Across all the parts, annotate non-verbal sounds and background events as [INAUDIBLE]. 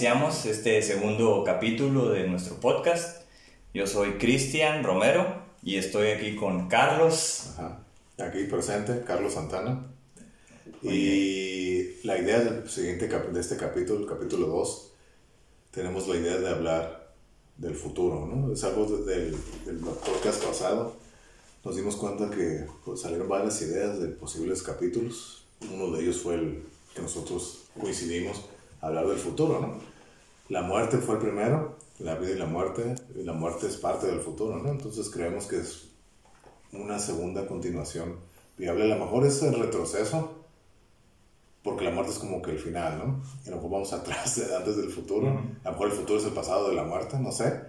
iniciamos este segundo capítulo de nuestro podcast. Yo soy Cristian Romero y estoy aquí con Carlos. Ajá. Aquí presente, Carlos Santana. Y la idea del siguiente de este capítulo, capítulo 2, tenemos la idea de hablar del futuro, ¿no? Es algo de- del, del podcast pasado. Nos dimos cuenta que pues, salieron varias ideas de posibles capítulos. Uno de ellos fue el que nosotros coincidimos hablar del futuro, ¿no? La muerte fue el primero, la vida y la muerte, y la muerte es parte del futuro, ¿no? Entonces creemos que es una segunda continuación viable. A lo mejor es el retroceso, porque la muerte es como que el final, ¿no? Y a lo mejor vamos atrás, antes del futuro. Ujú. A lo mejor el futuro es el pasado de la muerte, no sé.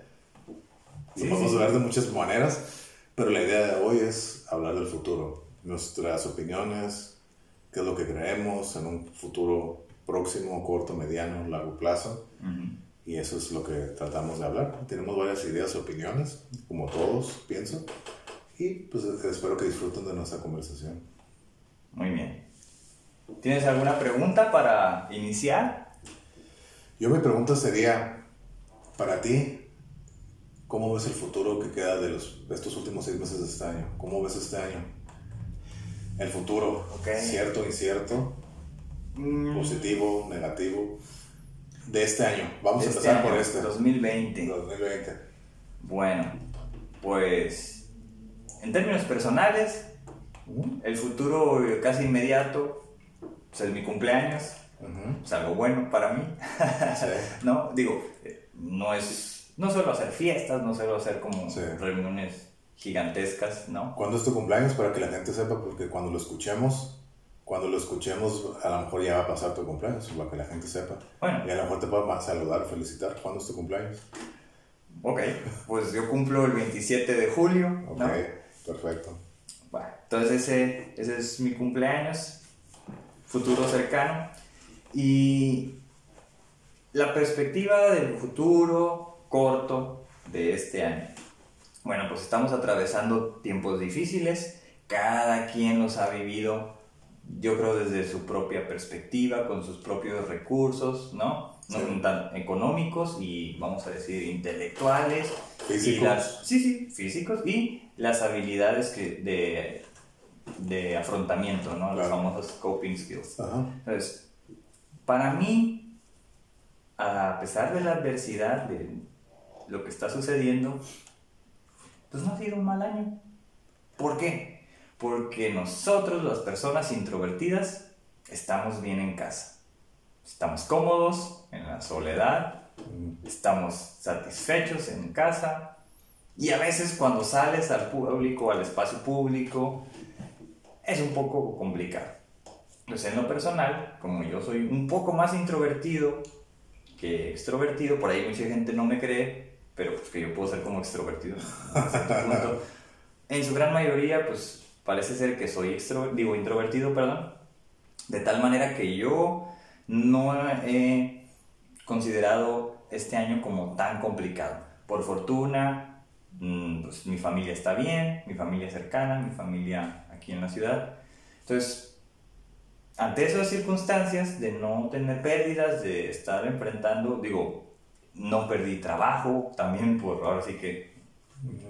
Lo Sí, podemos sí. ver de muchas maneras, pero la idea de hoy es hablar del futuro, nuestras opiniones, qué es lo que creemos en un futuro próximo, corto, mediano, largo plazo. Ujú. Y eso es lo que tratamos de hablar. Tenemos varias ideas opiniones, como todos, pienso. Y pues espero que disfruten de nuestra conversación. Muy bien. ¿Tienes alguna pregunta para iniciar? Yo mi pregunta sería, para ti, ¿cómo ves el futuro que queda de, los, de estos últimos seis meses de este año? ¿Cómo ves este año? El futuro, Ok. cierto, incierto, Mm, positivo, negativo, de este año. Vamos este a empezar año, por este, 2020. 2020. Bueno, pues en términos personales, el futuro casi inmediato pues, es mi cumpleaños, es algo bueno para mí. Sí. [LAUGHS] no, digo, no es, no suelo hacer fiestas, no suelo hacer como Sí. reuniones gigantescas, ¿no? ¿Cuándo es tu cumpleaños? Para que la gente sepa, porque cuando lo escuchemos, cuando lo escuchemos, a lo mejor ya va a pasar tu cumpleaños, para que la gente sepa. Bueno, Y a lo mejor te puedo saludar, felicitar. ¿Cuándo es tu cumpleaños? ok, pues yo cumplo el 27 de julio, Ok, ¿no? perfecto. Bueno, entonces ese, ese es mi cumpleaños, futuro cercano. Y la perspectiva del futuro corto de este año. Bueno, pues estamos atravesando tiempos difíciles, cada quien los ha vivido, yo creo desde su propia perspectiva, con sus propios recursos, ¿no? No Sí. son tan económicos y vamos a decir intelectuales, y Físicos. las, sí, sí, físicos y las habilidades que de, de afrontamiento, ¿no? Las Claro. famosas coping skills. Ajá. Entonces, para mí, a pesar de la adversidad, de lo que está sucediendo, pues no ha sido un mal año. ¿Por qué? Porque nosotros, las personas introvertidas, estamos bien en casa. Estamos cómodos en la soledad, estamos satisfechos en casa y a veces cuando sales al público, al espacio público, es un poco complicado. Entonces en lo personal, como yo soy un poco más introvertido que extrovertido, por ahí mucha gente no me cree, pero pues que yo puedo ser como extrovertido [LAUGHS] cierto punto. En su gran mayoría, pues parece ser que soy extro, digo introvertido, perdón, de tal manera que yo no he considerado este año como tan complicado. Por fortuna, mm, pues mi familia está bien, mi familia cercana, mi familia aquí en la ciudad. Entonces, ante esas circunstancias de no tener pérdidas, de estar enfrentando, digo, no perdí trabajo, también por ahora sí que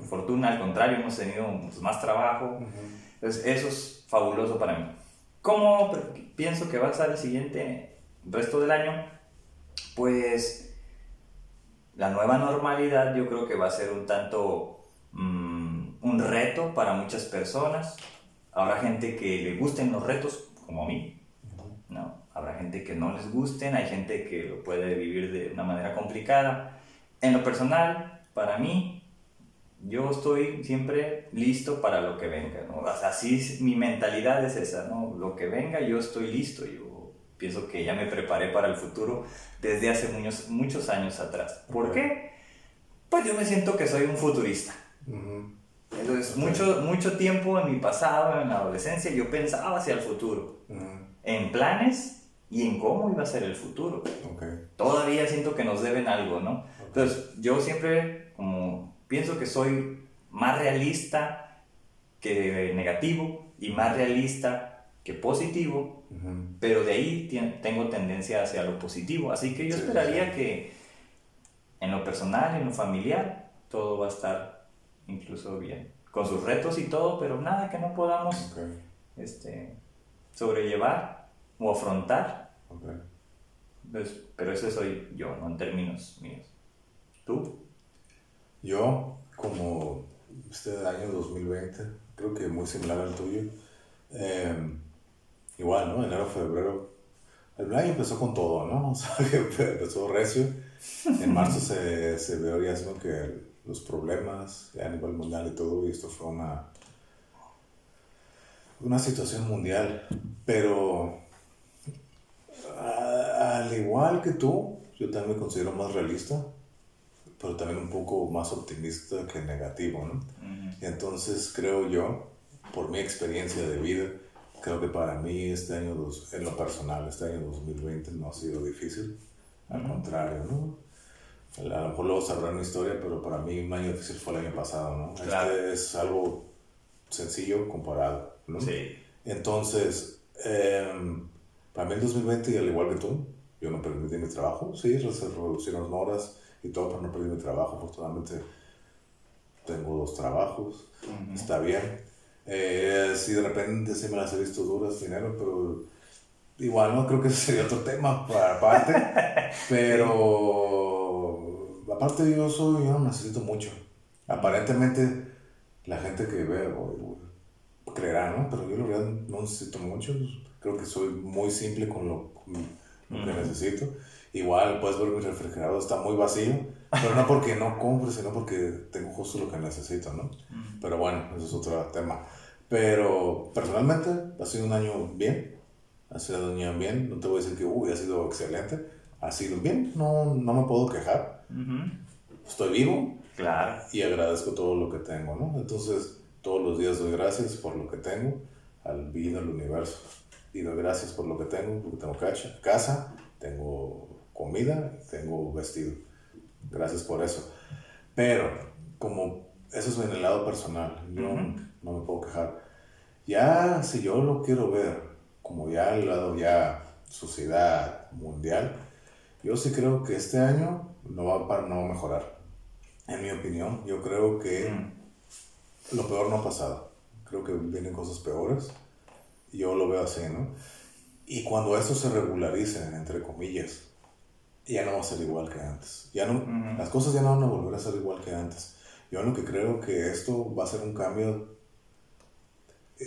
fortuna, al contrario, hemos tenido pues, más trabajo. ujú. Entonces, eso es fabuloso para mí. ¿Cómo pienso que va a estar el siguiente resto del año? Pues la nueva normalidad yo creo que va a ser un tanto mm, un reto para muchas personas. Habrá gente que le gusten los retos, como a mí, ¿no? Habrá gente que no les gusten, hay gente que lo puede vivir de una manera complicada. En lo personal, para mí, yo estoy siempre listo para lo que venga, ¿no? O sea, así mi mentalidad es esa, ¿no? Lo que venga, yo estoy listo, yo pienso que ya me preparé para el futuro desde hace muchos, muchos años atrás. ¿Por Ok. qué? Pues yo me siento que soy un futurista. Ujú. Entonces, Ok. mucho, mucho tiempo en mi pasado, en la adolescencia, yo pensaba hacia el futuro, Ujú. en planes y en cómo iba a ser el futuro. Ok. Todavía siento que nos deben algo, ¿no? Entonces, yo siempre como pienso que soy más realista que negativo y más realista que positivo, pero de ahí tengo tendencia hacia lo positivo. Así que yo Sí, esperaría sí. que en lo personal, en lo familiar, todo va a estar incluso bien. Con sus retos y todo, pero nada que no podamos este, sobrellevar o afrontar. ok. Pues, pero eso soy yo, no en términos míos. ¿Tú? Yo, como este año 2020, creo que muy similar al tuyo, eh, igual, ¿no? Enero, febrero, el año empezó con todo, ¿no? [LAUGHS] O sea, empezó recio. En marzo se, se veía ¿no? que los problemas a nivel mundial y todo, y esto fue una, una situación mundial. Pero al igual que tú, yo también me considero más realista, pero también un poco más optimista que negativo, ¿no? Y entonces creo yo, por mi experiencia de vida, creo que para mí este año, dos- en lo personal, este año 2020 no ha sido difícil. Al contrario, ¿no? A lo mejor luego sabrán una historia, pero para mí un año difícil fue el año pasado, ¿no? Claro. Este es algo sencillo comparado, ¿no? Sí. Entonces, em, para mí el 2020, y al igual que tú, yo no perdí mi trabajo. Sí, se reducieron horas y todo, pero no perdí mi trabajo. Afortunadamente, tengo dos trabajos. Está bien. Eh, si de repente sí me las he visto duras, dinero, pero igual no creo que ese sería otro tema para aparte. [LAUGHS] pero aparte yo soy, yo no necesito mucho. Aparentemente la gente que ve o- o creerá, ¿no? Pero yo la verdad no necesito mucho. Creo que soy muy simple con lo, con lo que Ujú. necesito. Igual puedes ver mi refrigerador, está muy vacío, pero no porque no compre, sino porque tengo justo lo que necesito, ¿no? Pero bueno, eso es otro tema. Pero personalmente ha sido un año bien, ha sido un año bien, no te voy a decir que uy, ha sido excelente, ha sido bien, no, no me puedo quejar, Ujú. estoy vivo Claro. y agradezco todo lo que tengo, ¿no? Entonces todos los días doy gracias por lo que tengo, al vida, al universo, y doy gracias por lo que tengo, porque tengo casa, tengo comida, tengo vestido, gracias por eso. Pero como eso es en el lado personal, yo Ujú. no me puedo quejar. Ya si yo lo quiero ver como ya al lado ya sociedad mundial, yo sí creo que este año no va, para, no va a mejorar. En mi opinión, yo creo que Mm. lo peor no ha pasado. Creo que vienen cosas peores. Yo lo veo así, ¿no? Y cuando esto se regularice, entre comillas, ya no va a ser igual que antes. Ya no, Ujú. Las cosas ya no van a volver a ser igual que antes. Yo lo que creo que esto va a ser un cambio,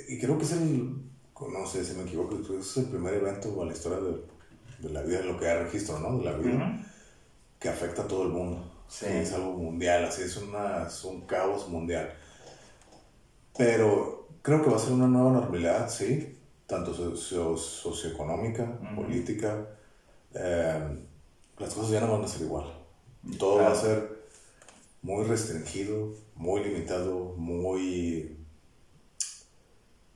y creo que es el, no sé si me equivoco, es el primer evento en la historia de, de la vida, lo que hay registro, ¿no? De la vida, Ujú. que afecta a todo el mundo. Sí. Es algo mundial, así es, una, es un caos mundial. Pero creo que va a ser una nueva normalidad, sí, tanto socio- socioeconómica, Ujú. política. eh, las cosas ya no van a ser igual. Todo va a ser muy restringido, muy limitado, muy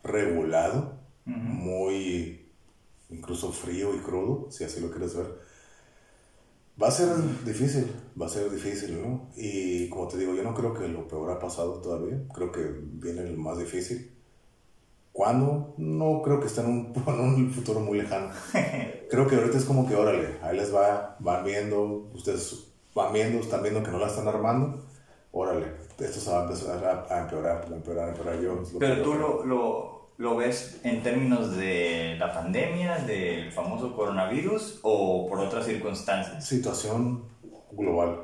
regulado, muy incluso frío y crudo, si así lo quieres ver. Va a ser difícil, va a ser difícil, ¿no? Y como te digo, yo no creo que lo peor ha pasado todavía, creo que viene el más difícil. ¿Cuándo? No creo que esté en un, [LAUGHS] en un futuro muy lejano. [LAUGHS] Creo que ahorita es como que, órale, ahí les va, van viendo, ustedes van viendo, están viendo que no la están armando, órale, esto se va a empezar a, a empeorar, a empeorar, a empeorar. Yo, lo Pero tú lo, lo, lo ves en términos de la pandemia, del famoso coronavirus o por otras circunstancias. Situación global.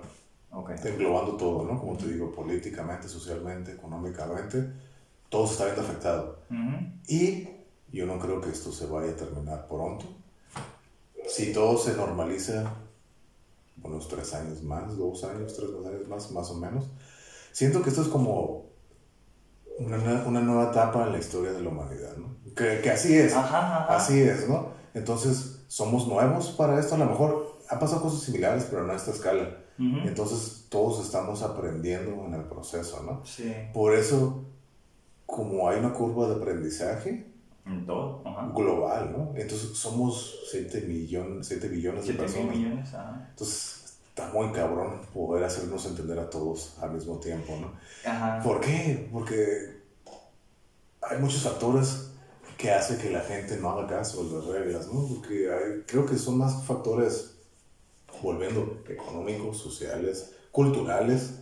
Ok. está englobando todo, ¿no? Como te digo, políticamente, socialmente, económicamente, todo se está viendo afectado. Y yo no creo que esto se vaya a terminar pronto. Si todo se normaliza, unos tres años más, dos años, tres años más, más o menos, siento que esto es como una, una nueva etapa en la historia de la humanidad, ¿no? Que, que así es. Ajá, ajá. Así es, ¿no? Entonces, somos nuevos para esto. A lo mejor han pasado cosas similares, pero no a esta escala. Entonces todos estamos aprendiendo en el proceso, ¿no? Sí. Por eso, como hay una curva de aprendizaje En todo. Ajá. global, ¿no? Entonces somos 7 millones, 7 billones de 7 mil personas. millones. Ajá. Entonces está muy cabrón poder hacernos entender a todos al mismo tiempo, ¿no? Ajá. ¿Por qué? Porque hay muchos factores que hace que la gente no haga caso a las reglas, ¿no? Porque hay- creo que son más factores, volviendo, económicos, sociales, culturales,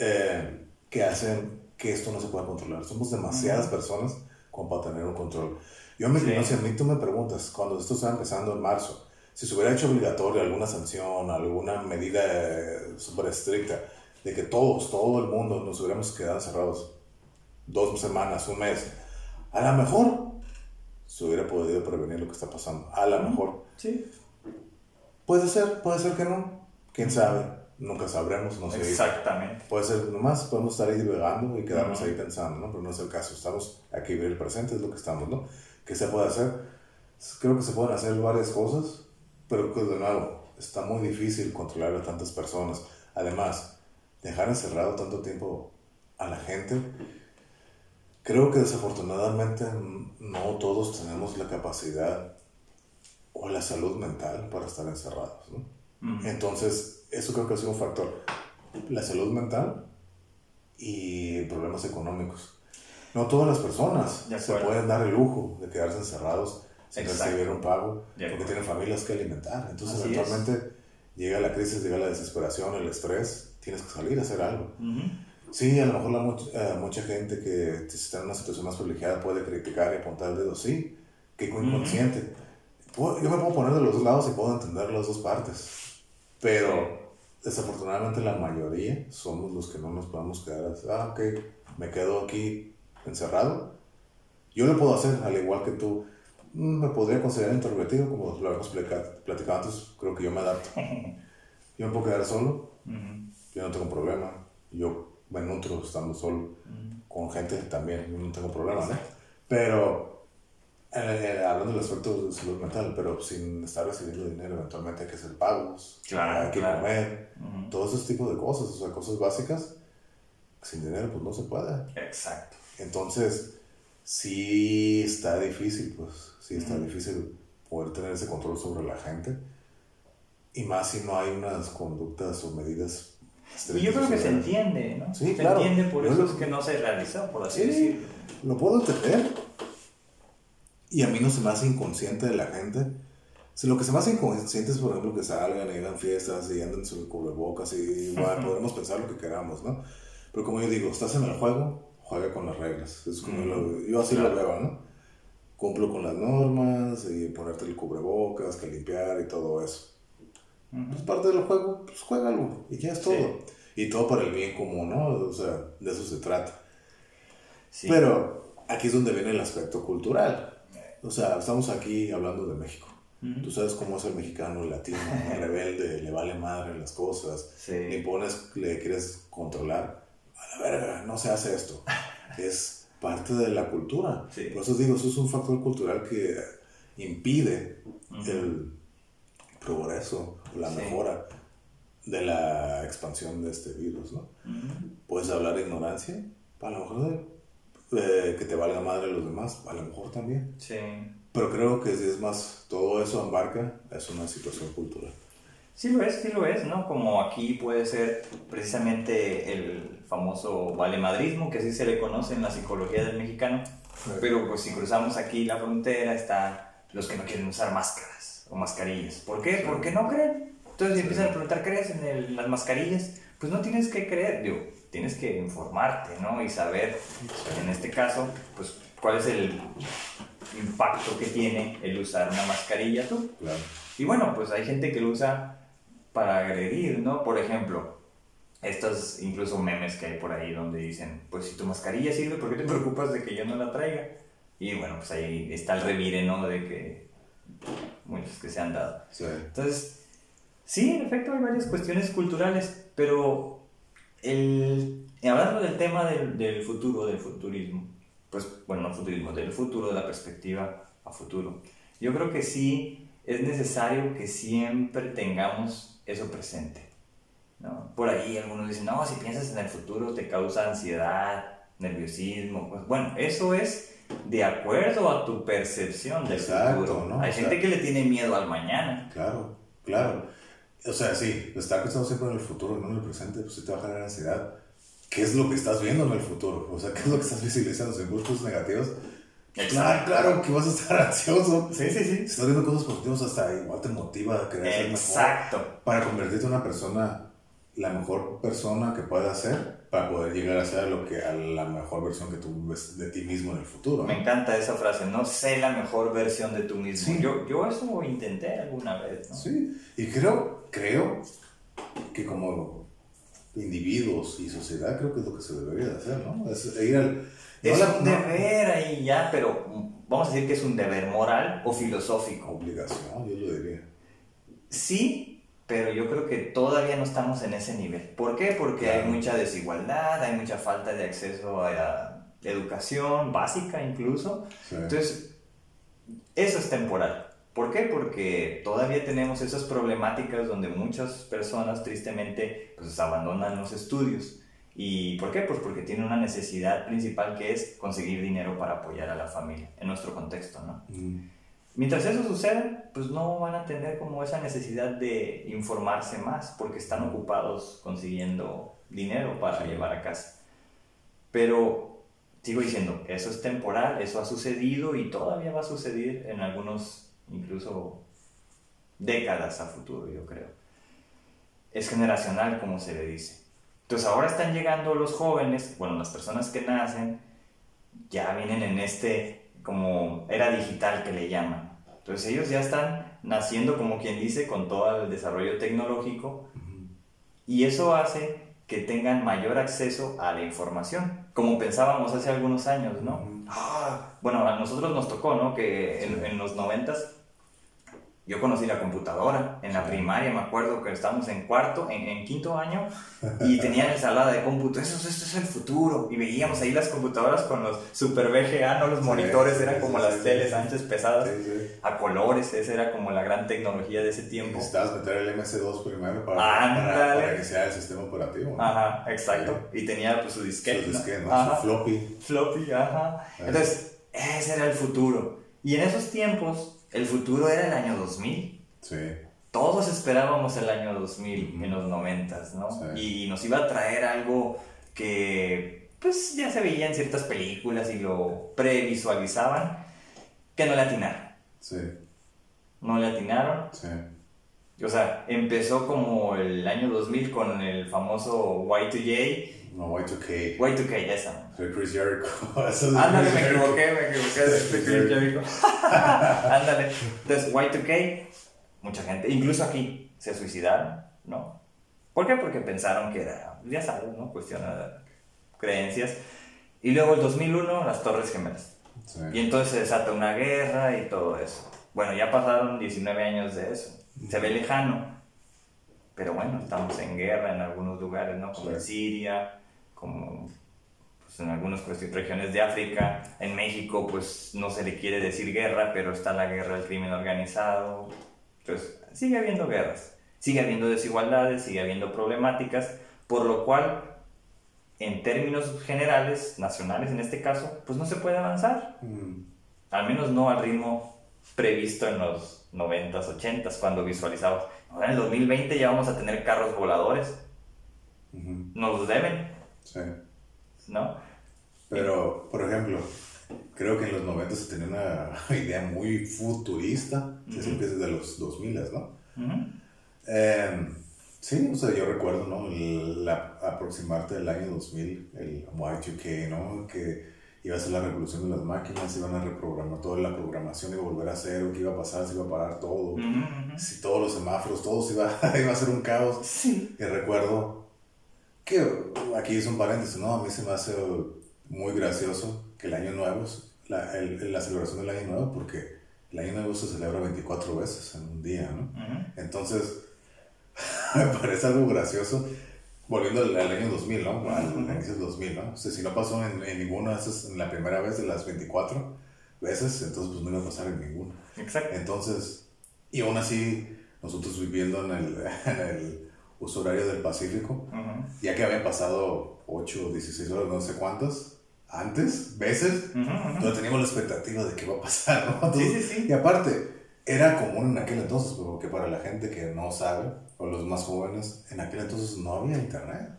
eh, que hacen que esto no se pueda controlar. Somos demasiadas personas como para tener un control. Yo me Sí. no sé, a mí tú me preguntas, cuando esto estaba empezando en marzo, si se hubiera hecho obligatorio alguna sanción, alguna medida eh, súper estricta, de que todos, todo el mundo nos hubiéramos quedado encerrados dos semanas, un mes, a lo mejor se hubiera podido prevenir lo que está pasando. A lo mejor. Sí. Puede ser, puede ser que no. ¿Quién sabe? Nunca sabremos, no sé. Exactamente. Puede ser nomás, podemos estar ahí divagando y quedarnos Ujú. ahí pensando, ¿no? Pero no es el caso. Estamos aquí, ver el presente, es lo que estamos, ¿no? ¿Qué se puede hacer? Creo que se pueden hacer varias cosas, pero que de nuevo, está muy difícil controlar a tantas personas. Además, dejar encerrado tanto tiempo a la gente, creo que desafortunadamente no todos tenemos la capacidad o la salud mental para estar encerrados, ¿no? Entonces, eso creo que ha sido un factor. La salud mental y problemas económicos. No todas las personas se pueden dar el lujo de quedarse encerrados sin Exacto. recibir un pago, porque tienen familias que alimentar. Entonces, Así es. eventualmente llega la crisis, llega la desesperación, el estrés, tienes que salir a hacer algo. Ujú. Sí, a lo mejor la much- eh, mucha gente que está en una situación más privilegiada puede criticar y apuntar el dedo, sí, que inconsciente. Puedo- Yo me puedo poner de los dos lados y puedo entender las dos partes, pero desafortunadamente la mayoría somos los que no nos podemos quedar, así, ah, ok, me quedo aquí encerrado. Yo lo puedo hacer, al igual que tú. Mm, Me podría considerar introvertido, como lo habíamos platicado antes, creo que yo me adapto. [LAUGHS] Yo me puedo quedar solo, yo no tengo problema. Yo me nutro estando solo. Con gente también, yo no tengo problema, ¿no? Pero, eh, hablando del aspecto de salud mental, pero sin estar recibiendo dinero, eventualmente hay que hacer pagos, Claro, hay que claro. comer, Ujú. todos esos tipos de cosas, o sea, cosas básicas. Sin dinero, pues no se puede. Exacto. Entonces, sí está difícil, pues, sí está Ujú. difícil poder tener ese control sobre la gente. Y más si no hay unas conductas o medidas Y yo creo que se entiende, ¿no? Sí, se claro. entiende, por eso es que no se realizó, por así Sí. decirlo. Lo puedo entender. Y a mí no se me hace inconsciente de la gente. Si lo que se me hace inconsciente es, por ejemplo, que salgan y hagan fiestas y anden sobre cubrebocas y Ujú. podemos pensar lo que queramos, ¿no? Pero como yo digo, estás en el juego, juega con las reglas. Es como lo- yo así Claro. lo veo, ¿no? Cumplo con las normas y ponerte el cubrebocas, que limpiar y todo eso. Ujú. Pues parte del juego, pues juégalo y ya es todo. Sí. Y todo para el bien común, ¿no? O sea, de eso se trata. Sí. Pero aquí es donde viene el aspecto cultural. O sea, estamos aquí hablando de México. Tú sabes cómo es el mexicano, el latino, ¿no? [LAUGHS] rebelde, le vale madre las cosas, le Sí. impones, le quieres controlar. A la verga, no se hace esto. [LAUGHS] Es parte de la cultura. Sí. Por eso digo, eso es un factor cultural que impide el progreso o la Sí. mejora de la expansión de este virus, ¿no? Puedes hablar de ignorancia, a lo mejor eh, que te valga madre los demás, a lo mejor también. Sí. Pero creo que si es más, todo eso embarca, es una situación cultural. Sí lo es, sí lo es, ¿no? Como aquí puede ser precisamente el famoso valemadrismo, que así se le conoce en la psicología del mexicano. Pero pues si cruzamos aquí la frontera está los que no quieren usar máscaras o mascarillas. ¿Por qué? Sí. Porque no creen. Entonces Sí. empiezan a preguntar, ¿crees en el- las mascarillas? Pues no tienes que creer, digo, tienes que informarte, ¿no? Y saber, en este caso, pues cuál es el impacto que tiene el usar una mascarilla tú. Claro. Y bueno, pues hay gente que lo usa para agredir, ¿no? Por ejemplo, estos incluso memes que hay por ahí donde dicen, pues si tu mascarilla sirve, ¿por qué te preocupas de que yo no la traiga? Y bueno, pues ahí está el revire, ¿no? De que muchos que se han dado. Sí. Entonces, sí, en efecto hay varias cuestiones culturales, pero el, hablando del tema del, del futuro, del futurismo, pues bueno, no futurismo, del futuro, de la perspectiva a futuro, yo creo que sí es necesario que siempre tengamos eso presente. ¿no? Por ahí algunos dicen, no, si piensas en el futuro te causa ansiedad, nerviosismo. Pues, bueno, eso es de acuerdo a tu percepción del Exacto, futuro. ¿no? Hay O gente sea- que le tiene miedo al mañana. Claro, claro. O sea, sí, estar pensando siempre en el futuro, no en el presente, pues sí te va a generar ansiedad. ¿Qué es lo que estás viendo en el futuro? O sea, ¿qué es lo que estás visualizando? Si cosas negativas, Claro, claro que vas a estar [LAUGHS] ansioso. Sí, sí, sí. Si estás viendo cosas positivas, hasta igual te motiva a querer ser mejor. Exacto. Para convertirte en una persona, la mejor persona que puedas ser, para poder llegar a ser lo que, a la mejor versión que tú ves de ti mismo en el futuro. ¿no? Me encanta esa frase, no sé la mejor versión de tú mismo. Sí. Yo, yo eso intenté alguna vez, ¿no? Sí, y creo, creo que como individuos y sociedad, creo que es lo que se debería de hacer, ¿no? Es ir al... no Es la- un no- deber ahí ya, pero vamos a decir que es un deber moral o filosófico. Obligación, yo lo diría. Sí, pero yo creo que todavía no estamos en ese nivel. ¿Por qué? Porque hay mucha desigualdad, hay mucha falta de acceso a la educación básica incluso. Sí. Entonces, eso es temporal. ¿Por qué? Porque todavía tenemos esas problemáticas donde muchas personas tristemente pues abandonan los estudios. ¿Y por qué? Pues porque tienen una necesidad principal que es conseguir dinero para apoyar a la familia, en nuestro contexto, ¿no? Mm, Mientras eso suceda, pues no van a tener como esa necesidad de informarse más porque están ocupados consiguiendo dinero para llevar a casa. Pero sigo diciendo, eso es temporal, eso ha sucedido y todavía va a suceder en algunos, incluso décadas a futuro, yo creo. Es generacional, como se le dice. Entonces ahora están llegando los jóvenes, bueno, las personas que nacen, ya vienen en este como era digital que le llaman. Entonces ellos ya están naciendo, como quien dice, con todo el desarrollo tecnológico y eso hace que tengan mayor acceso a la información, como pensábamos hace algunos años, ¿no? Ah, bueno, a nosotros nos tocó, ¿no? Que en, en los noventas yo conocí la computadora en la primaria, me acuerdo que estábamos en cuarto, en, en quinto año, y [LAUGHS] tenían ensalada de cómputo, eso, esto es el futuro, y veíamos ahí las computadoras con los super VGA, ¿no? Los Sí, monitores eran sí, como sí, las teles anchas pesadas, a colores, esa era como la gran tecnología de ese tiempo. Necesitabas meter el MS2 primero para, para, para que sea el sistema operativo. ¿no? Ajá, exacto. Y tenía pues su disquete. Su ¿no? disquete, ¿no? Ajá. Su floppy. Floppy. Ajá. Entonces, ese era el futuro. Y en esos tiempos, el futuro era el año 2000. Sí. Todos esperábamos el año 2000 Ujú. en los 90, ¿no? Sí. Y nos iba a traer algo que pues ya se veía en ciertas películas y lo previsualizaban, que no le atinaron. Sí. No le atinaron. Sí. O sea, empezó como el año 2000 con el famoso Y2J. No, Y2K. Y2K, esa. Soy Chris Jericho. Eso es Ándale, Chris me Jericho. equivoqué, me equivoqué de este Chris Jericho. Ándale. Entonces, Y2K, mucha gente, incluso aquí, se suicidaron, ¿no? ¿Por qué? Porque pensaron que era, ya sabes, ¿no? Cuestión de creencias. Y luego el 2001, las Torres Gemelas. Sí. Y entonces se desata una guerra y todo eso. Bueno, ya pasaron 19 años de eso. Se ve lejano. Pero bueno, estamos en guerra en algunos lugares, ¿no? Como en Siria, como pues, en algunas regiones de África. En México, pues no se le quiere decir guerra, pero está la guerra del crimen organizado. Entonces, sigue habiendo guerras, sigue habiendo desigualdades, sigue habiendo problemáticas, por lo cual, en términos generales, nacionales en este caso, pues no se puede avanzar. Mm, Al menos no al ritmo previsto en los 90s, 80s, cuando visualizamos. Ahora en el 2020 ya vamos a tener carros voladores. ujú. Nos los deben, Sí. ¿no? Pero, por ejemplo, creo que en los 90 se tenía una [LAUGHS] idea muy futurista, que Ujú. siempre es de los 2000, ¿no? Ujú. Eh, sí, o sea, yo recuerdo, ¿no? El- la, aproximarte del año 2000, el Y2K, ¿no? Que iba a ser la revolución de las máquinas, iban a reprogramar toda la programación, iba a volver a cero, qué iba a pasar, se iba a parar todo, Ujú, ujú. si todos los semáforos, todo se iba, [LAUGHS] iba a ser un caos. Sí. Y recuerdo que aquí es un paréntesis, ¿no? A mí se me hace muy gracioso que el año nuevo, la, el- la celebración del año nuevo, porque el año nuevo se celebra 24 veces en un día, ¿no? Entonces, [LAUGHS] me parece algo gracioso. Volviendo al, al año 2000, ¿no? Al inicio del 2000, ¿no? O sea, si no pasó en, en ninguna de esas, en la primera vez de las 24 veces, entonces pues no iba a pasar en ninguna. Exacto. Entonces, y aún así, nosotros viviendo en el, [LAUGHS] en el uso horario del Pacífico, Ujú. ya que habían pasado 8 o 16 horas, no sé cuántas, antes, veces, Ujú, ujú. entonces teníamos la expectativa de qué va a pasar, ¿no? Sí, Entonces, sí, sí. y aparte, era común en aquel entonces, porque para la gente que no sabe, o los más jóvenes, en aquel entonces no había internet.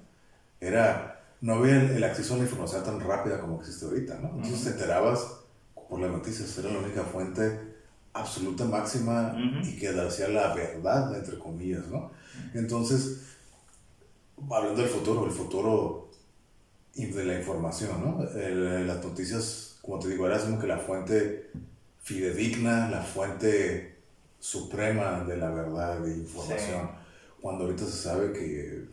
Era, no había el, el acceso a la información tan rápida como existe ahorita, ¿no? Entonces Ujú. te enterabas por las noticias, era la única fuente absoluta máxima y que hacía la verdad, entre comillas, ¿no? Entonces, hablando del futuro, el futuro de la información, ¿no? las noticias, como te digo, era como que la fuente fidedigna, la fuente suprema de la verdad de información, cuando ahorita se sabe que...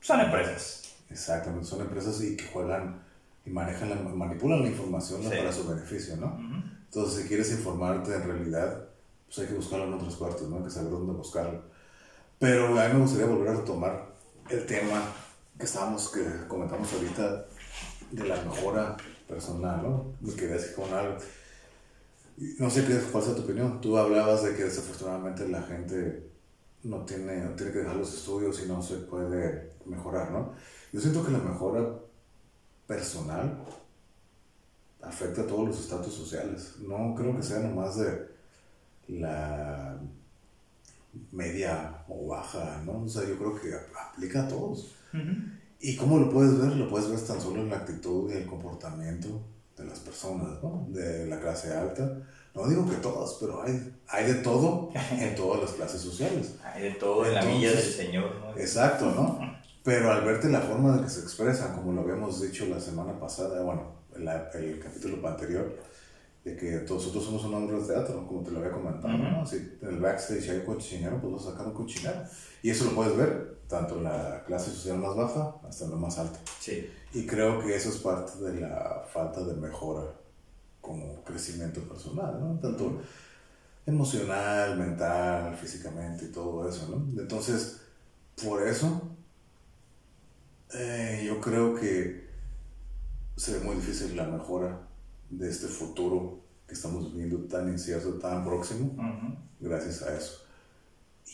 Son empresas. Exactamente, son empresas y que juegan y manejan, la, manipulan la información para su beneficio, ¿no? Entonces, si quieres informarte en realidad, pues hay que buscarlo en otras partes, ¿no? Hay que saber dónde buscarlo. Pero a mí me gustaría volver a retomar el tema que estábamos, que comentamos ahorita de la mejora personal, ¿no? Me quedé así con algo. No sé cuál es tu opinión. Tú hablabas de que desafortunadamente la gente no tiene, no tiene que dejar los estudios y no se puede mejorar, ¿no? Yo siento que la mejora personal afecta a todos los estatus sociales. No creo que sea nomás de la media o baja, ¿no? O sea, yo creo que aplica a todos. ¿Y cómo lo puedes ver? Lo puedes ver tan solo en la actitud y el comportamiento de las personas, ¿no? De la clase alta. No digo que todas, pero hay, hay de todo [LAUGHS] en todas las clases sociales. Hay de todo en la milla del Señor, ¿no? Exacto, ¿no? [LAUGHS] Pero al verte la forma en que se expresan, como lo habíamos dicho la semana pasada, bueno, el, el capítulo anterior, de que nosotros somos un hombre de teatro, como te lo había comentado, ¿no? Si en el backstage hay un cochinero, pues vas a sacar un cochinero. Y eso lo puedes ver tanto en la clase social más baja hasta en la más alta. Sí. Y creo que eso es parte de la falta de mejora como crecimiento personal, ¿no? Tanto emocional, mental, físicamente y todo eso, ¿no? Entonces, por eso, eh, yo creo que se ve muy difícil la mejora de este futuro que estamos viviendo tan incierto, tan próximo, gracias a eso.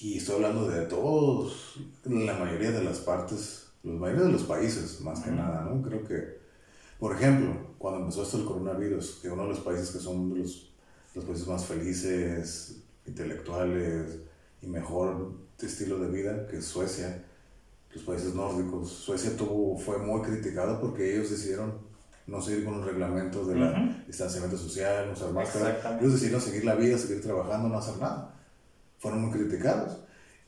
Y estoy hablando de todos, la mayoría de las partes, la mayoría de los países, más que nada, ¿no? Creo que, por ejemplo, cuando empezó esto el coronavirus, que uno de los países que son los, los países más felices, intelectuales y mejor estilo de vida, que es Suecia, los países nórdicos, Suecia tuvo, fue muy criticado porque ellos decidieron no seguir con los reglamentos del distanciamiento social, no usar máscara. Ellos decidieron seguir la vida, seguir trabajando, no hacer nada. Fueron muy criticados.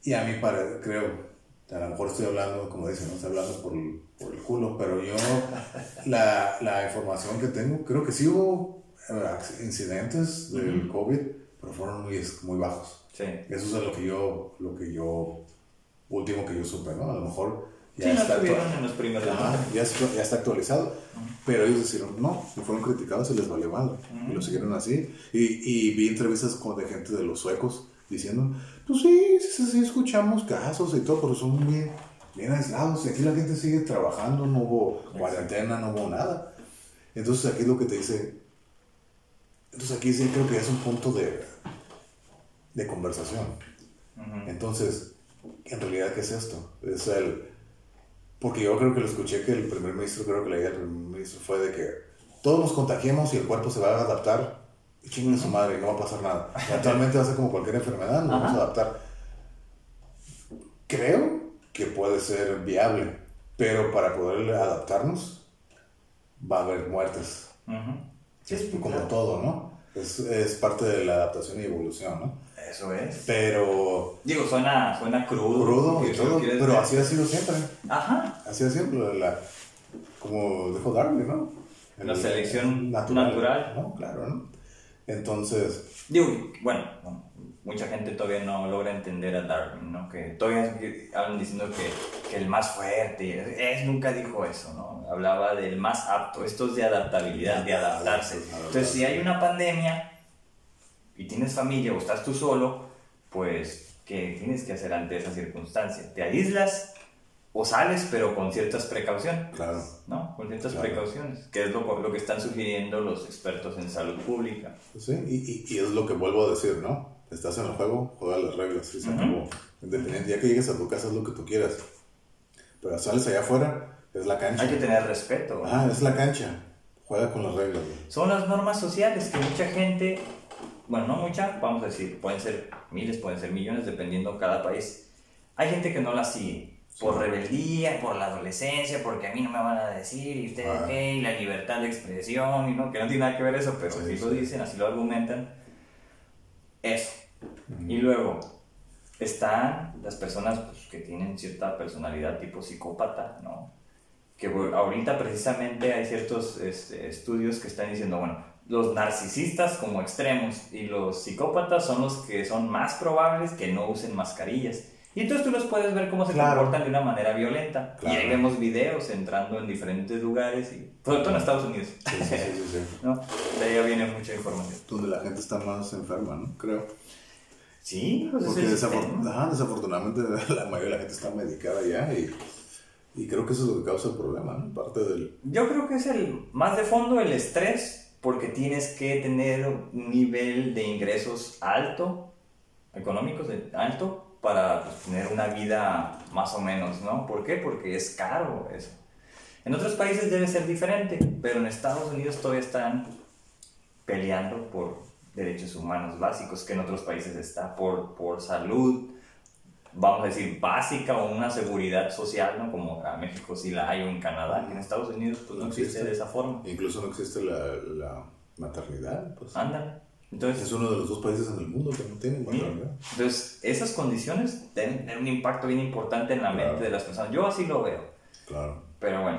Y a mí, para, creo, a lo mejor estoy hablando, como dicen, no estoy hablando por el, por el culo, pero yo, [LAUGHS] la, la, información que tengo, creo que sí hubo eh, incidentes del COVID, pero fueron muy, muy bajos. Sí. Eso es lo que yo, lo que yo, último que yo supe, ¿no? A lo mejor ya, sí, está, en los primeros ya, ya, está actualizado. Pero ellos dijeron, no, y fueron criticados y les valió mal. Y lo siguieron así. Y, y, vi entrevistas con de gente de los suecos diciendo, pues sí, sí, sí, escuchamos casos y todo, pero son bien, bien aislados. Y aquí la gente sigue trabajando, no hubo cuarentena, no hubo nada. Entonces aquí lo que te dice, entonces aquí sí creo que es un punto de, de conversación. Entonces, en realidad, ¿qué es esto? Es el porque yo creo que lo escuché que el primer ministro, creo que la idea del primer ministro fue de que todos nos contagiemos y el cuerpo se va a adaptar. Y chinguen su madre no va a pasar nada. [LAUGHS] actualmente va a ser como cualquier enfermedad, nos vamos a adaptar. Creo que puede ser viable, pero para poder adaptarnos va a haber muertes. es como todo, ¿no? Es, es parte de la adaptación y evolución, ¿no? Eso es. Pero. Digo, suena, suena crudo. Crudo y todo, pero así ha sido siempre. Ajá. Así ha sido la, como dijo Darwin, ¿no? la selección natural. ¿no? Claro, ¿no? Entonces. Digo, bueno, mucha gente todavía no logra entender a Darwin, ¿no? Que todavía hablan diciendo que, que el más fuerte, él nunca dijo eso, ¿no? Hablaba del más apto, esto es de adaptabilidad, de adaptarse. Entonces, si hay una pandemia y tienes familia o estás tú solo, pues, ¿qué tienes que hacer ante esa circunstancia? ¿Te aíslas o sales, pero con ciertas precauciones? Claro. ¿No? Con ciertas precauciones, que es lo, lo, que están sugiriendo los expertos en salud pública. Sí, y, y, es lo que vuelvo a decir, ¿no? Estás en el juego, juega las reglas y se acabó. Independiente, ya que llegues a tu casa, es lo que tú quieras. Pero sales allá afuera, es la cancha. Hay que tener respeto. Ah, es la cancha. Juega con las reglas. Son las normas sociales que mucha gente bueno, no mucha, vamos a decir, pueden ser miles, pueden ser millones, dependiendo cada país. Hay gente que no la sigue. por rebeldía, por la adolescencia, porque a mí no me van a decir, y ustedes Ah. qué, y la libertad de expresión, y no, que no tiene nada que ver eso, pero Sí, así lo dicen, así lo argumentan. Eso. Y luego están las personas pues, que tienen cierta personalidad tipo psicópata, ¿no? Que ahorita precisamente hay ciertos este, estudios que están diciendo, bueno, los narcisistas como extremos y los psicópatas son los que son más probables que no usen mascarillas. Y entonces tú los puedes ver cómo se Claro. comportan de una manera violenta. Claro. Y ahí vemos videos entrando en diferentes lugares, y, sobre todo en Estados Unidos, Sí, sí, sí, sí, sí. [LAUGHS] ¿no? De ahí viene mucha información. Donde la gente está más enferma, ¿no? Creo. Sí, pues Porque es el desafor- sistema. ajá, desafortunadamente [LAUGHS] la mayoría de la gente está medicada ya y, y creo que eso es lo que causa el problema, ¿no? Parte del... Yo creo que es el más de fondo el estrés, porque tienes que tener un nivel de ingresos alto, económicos de- alto, para pues, tener una vida más o menos, ¿no? ¿Por qué? Porque es caro eso. En otros países debe ser diferente, pero en Estados Unidos todavía están peleando por derechos humanos básicos que en otros países está, por, por salud, vamos a decir, básica o una seguridad social, ¿no? Como a México sí la hay o en Canadá, que en Estados Unidos pues no No existe existe. de esa forma. Incluso no existe la, la maternidad, pues. Andan. Entonces, Es uno de los dos países en el mundo que no tienen maternidad. entonces, esas condiciones tener un impacto bien importante en la Claro. mente de las personas. Yo así lo veo. Claro. Pero bueno,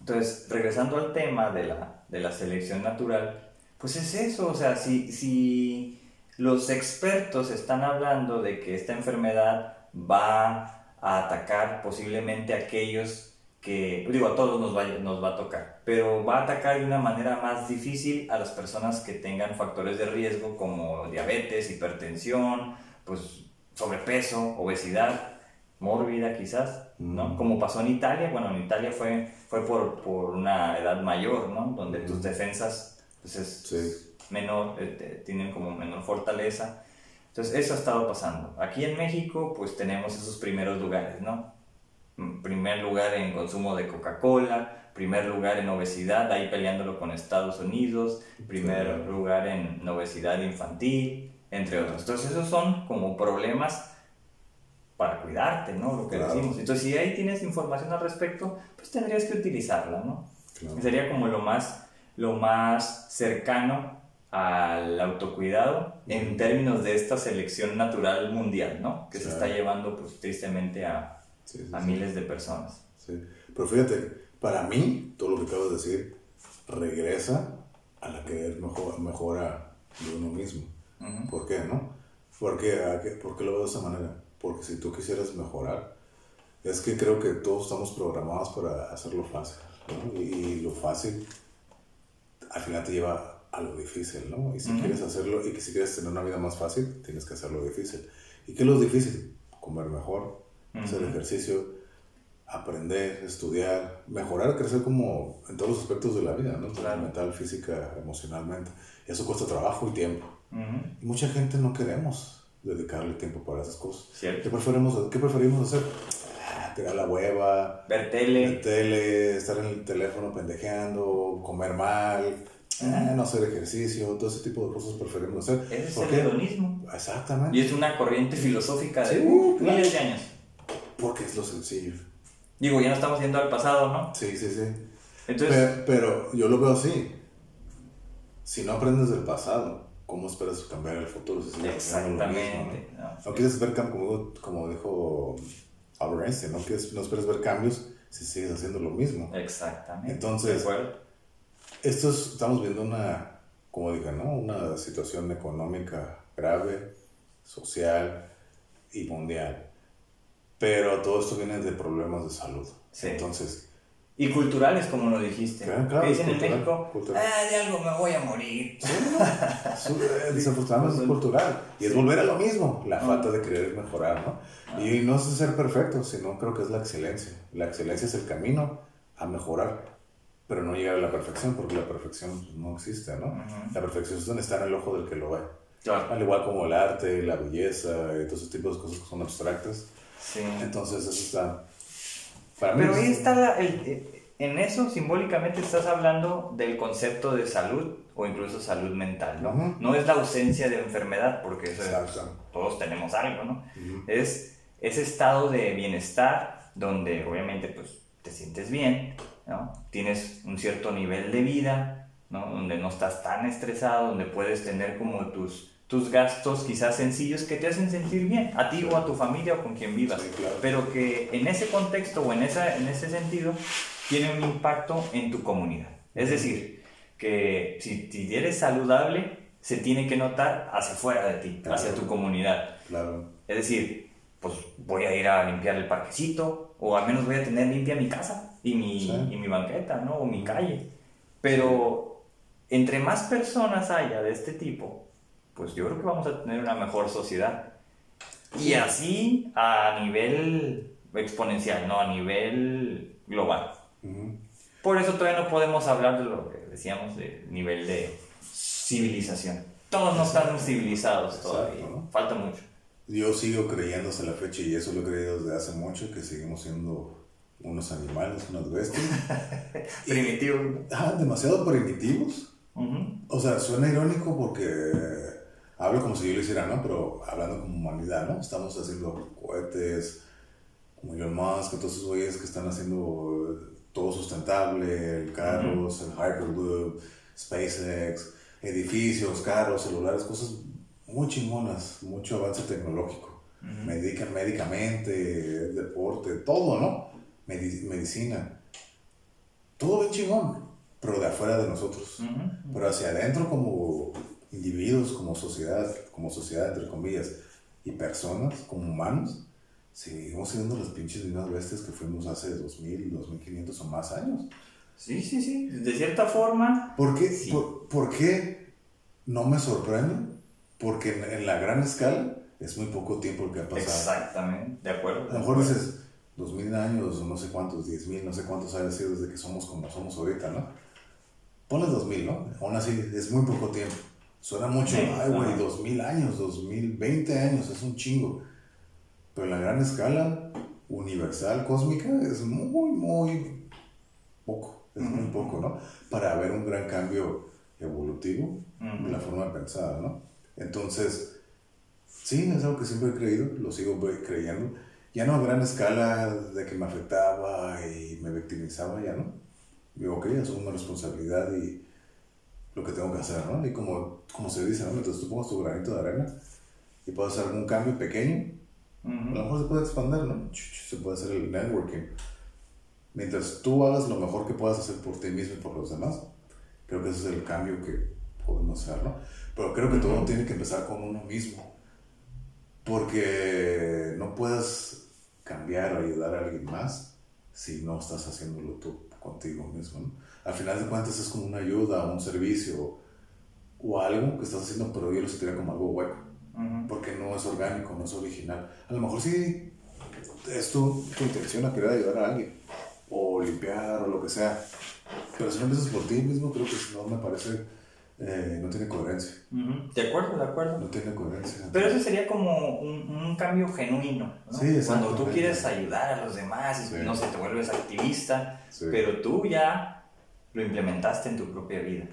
entonces, regresando al tema de la, de la selección natural, pues es eso, o sea, si, si los expertos están hablando de que esta enfermedad va a atacar posiblemente a aquellos que, digo, a todos nos va, a- nos va a tocar, pero va a atacar de una manera más difícil a las personas que tengan factores de riesgo como diabetes, hipertensión, pues sobrepeso, obesidad mórbida quizás, ¿no? Mm. Como pasó en Italia, bueno, en Italia fue, fue por, por una edad mayor, ¿no? Donde Mm. tus defensas pues es Sí. Menor, eh, te- tienen como menor fortaleza. Entonces, eso ha estado pasando. Aquí en México, pues tenemos esos primeros lugares, ¿no? Mm, Primer lugar en consumo de Coca-Cola, primer lugar en obesidad, ahí peleándolo con Estados Unidos, primer Claro. lugar en obesidad infantil, entre otros. Entonces, esos son como problemas para cuidarte, ¿no? Lo que Claro. decimos. Entonces, si ahí tienes información al respecto, pues tendrías que utilizarla, ¿no? Claro. Sería como lo más, lo más cercano al autocuidado en términos de esta selección natural mundial, ¿no? Que se Claro. está llevando, pues, tristemente a, Sí, sí, a sí. miles de personas. Pero fíjate, para mí, todo lo que acabas de decir regresa a la querer mejor, mejora de uno mismo. Ujú. ¿Por qué, no? ¿Por qué, ¿A qué- ¿Por qué lo veo de esa manera? Porque si tú quisieras mejorar, es que creo que todos estamos programados para hacerlo fácil. ¿no? Y lo fácil al final te lleva a lo difícil, ¿no? Y si Ujú. quieres hacerlo y que si quieres tener una vida más fácil, tienes que hacerlo difícil. ¿Y qué es lo difícil? Comer mejor, hacer Ujú. ejercicio, aprender, estudiar, mejorar, crecer como en todos los aspectos de la vida, ¿no? Claro. Mental, física, emocionalmente. Y eso cuesta trabajo y tiempo. Ujú. Y mucha gente no queremos dedicarle tiempo para esas cosas. ¿Qué ¿Cierto? preferimos, qué preferimos hacer? Ah, Tirar la hueva, Ver ver tele. tele, estar en el teléfono pendejeando, comer mal, ah, no hacer ejercicio, todo ese tipo de cosas preferimos hacer. Ese es ¿Por el qué? hedonismo. Exactamente. Y es una corriente filosófica de Sí, uh, claro. miles de años. Porque es lo sencillo. Digo, ya no estamos yendo al pasado, ¿no? Sí, sí, sí. Entonces, Pe- Pero, yo lo veo así. Si no aprendes del pasado, ¿cómo esperas cambiar el futuro? Si lo mismo, exactamente. ¿no? ¿no? No quieres ver cambios, como, como dijo Albert Einstein, no, quieres, no esperes ver cambios si sigues haciendo lo mismo. Exactamente. Entonces- ¿De acuerdo? Esto es- estamos viendo una, como dije, ¿no? Una situación económica grave, social y mundial. Pero todo esto viene de problemas de salud. Sí. Entonces, Y culturales, como lo dijiste. Claro, claro, dicen cultural, en México, cultural. ah, de algo me voy a morir. Eh, desafortunadamente es cultural. Y es Sí. volver a lo mismo, la Ah. falta de querer mejorar, ¿no? Ah. Y no es ser perfecto, sino creo que es la excelencia. La excelencia es el camino a mejorar, pero no llegar a la perfección, porque la perfección pues, no existe, ¿no? Ujú. La perfección está en el ojo del que lo ve. Claro. Al igual como el arte, la belleza y todos esos tipos de cosas que son abstractas. Sí. Entonces, eso está. Para mí. Pero es- ahí está la, el- eh, en eso simbólicamente estás hablando del concepto de salud o incluso salud mental, ¿no? Ujú. No es la ausencia de enfermedad, porque eso es- todos tenemos algo, ¿no? Ujú. Es ese estado de bienestar donde obviamente pues te sientes bien, ¿no? Tienes un cierto nivel de vida, ¿no? Donde no estás tan estresado, donde puedes tener como tus, tus gastos quizás sencillos que te hacen sentir bien, a ti o a tu familia o con quien vivas. Pero que en ese contexto o en, esa, en ese sentido tiene un impacto en tu comunidad. Es decir, que si, si eres saludable, se tiene que notar hacia afuera de ti, hacia tu comunidad. Claro. Es decir, pues voy a ir a limpiar el parquecito, o al menos voy a tener limpia mi casa y mi, y mi banqueta, ¿no? O mi calle. Pero entre más personas haya de este tipo, pues yo creo que vamos a tener una mejor sociedad. Y así a nivel exponencial, ¿no? A nivel global. Por eso todavía no podemos hablar de lo que decíamos de nivel de civilización. Todos no están civilizados todavía. Falta mucho. Yo sigo creyendo hasta la fecha, y eso lo he creído desde hace mucho, que seguimos siendo unos animales, unas bestias. [LAUGHS] primitivos. Ah, demasiado primitivos. O sea, suena irónico porque hablo como si yo lo hiciera, ¿no? Pero hablando como humanidad, ¿no? Estamos haciendo cohetes, como Elon Musk, todos esos güeyes que están haciendo todo sustentable, carros, el Hyperloop, SpaceX, edificios, carros, celulares, cosas muy chingonas, mucho avance tecnológico. Medican médicamente, deporte, todo, ¿no? Medicina. Todo bien chingón, pero de afuera de nosotros. Pero hacia adentro como individuos, como sociedad, como sociedad entre comillas, y personas, como humanos, seguimos siendo las pinches mismas bestias que fuimos hace 2000, 2500 o más años. Sí, sí, sí, de cierta forma. ¿Por qué, por, qué no me sorprende? Porque en, la gran escala es muy poco tiempo el que ha pasado. Exactamente, de acuerdo. A lo mejor dices, 2000 años o no sé cuántos, 10.000, no sé cuántos haya sido desde que somos como somos ahorita, ¿no? Ponle 2000, ¿no? Aún así es muy poco tiempo. Suena mucho, ay, güey, 2000 años, 2020 años, es un chingo. Pero en la gran escala universal, cósmica, es muy, muy poco. Es muy poco, ¿no? Para haber un gran cambio evolutivo en la forma de pensar, ¿no? Entonces, sí, es algo que siempre he creído, lo sigo creyendo. Ya no a gran escala de que me afectaba y me victimizaba, ya no. Digo, ok, asumo una responsabilidad y lo que tengo que hacer, ¿no? Y como, como se dice, ¿no? Mientras tú pongas tu granito de arena y puedes hacer algún cambio pequeño, a lo mejor se puede expandir, ¿no? Se puede hacer el networking. Mientras tú hagas lo mejor que puedas hacer por ti mismo y por los demás, creo que ese es el cambio que podemos hacer, ¿no? Pero creo que todo tiene que empezar con uno mismo. Porque no puedes cambiar o ayudar a alguien más si no estás haciéndolo tú contigo mismo, ¿no? Al final de cuentas es como una ayuda, un servicio o algo que estás haciendo, pero yo lo sentiría como algo hueco porque no es orgánico, no es original. A lo mejor sí es tu, tu intención a querer ayudar a alguien, o limpiar, o lo que sea. Pero si no empiezas por ti mismo, creo que si no me parece, eh, no tiene coherencia. De acuerdo, de acuerdo. No tiene coherencia. Pero eso sería como un, un cambio genuino, ¿no? Sí, Cuando tú quieres ayudar a los demás, no sé, te vuelves activista, pero tú ya lo implementaste en tu propia vida.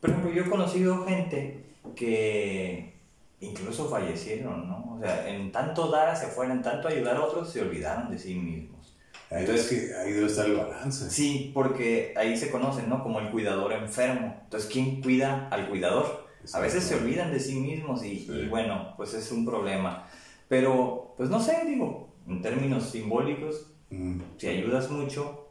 Por ejemplo, yo he conocido gente que incluso fallecieron, ¿no? O sea, en tanto dar hacia afuera, en tanto ayudar a otros, se olvidaron de sí mismos. Entonces, que ahí debe estar el balance. Sí, porque ahí se conocen, ¿no? Como el cuidador enfermo. Entonces, ¿quién cuida al cuidador? A veces se olvidan de sí mismos y, bueno, pues es un problema. Pero, pues no sé, digo, en términos simbólicos, mm. si ayudas mucho,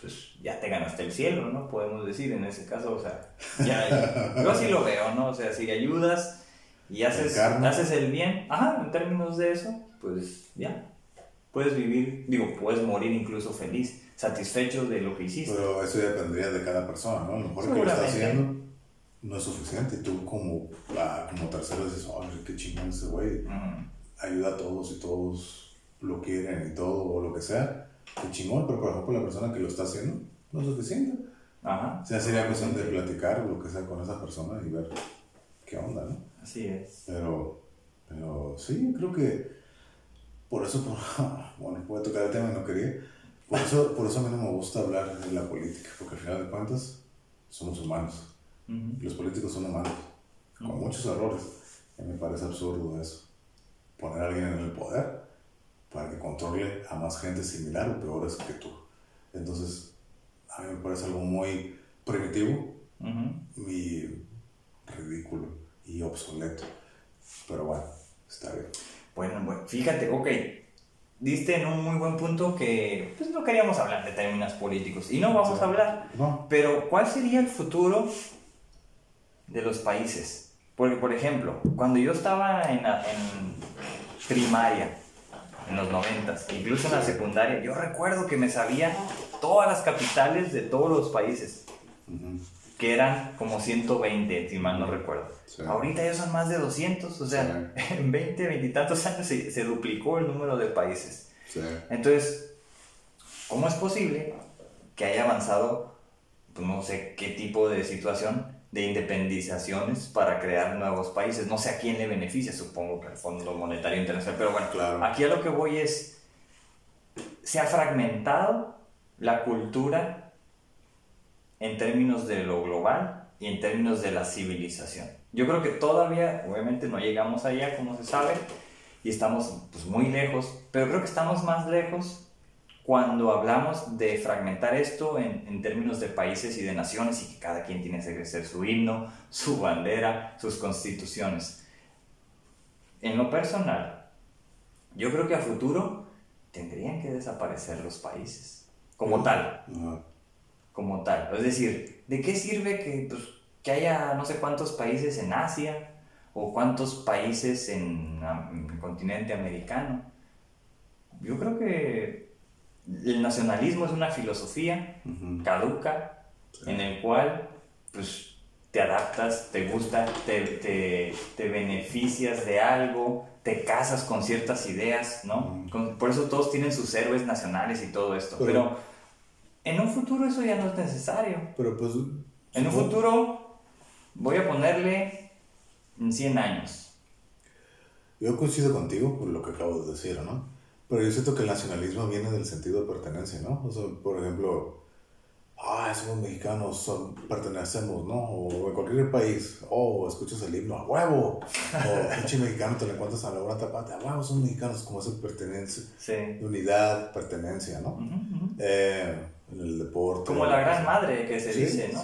pues ya te ganaste el cielo, ¿no? Podemos decir en ese caso, o sea, ya, yo así lo veo, ¿no? O sea, si ayudas y haces, haces el bien, ajá, en términos de eso, pues ya, puedes vivir, digo, puedes morir incluso feliz, satisfecho de lo que hiciste. Pero eso ya dependería de cada persona, ¿no? A lo mejor que lo está haciendo no es suficiente. Tú como, ah, como tercero dices, oh, qué chingón ese güey. Ayuda a todos y todos lo quieren y todo, o lo que sea. Qué chingón, pero por ejemplo la persona que lo está haciendo no es suficiente. Ajá. O sea, sería cuestión de platicar o lo que sea con esa persona y ver qué onda, ¿no? Así es. Pero, pero sí, creo que por eso, [LAUGHS] bueno, voy a tocar el tema y no quería. Por eso, por eso a mí no me gusta hablar de la política, porque al final de cuentas somos humanos. Los políticos son humanos, con muchos errores. Y me parece absurdo eso. Poner a alguien en el poder para que controle a más gente similar o peores que tú. Entonces, a mí me parece algo muy primitivo y ridículo y obsoleto. Pero bueno, está bien. Bueno, bueno, fíjate, ok, diste en un muy buen punto que pues, no queríamos hablar de términos políticos y no vamos a hablar. Pero ¿cuál sería el futuro de los países? Porque, por ejemplo, cuando yo estaba en, en primaria, en los noventas, incluso en la secundaria, yo recuerdo que me sabía todas las capitales de todos los países que eran como 120, si mal no recuerdo. Ahorita ya son más de 200, o sea, [LAUGHS] en 20, 20 y tantos años se, duplicó el número de países. Entonces, ¿cómo es posible que haya avanzado, pues no sé qué tipo de situación de independizaciones para crear nuevos países? No sé a quién le beneficia, supongo que al Fondo Monetario Internacional, pero bueno, claro. aquí a lo que voy es, se ha fragmentado la cultura en términos de lo global y en términos de la civilización. Yo creo que todavía, obviamente no llegamos allá, como se sabe, y estamos pues, muy lejos, pero creo que estamos más lejos cuando hablamos de fragmentar esto en, en, términos de países y de naciones y que cada quien tiene que ejercer su himno, [LAUGHS] su bandera, sus constituciones. En lo personal, yo creo que a futuro tendrían que desaparecer los países como tal como tal. Es decir, ¿de qué sirve que, pues, que haya no sé cuántos países en Asia o cuántos países en, el continente americano? Yo creo que el nacionalismo es una filosofía caduca en el cual pues, te adaptas, te gusta, te, te, te, beneficias de algo, te casas con ciertas ideas, ¿no? por eso todos tienen sus héroes nacionales y todo esto. pero en un futuro eso ya no es necesario. Pero pues... En un futuro voy a ponerle en 100 años. Yo coincido contigo por lo que acabo de decir, ¿no? Pero yo siento que el nacionalismo viene del sentido de pertenencia, ¿no? O sea, por ejemplo, ah, somos mexicanos, son, pertenecemos, ¿no? O en cualquier país, oh, escuchas el himno, a huevo, o [LAUGHS] pinche mexicano te lo encuentras a la hora tapate, a huevo, son mexicanos, como esa pertenencia, sí. unidad, pertenencia, ¿no? eh, en el deporte. Como la gran madre que se dice, ¿no?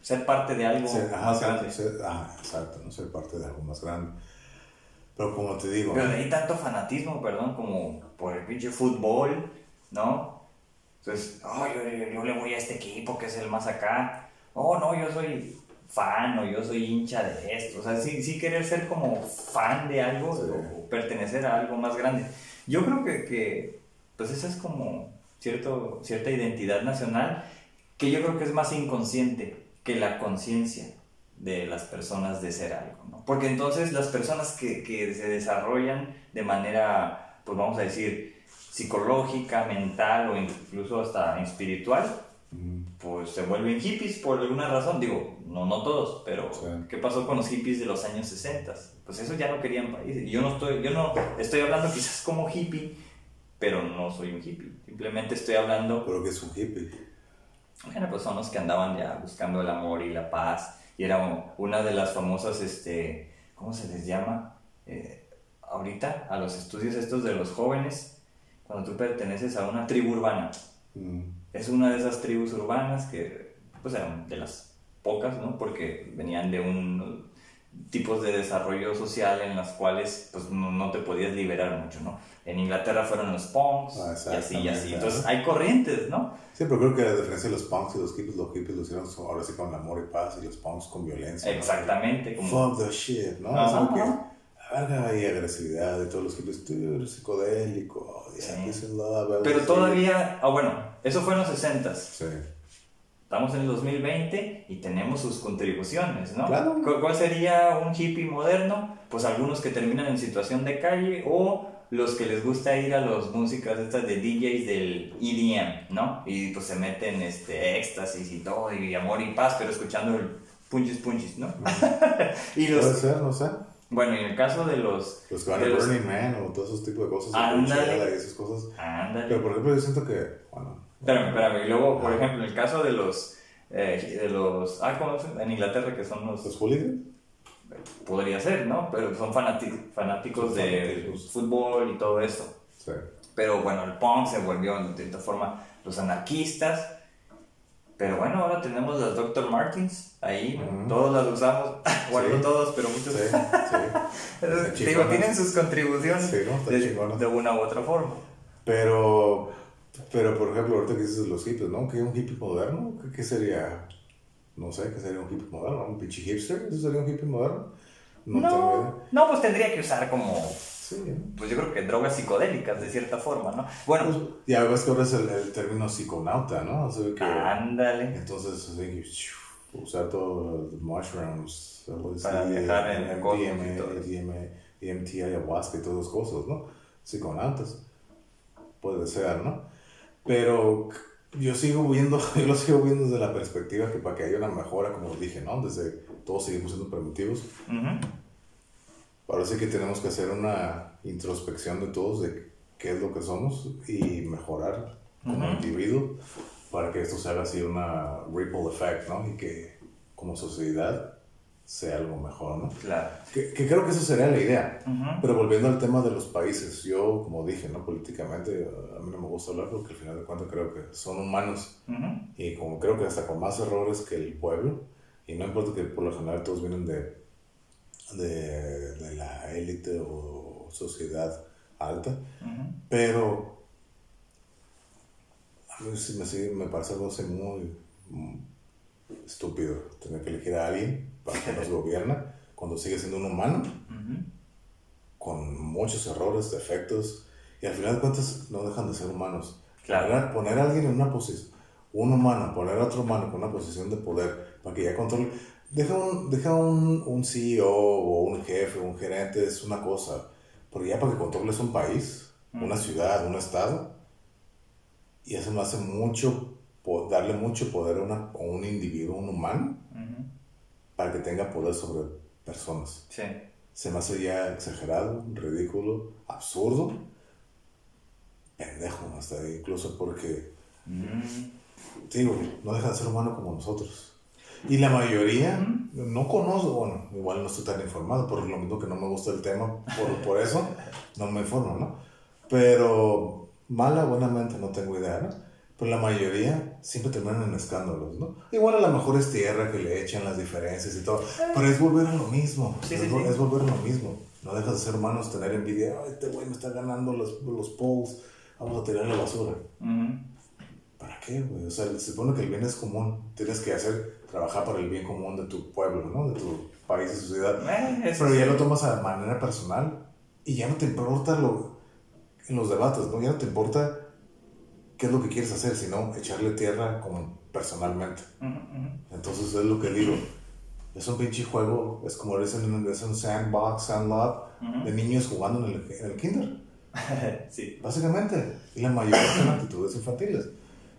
ser parte de algo más grande. ah, exacto, ¿no? Ser parte de algo más grande. Pero como te digo. Pero hay tanto fanatismo, perdón, como por el pinche fútbol, ¿no? Entonces, oh, yo, le voy a este equipo que es el más acá. Oh, no, yo soy fan o yo soy hincha de esto. O sea, sí, sí querer ser como fan de algo o pertenecer a algo más grande. Yo creo que, que pues esa es como cierto, cierta identidad nacional que yo creo que es más inconsciente que la conciencia de las personas de ser algo, ¿no? Porque entonces las personas que, que, se desarrollan de manera, pues vamos a decir, psicológica, mental o incluso hasta espiritual, pues se vuelven hippies por alguna razón. Digo, no, no todos, pero ¿qué pasó con los hippies de los años 60? Pues eso ya no querían países. Y yo no estoy, yo no estoy hablando quizás como hippie, pero no soy un hippie. Simplemente estoy hablando... ¿Pero qué es un hippie? Bueno, pues son los que andaban ya buscando el amor y la paz. Y era una de las famosas, este, ¿cómo se les llama? Eh, ahorita, a los estudios estos de los jóvenes, cuando tú perteneces a una tribu urbana. Mm. Es una de esas tribus urbanas que, pues eran de las pocas, ¿no? Porque venían de un tipos de desarrollo social en las cuales pues no, no, te podías liberar mucho, ¿no? En Inglaterra fueron los punks ah, y así y así. Entonces hay corrientes, ¿no? Sí, pero creo que la diferencia de los punks y los hippies, los hippies lo hicieron ahora sí con amor y paz y los punks con violencia. Exactamente. Como... Fuck the shit, ¿no? Ajá, que, verga y agresividad de todos los hippies, tú eres psicodélico, sí. love, Pero todavía, ah bueno, eso fue en los 60 Sí. Estamos en el 2020 y tenemos sus contribuciones, ¿no? Claro. ¿Cuál sería un hippie moderno? Pues algunos que terminan en situación de calle o los que les gusta ir a los músicas estas de DJs del EDM, ¿no? Y pues se meten este éxtasis y todo, y amor y paz, pero escuchando el punches punches, ¿no? [LAUGHS] y los, Puede ser, no sé. Bueno, en el caso de los... Los que van a Burning Man o todos esos tipos de cosas. Ándale. Y esas cosas. Ándale. Pero por ejemplo yo siento que, bueno, Espérame, espérame. Y luego, por ejemplo, en el caso de los. Eh, de los ah, ¿cómo en Inglaterra que son los. ¿Los hooligans? Podría ser, ¿no? Pero son fanáticos, fanáticos de fútbol y todo eso. Sí. Pero bueno, el punk se volvió de cierta forma los anarquistas. Pero bueno, ahora tenemos las Dr. Martins ahí, ¿no? Ujú. todos las usamos, [LAUGHS] bueno, Sí. todos, pero muchos. Sí, [LAUGHS] sí. Digo, tienen sus contribuciones ¿no? De, de una u otra forma. Pero, pero por ejemplo, ahorita que dices los hippies, ¿no? ¿Qué es un hippie moderno? ¿Qué, qué sería? No sé, ¿qué sería un hippie moderno? ¿Un pinche hipster? ¿Eso sería un hippie moderno? No. No, no, pues tendría que usar como, Sí, ¿no? pues yo creo que drogas psicodélicas de cierta forma, ¿no? Bueno, Pues, ya ves que ahora es el, el término psiconauta, ¿no? O sea, que, ándale. entonces, así que usar todos los mushrooms, Para viajar en el. DMA, DMT, ayahuasca y todas esas cosas, ¿no? Psiconautas. Puede ser, ¿no? Pero yo sigo viendo, [LAUGHS] yo lo sigo viendo desde la perspectiva que para que haya una mejora, como dije, ¿no? Desde todos seguimos siendo primitivos. Parece que tenemos que hacer una introspección de todos de qué es lo que somos y mejorar como individuo para que esto se haga así una ripple effect, ¿no? Y que como sociedad sea algo mejor, ¿no? Claro. Que, que creo que eso sería la idea. Pero volviendo al tema de los países, yo, como dije, ¿no? Políticamente, a mí no me gusta hablar porque al final de cuentas creo que son humanos y como creo que hasta con más errores que el pueblo, y no importa que por lo general todos vienen de, de, de la élite o sociedad alta, pero a mí sí me, sigue- me parece algo así muy mm, estúpido tener que elegir a alguien para que nos gobierna cuando sigue siendo un humano Ujú. con muchos errores, defectos, y al final de cuentas no dejan de ser humanos. Claro. Poner, poner a alguien en una posición, un humano, poner a otro humano con una posición de poder para que ya controle. Deja un, deja un, un CEO o un jefe, un gerente, es una cosa, pero ya para que controles un país, una Mm. ciudad, un estado, y eso me hace mucho, darle mucho poder a, una, a un individuo, un humano. Para que tenga poder sobre personas Sí. se me hace ya exagerado, ridículo, absurdo, pendejo hasta ahí, incluso porque, Mm. digo, no deja de ser humano como nosotros. Y la mayoría, no conozco, bueno, igual no estoy tan informado, por lo mismo que no me gusta el tema, por, por eso no me informo, ¿no? Pero mala, buenamente, no tengo idea, ¿no? Pero la mayoría siempre terminan en escándalos, ¿no? Igual a lo mejor es tierra que le echan las diferencias y todo, pero es volver a lo mismo, Sí, es, sí, vol- sí. es volver a lo mismo. No dejas de ser humanos, tener envidia, ay, este güey me está ganando los, los polls, vamos a tirarle basura. Ujú. ¿Para qué, güey? O sea, se supone que el bien es común. Tienes que hacer, trabajar para el bien común de tu pueblo, ¿no? De tu país y sociedad. Eh, eso Pero ya lo tomas a manera personal y ya no te importa lo, en los debates, ¿no? Ya no te importa qué es lo que quieres hacer, sino echarle tierra como personalmente. Ujú, ujú. Entonces es lo que digo. Es un pinche juego, es como es un, es un sandbox, sandlot Ujú. de niños jugando en el, en el kinder. [LAUGHS] sí. Básicamente. Y la mayoría son actitudes infantiles.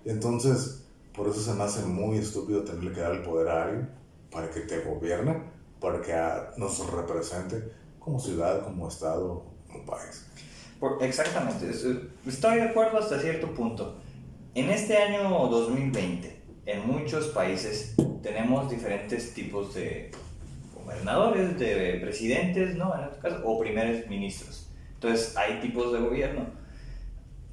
Entonces, por eso se me hace muy estúpido tenerle que dar el poder a alguien para que te gobierne, para que nos represente como ciudad, como estado, como país. Exactamente, es- estoy de acuerdo hasta cierto punto. En este año 2020, en muchos países tenemos diferentes tipos de gobernadores, de presidentes, ¿no? En este caso, o primeros ministros. Entonces, hay tipos de gobierno.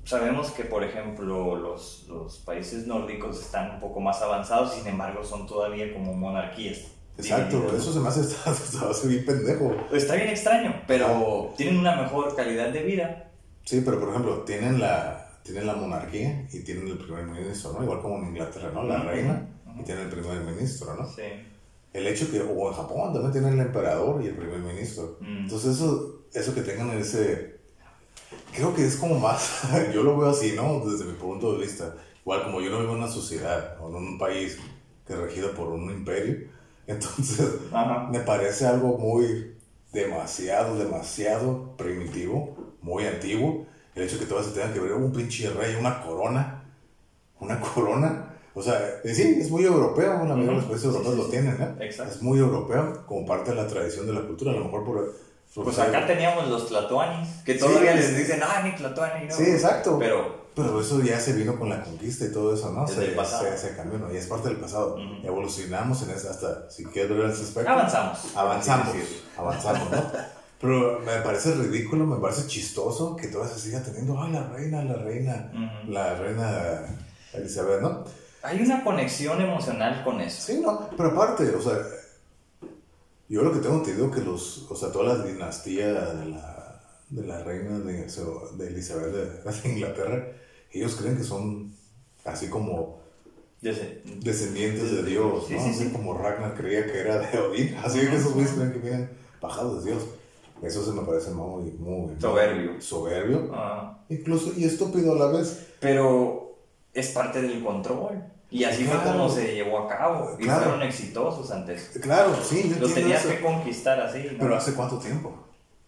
Sabemos que, por ejemplo, los, los países nórdicos están un poco más avanzados, sin embargo, son todavía como monarquías. Exacto, divididos. eso se me hace, [LAUGHS] se me hace bien pendejo. Está bien extraño, pero tienen una mejor calidad de vida. Sí, pero por ejemplo, tienen la, tienen la monarquía y tienen el primer ministro, ¿no? Igual como en Inglaterra, ¿no? La reina y tienen el primer ministro, ¿no? Sí. El hecho que, o en Japón también tienen el emperador y el primer ministro. Mm. Entonces eso, eso que tengan ese, creo que es como más, [LAUGHS] yo lo veo así, ¿no? Desde mi punto de vista. Igual como yo no vivo en una sociedad o en un país que es regido por un imperio, entonces Ajá. me parece algo muy demasiado, demasiado primitivo, muy antiguo. El hecho que todas se tengan que ver un pinche rey, una corona, una [LAUGHS] corona. O sea, eh, sí, es muy europeo, la mayoría de los países europeos sí, lo tienen, ¿eh? Exacto. Es muy europeo, como parte de la tradición de la cultura, a lo mejor por... Pues acá teníamos los tlatoanis, que todavía Sí. les dicen, ah, mi tlatoani, ¿no? Sí, exacto. Pero, Pero eso ya se vino con la conquista y todo eso, ¿no? Se, se, se cambió, ¿no? Y es parte del pasado. Evolucionamos en eso hasta, si quieres ver ese aspecto. avanzamos. Avanzamos, Sí, avanzamos, ¿no? [LAUGHS] Pero me parece ridículo, me parece chistoso que todavía se siga teniendo, ay, la reina, la reina, la reina Elizabeth, ¿no? Hay una conexión emocional con eso. Sí, no, pero aparte, o sea, yo lo que tengo entendido que los, o sea, toda la dinastía de la, de la reina de, de Elizabeth de, de Inglaterra, ellos creen que son así como descendientes de Dios, ¿no? sí, Así sí. como Ragnar creía que era de Odín, [LAUGHS] así que esos güeyes creen que vienen bajados de Dios. Eso se me parece muy, muy... Soberbio. Soberbio. Ah, Incluso, y estúpido a la vez. pero es parte del control. Y así fue como se llevó a cabo. Y Claro. fueron exitosos antes. Claro, sí, yo Los tenías eso. que conquistar así. ¿no? Pero ¿hace cuánto tiempo?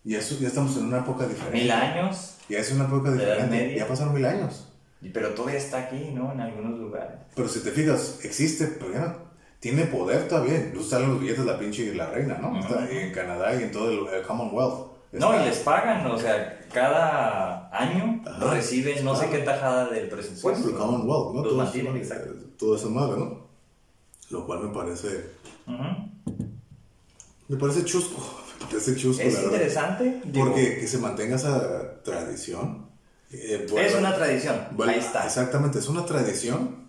Y eso, ya estamos en una época diferente. Mil años. Ya es una época diferente. Ya pasaron mil años. Pero todavía está aquí, ¿no? En algunos lugares. Pero si te fijas, existe, pero ya no- tiene poder todavía. Incluso salen los billetes de la pinche la reina, ¿no? Ujú. Está en Canadá y en todo el, el Commonwealth. No, Está- y les pagan, o sea, cada año Ajá. reciben no sé qué tajada del Pues presupuesto. el Commonwealth, ¿no? Los Todo mantienen, eso, exacto. eh, Todo eso madre, ¿no? Lo cual me parece. Ujú. Me parece chusco. [LAUGHS] Me parece chusco, Es la verdad. interesante. digo, Porque que se mantenga esa tradición. Eh, es una tradición. Ahí está. Exactamente, es una tradición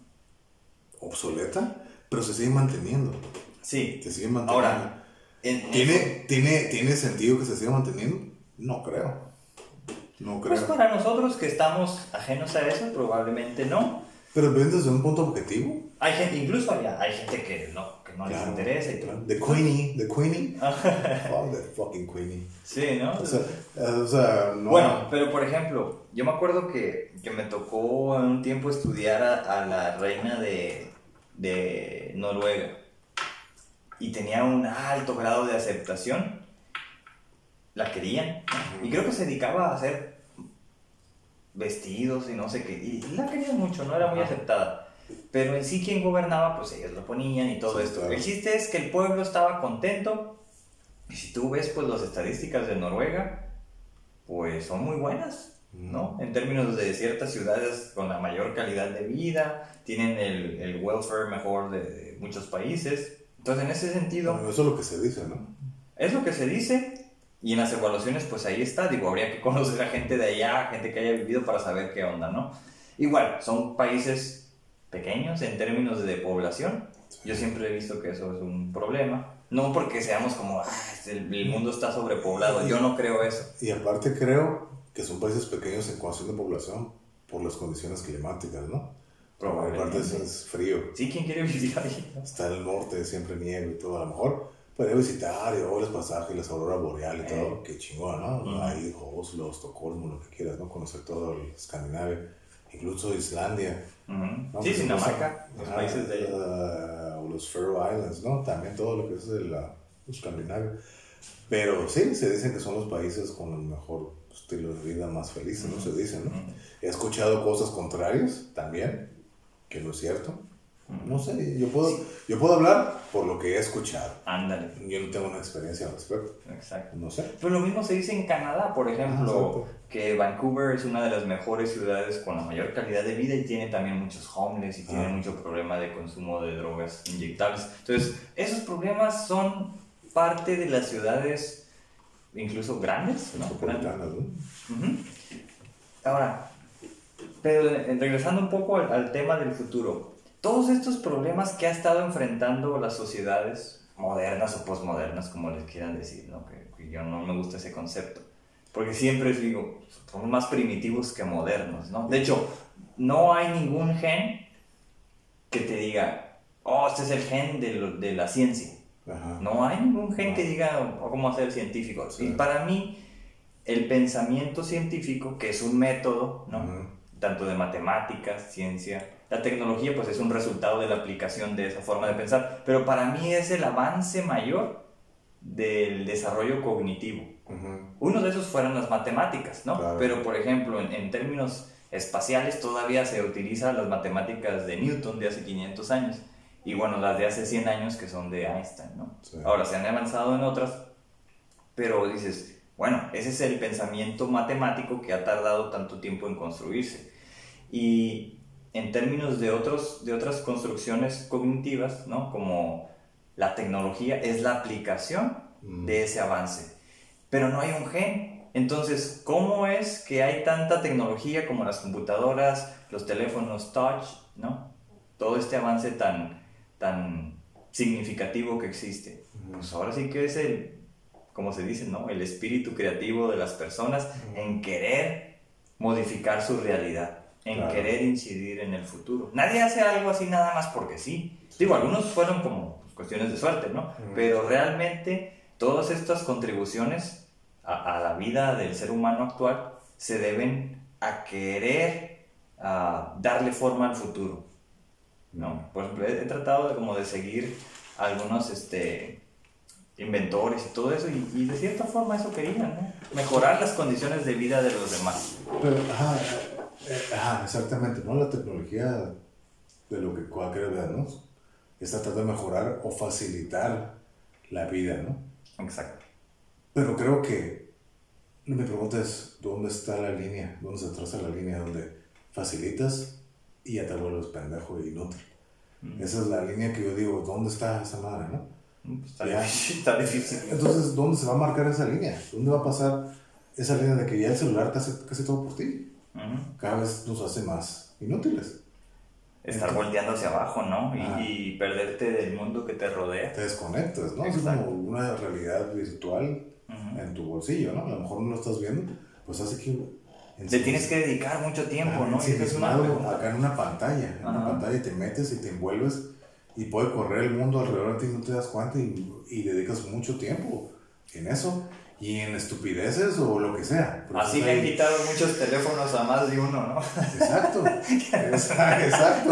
obsoleta, pero se sigue manteniendo. Sí. Se sigue manteniendo. Ahora, en- ¿Tiene, ¿tiene, ¿Tiene sentido que se siga manteniendo? No creo. No creo. Pues para nosotros que estamos ajenos a eso, probablemente no. Pero ven desde un punto objetivo. Hay gente, incluso allá, hay gente que no, no les interesa y claro. The Queenie, The Queenie. [LAUGHS] Fuck the fucking Queenie. Sí, ¿no? O sea, o sea, no. Bueno, pero por ejemplo, yo me acuerdo que, que me tocó en un tiempo estudiar a, a la reina de, de Noruega y tenía un alto grado de aceptación. La querían. Y creo que se dedicaba a hacer vestidos y no sé qué. Y la querían mucho, no era muy aceptada. Pero en sí quien gobernaba, pues ellos lo ponían y todo Sí, esto. claro. El chiste es que el pueblo estaba contento. Y si tú ves pues las estadísticas de Noruega, pues son muy buenas, ¿no? En términos de ciertas ciudades con la mayor calidad de vida, tienen el, el welfare mejor de, de muchos países. Entonces, en ese sentido, Bueno, eso es lo que se dice, ¿no? es lo que se dice. Y en las evaluaciones, pues ahí está. Digo, habría que conocer a gente de allá, gente que haya vivido para saber qué onda, ¿no? Igual, son países pequeños en términos de población. Yo siempre he visto que eso es un problema. No porque seamos como, ah, el, mundo está sobrepoblado. Yo no creo eso. Y aparte creo que son países pequeños en cuestión de población por las condiciones climáticas, ¿no? Probablemente. Aparte es, frío. Sí, ¿quién quiere vivir ahí? Está el norte, siempre nieve y todo. A lo mejor podría visitar y luego los pasajes, las auroras boreales y todo. Qué chingón, ¿no? Ujú. Ahí, Oslo, Estocolmo, lo que quieras, ¿no? Conocer todo el Escandinavia. Incluso Islandia. Sí, Pues, Dinamarca, los ajá, países de ah, o los Faroe Islands, ¿no? También todo lo que es de la Escandinavia. Pero sí, se dicen que son los países con el mejor estilo de vida más felices, ¿no? Se dice, ¿no? He escuchado cosas contrarias también, que no es cierto. No sé, yo puedo, yo puedo hablar por lo que he escuchado. Ándale, Yo no tengo una experiencia al respecto. exacto. No sé. Pues lo mismo se dice en Canadá, por ejemplo, Ah, que Vancouver es una de las mejores ciudades con la mayor calidad de vida y tiene también muchos homeless y tiene Ah. mucho problema de consumo de drogas inyectables. Entonces, esos problemas son parte de las ciudades incluso grandes, ¿no? Ahora, pero regresando un poco al, al tema del futuro, todos estos problemas que ha estado enfrentando las sociedades modernas o posmodernas, como les quieran decir, ¿no? que, que yo no me gusta ese concepto, porque siempre digo, somos más primitivos que modernos, ¿no? De hecho, no hay ningún gen que te diga, oh, este es el gen de, lo- de la ciencia. Ajá. No hay ningún gen que diga "Oh, cómo hacer científico. Sí. Y para mí, el pensamiento científico, que es un método, ¿no? Tanto de matemáticas, ciencia, la tecnología, pues es un resultado de la aplicación de esa forma de pensar. Pero para mí es el avance mayor del desarrollo cognitivo. Ujú. Uno de esos fueron las matemáticas, ¿no? Claro. Pero, por ejemplo, en, en términos espaciales todavía se utilizan las matemáticas de Newton de hace 500 años y, bueno, las de hace 100 años que son de Einstein, ¿no? Sí. Ahora, se han avanzado en otras, pero dices, bueno, ese es el pensamiento matemático que ha tardado tanto tiempo en construirse. Y en términos de, otros, de otras construcciones cognitivas, ¿no? Como la tecnología, es la aplicación Mm. de ese avance. pero no hay un gen. Entonces, ¿cómo es que hay tanta tecnología como las computadoras, los teléfonos touch, ¿no? Todo este avance tan, tan significativo que existe. Pues ahora sí que es el, como se dice, ¿no? El espíritu creativo de las personas en querer modificar su realidad, en querer incidir en el futuro. Nadie hace algo así nada más porque sí. Digo, algunos fueron como cuestiones de suerte, ¿no? Pero realmente todas estas contribuciones a, la vida del ser humano actual se deben a querer darle forma al futuro. ¿no? Por ejemplo, he, tratado de, como de seguir algunos este, inventores y todo eso, y, de cierta forma eso querían, ¿no? Mejorar las condiciones de vida de los demás. Pero, ajá, ajá, exactamente, ¿no? La tecnología de lo que cualquier vida, ¿no? Es tratar de mejorar o facilitar la vida, ¿no? Exacto. Pero creo que mi pregunta es, ¿dónde está la línea? ¿Dónde se traza la línea donde facilitas y ya te vuelves pendejo y inútil? Mm. Esa es la línea que yo digo, ¿dónde está esa madre, no? Mm, pues está, difícil, está difícil. Entonces, ¿dónde se va a marcar esa línea? ¿Dónde va a pasar esa línea de que ya el celular te hace casi todo por ti? Cada vez nos hace más inútiles. Estar volteando hacia abajo, ¿no? Y, perderte del mundo que te rodea. Te desconectas, ¿no? Es como una realidad virtual en tu bolsillo, ¿no? A lo mejor no lo estás viendo, pues hace que le tienes que dedicar mucho tiempo, ¿no? Sí, es acá en una pantalla, en una pantalla y te metes y te envuelves y puede correr el mundo alrededor de ti y no te das cuenta y, y dedicas mucho tiempo en eso y en estupideces o lo que sea. Así le han quitado muchos teléfonos a más de uno, ¿no? Exacto. [LAUGHS] exacto.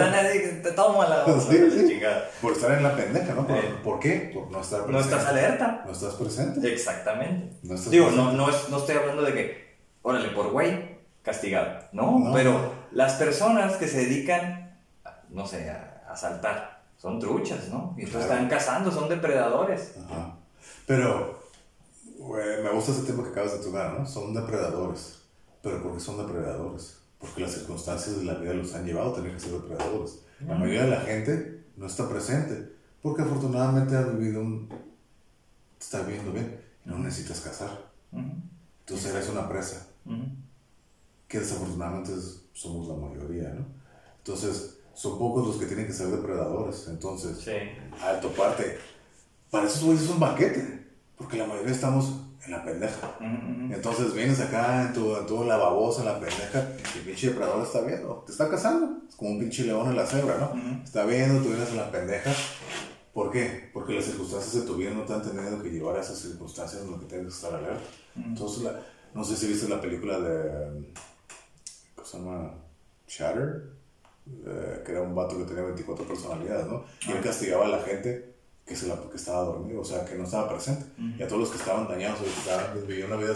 te tomo la, sí, chingada. Por estar en la pendeja, ¿no? ¿Por, qué? Por no estar presente. No estás alerta. No estás presente. Exactamente. Digo, No, no, es, no estoy hablando de que, órale, por güey, castigado. ¿no? Pero las personas que se dedican, no sé, a, saltar, son truchas, ¿no? Y entonces están cazando, son depredadores. Ajá. Pero me gusta ese tema que acabas de tocar, ¿no? Son depredadores. ¿Pero por qué son depredadores? Porque las circunstancias de la vida los han llevado a tener que ser depredadores. La mayoría de la gente no está presente porque afortunadamente ha vivido un... está viviendo bien y no necesitas cazar. Entonces eres una presa que desafortunadamente somos la mayoría, ¿no? Entonces, son pocos los que tienen que ser depredadores. Entonces, sí. al toparte, para esos güeyes es un banquete, porque la mayoría estamos en la pendeja. Entonces vienes acá en tu, en tu lavabosa, en la pendeja, y el pinche depredador está viendo, te está cazando. Es como un pinche león en la cebra, ¿no? Está viendo, tú vienes en la pendeja. ¿Por qué? Porque las circunstancias de tu vida no te han tenido que llevar a esas circunstancias en las que tienes que estar alerta. Entonces, no sé si viste la película de se llama Shatter, eh, que era un vato que tenía 24 personalidades, ¿no? Y él castigaba a la gente que, se la, que estaba dormido, o sea, que no estaba presente. Y a todos los que estaban dañados o que estaban, viviendo una vida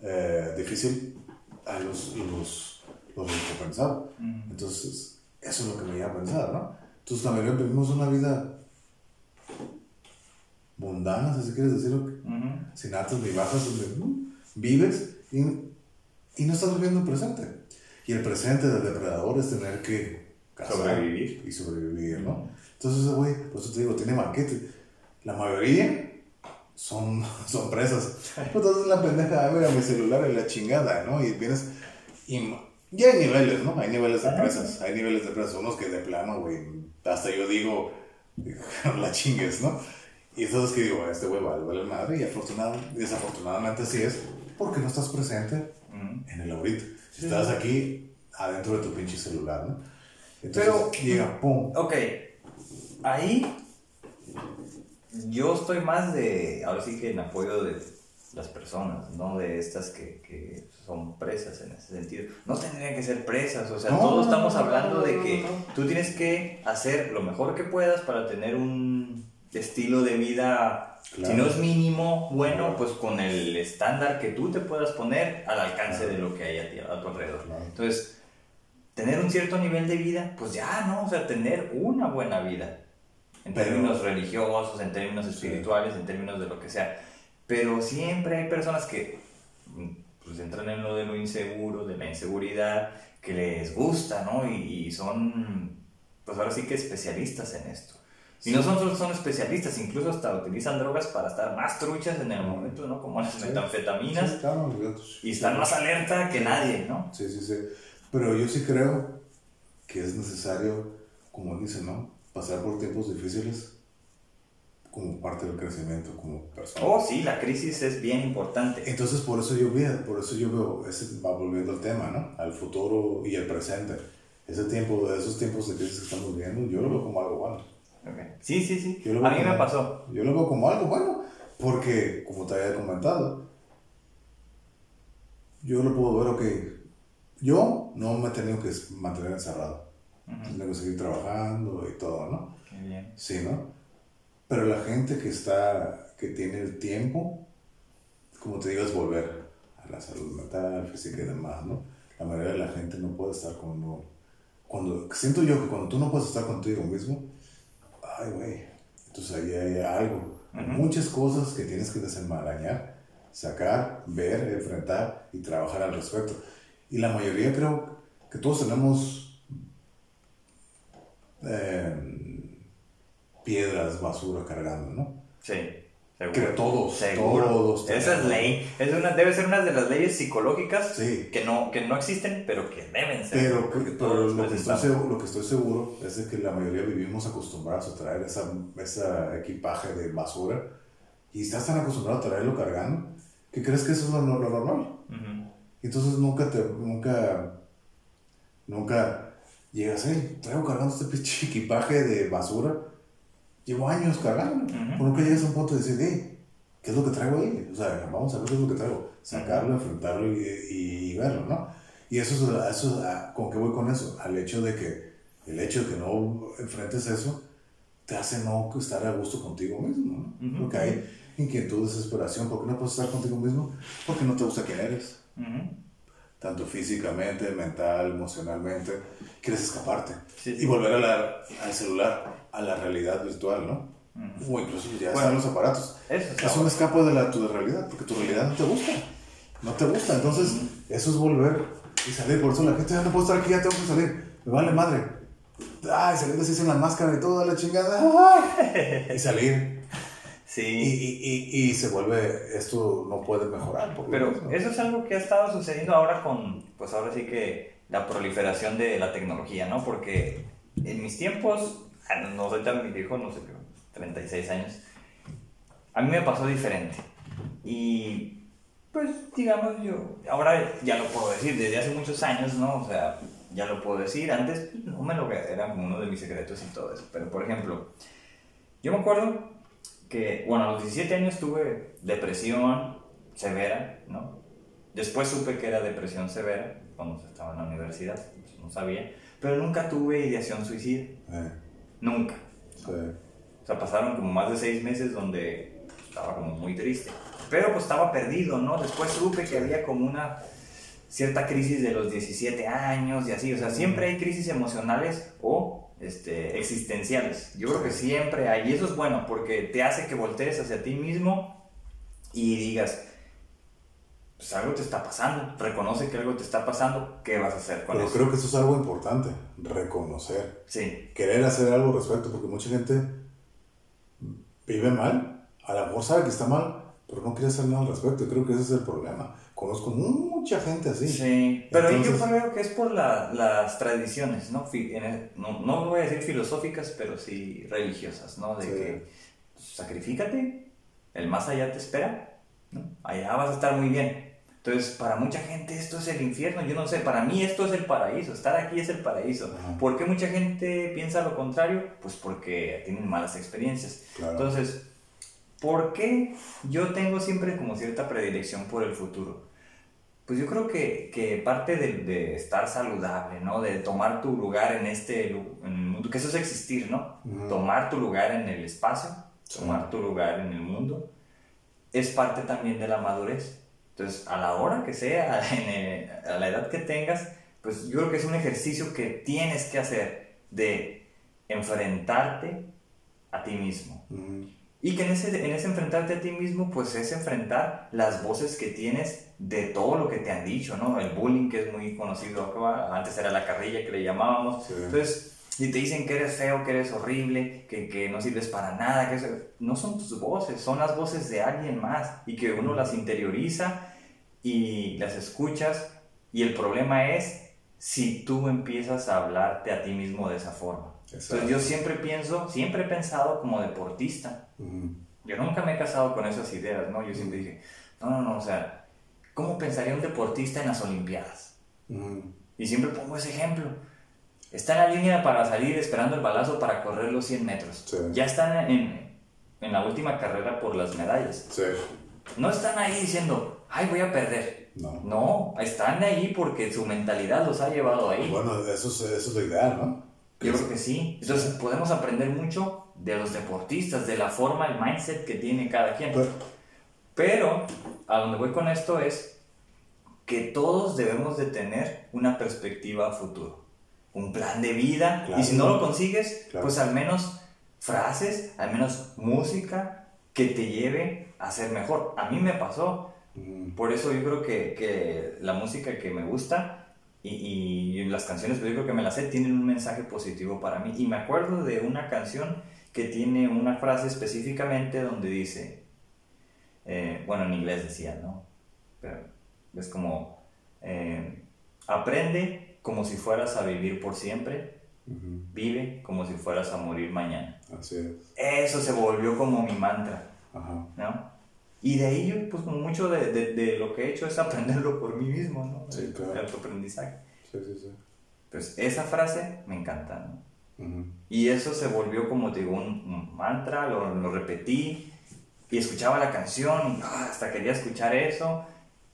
eh, difícil, a los, los, los recompensaba. Entonces, eso es lo que me lleva a pensar, ¿no? Entonces, la mayoría vivimos una vida mundana, si quieres decirlo, sin altas ni bajas, donde vives y, y no estás viviendo el presente. Y el presente del depredador es tener que sobrevivir. Y sobrevivir, ¿no? Entonces, güey, por eso te digo, tiene banquete. La mayoría son, [LAUGHS] son presas. Entonces la pendeja, a ver, a mi celular y la chingada, ¿no? Y vienes. Y ya hay niveles, ¿no? Hay niveles de ah, presas. Hay niveles de presas. Unos que de plano, güey, hasta yo digo, [LAUGHS] la chingues, ¿no? Y entonces que digo, este güey vale, vale madre. Y afortunadamente, desafortunadamente así es, porque no estás presente en el ahorita. Si estás aquí adentro de tu pinche celular, ¿no? Entonces Pero, llega, pum. Ok, ahí yo estoy más de, ahora sí que en apoyo de las personas, ¿no? De estas que, que son presas en ese sentido. No tendrían que ser presas, o sea, todos estamos hablando de que tú tienes que hacer lo mejor que puedas para tener un estilo de vida si no es mínimo, bueno, pues con el estándar que tú te puedas poner al alcance de lo que hay a, tu alrededor. Entonces, tener un cierto nivel de vida, pues ya, ¿no? O sea, tener una buena vida. En términos religiosos, en términos espirituales, en términos de lo que sea. Pero siempre hay personas que pues, entran en lo de lo inseguro, de la inseguridad, que les gusta, ¿no? Y, y son, pues ahora sí que especialistas en esto. Y no son son especialistas, incluso hasta utilizan drogas para estar más truchas en el momento, ¿no? Como las metanfetaminas. Sí, y están más alerta que nadie, ¿no? Sí, sí, sí. Pero yo sí creo que es necesario, como dice, ¿no? Pasar por tiempos difíciles como parte del crecimiento como persona. Oh, sí, la crisis es bien importante. Entonces, por eso yo veo, por eso yo veo, ese va volviendo al tema, ¿no? Al futuro y al presente. Ese tiempo, esos tiempos de crisis que estamos viviendo, yo lo veo como algo bueno. Sí, sí, sí. A mí me pasó. Yo lo veo como algo bueno, porque, como te había comentado, yo lo puedo ver, ok, yo no me he tenido que mantener encerrado. Tengo que seguir trabajando y todo, ¿no? Qué bien. Sí, ¿no? Pero la gente que está, que tiene el tiempo, como te digo, es volver a la salud mental, física y demás, ¿no? La mayoría de la gente no puede estar con Cuando, siento yo que cuando tú no puedes estar contigo mismo, ay, güey, entonces ahí hay algo. Muchas cosas que tienes que desenmarañar, sacar, ver, enfrentar y trabajar al respecto. Y la mayoría creo que todos tenemos eh, piedras, basura cargando, ¿no? Sí. Seguro. Que todos, Seguro. todos. Esa es ley. Es una, debe ser una de las leyes psicológicas que, no, que no existen, pero que deben ser. Pero, lo, que estoy seguro, lo que estoy seguro es de que la mayoría vivimos acostumbrados a traer esa, esa equipaje de basura y estás tan acostumbrado a traerlo cargando que crees que eso es lo, normal. Entonces nunca te, nunca, nunca llegas, ahí, traigo cargando este pinche [LAUGHS] equipaje de basura llevo años cargando. Por lo que llegas a un punto de decir, hey, ¿qué es lo que traigo ahí? O sea, vamos a ver qué es lo que traigo. Sacarlo, enfrentarlo y, y, verlo, ¿no? Y eso es, eso, ¿con qué voy con eso? Al hecho de que el hecho de que no enfrentes eso te hace no estar a gusto contigo mismo, ¿no? Porque hay inquietud, desesperación. ¿Por qué no puedes estar contigo mismo? Porque no te gusta quién eres. Tanto físicamente, mental, emocionalmente. Quieres escaparte. Y volver a la, al celular a la realidad virtual, ¿no? O incluso ya están los aparatos. es un escape de la, tu realidad, porque tu realidad no te gusta. No te gusta. Entonces, eso es volver y salir. Por eso la gente, ya ah, no puedo estar aquí, ya tengo que salir. Me vale madre. Ay, salir así sin la máscara y toda la chingada. [LAUGHS] y salir. Sí. Y, y, y, se vuelve, esto no puede mejorar. Pero eso es algo que ha estado sucediendo ahora con, pues ahora sí que la proliferación de la tecnología, ¿no? Porque en mis tiempos Ah, no soy tan viejo, no sé qué, 36 años. A mí me pasó diferente. Y pues digamos yo, ahora ya lo puedo decir, desde hace muchos años, ¿no? O sea, ya lo puedo decir, antes no me lo era uno de mis secretos y todo eso. Pero por ejemplo, yo me acuerdo que, bueno, a los 17 años tuve depresión severa, ¿no? Después supe que era depresión severa cuando estaba en la universidad, pues, no sabía, pero nunca tuve ideación suicida. Eh. Nunca. O sea, pasaron como más de seis meses donde estaba como muy triste. Pero pues estaba perdido, ¿no? Después supe que había como una cierta crisis de los 17 años y así. O sea, siempre hay crisis emocionales o este, existenciales. Yo creo que siempre hay. Y eso es bueno porque te hace que voltees hacia ti mismo y digas, pues algo te está pasando, reconoce que algo te está pasando, ¿qué vas a hacer con Pero eso? creo que eso es algo importante, reconocer. Sí. Querer hacer algo al respecto, porque mucha gente vive mal, a lo mejor sabe que está mal, pero no quiere hacer nada al respecto. Creo que ese es el problema. Conozco mucha gente así. Sí, pero yo creo que es por las tradiciones, ¿no? ¿no? No voy a decir filosóficas, pero sí religiosas, ¿no? De que pues, sacrifícate, el más allá te espera, ¿no? Allá vas a estar muy bien entonces, para mucha gente esto es el infierno, yo no sé, para mí esto es el paraíso, estar aquí es el paraíso. ¿Por qué mucha gente piensa lo contrario? Pues porque tienen malas experiencias. Entonces, ¿por qué yo tengo siempre como cierta predilección por el futuro? Pues yo creo que, que parte de, de, estar saludable, ¿no? De tomar tu lugar en este en el mundo, que eso es existir, ¿no? Tomar tu lugar en el espacio, tomar tu lugar en el mundo, es parte también de la madurez. Entonces, a la hora que sea, [LAUGHS] a la edad que tengas, pues yo creo que es un ejercicio que tienes que hacer de enfrentarte a ti mismo. Y que en ese, en ese enfrentarte a ti mismo, pues es enfrentar las voces que tienes de todo lo que te han dicho, ¿no? El bullying que es muy conocido acá, antes era la carrilla que le llamábamos. Entonces, y te dicen que eres feo, que eres horrible, que, que no sirves para nada, que eso- no son tus voces, son las voces de alguien más y que uno las interioriza y las escuchas y el problema es si tú empiezas a hablarte a ti mismo de esa forma. Entonces yo siempre pienso, siempre he pensado como deportista. Ujú. Yo nunca me he casado con esas ideas, ¿no? Yo siempre dije, no, no, no, o sea, ¿cómo pensaría un deportista en las Olimpiadas? Ujú. Y siempre pongo ese ejemplo. Está en la línea para salir esperando el balazo para correr los 100 metros. Sí. Ya están en, en la última carrera por las medallas. Sí. No están ahí diciendo, ay, voy a perder. No. No, están ahí porque su mentalidad los ha llevado ahí. Bueno, eso es, eso es lo ideal, ¿no? Yo creo que sí. Entonces podemos aprender mucho de los deportistas, de la forma, el mindset que tiene cada quien. Pero- Pero a donde voy con esto es que todos debemos de tener una perspectiva a futuro, un plan de vida. Claro. Y si no lo consigues, Claro. pues al menos frases, al menos música que te lleve a ser mejor. A mí me pasó. Ujú. Por eso yo creo que, que la música que me gusta y, y las canciones, pues yo creo que me las sé, tienen un mensaje positivo para mí. Y me acuerdo de una canción que tiene una frase específicamente donde dice, eh, bueno, en inglés decía, ¿no? Pero es como, eh, aprende como si fueras a vivir por siempre, Ujú. vive como si fueras a morir mañana. Así es. Eso se volvió como mi mantra. Ajá. ¿no? Y de ahí, pues mucho de, de, de lo que he hecho es aprenderlo por mí mismo, ¿no? Sí, El- claro. El autoaprendizaje. Sí, sí, sí. Entonces, esa frase me encanta, ¿no? Ujú. Y eso se volvió, como te digo, un, un mantra, lo, lo repetí y escuchaba la canción y ah, hasta quería escuchar eso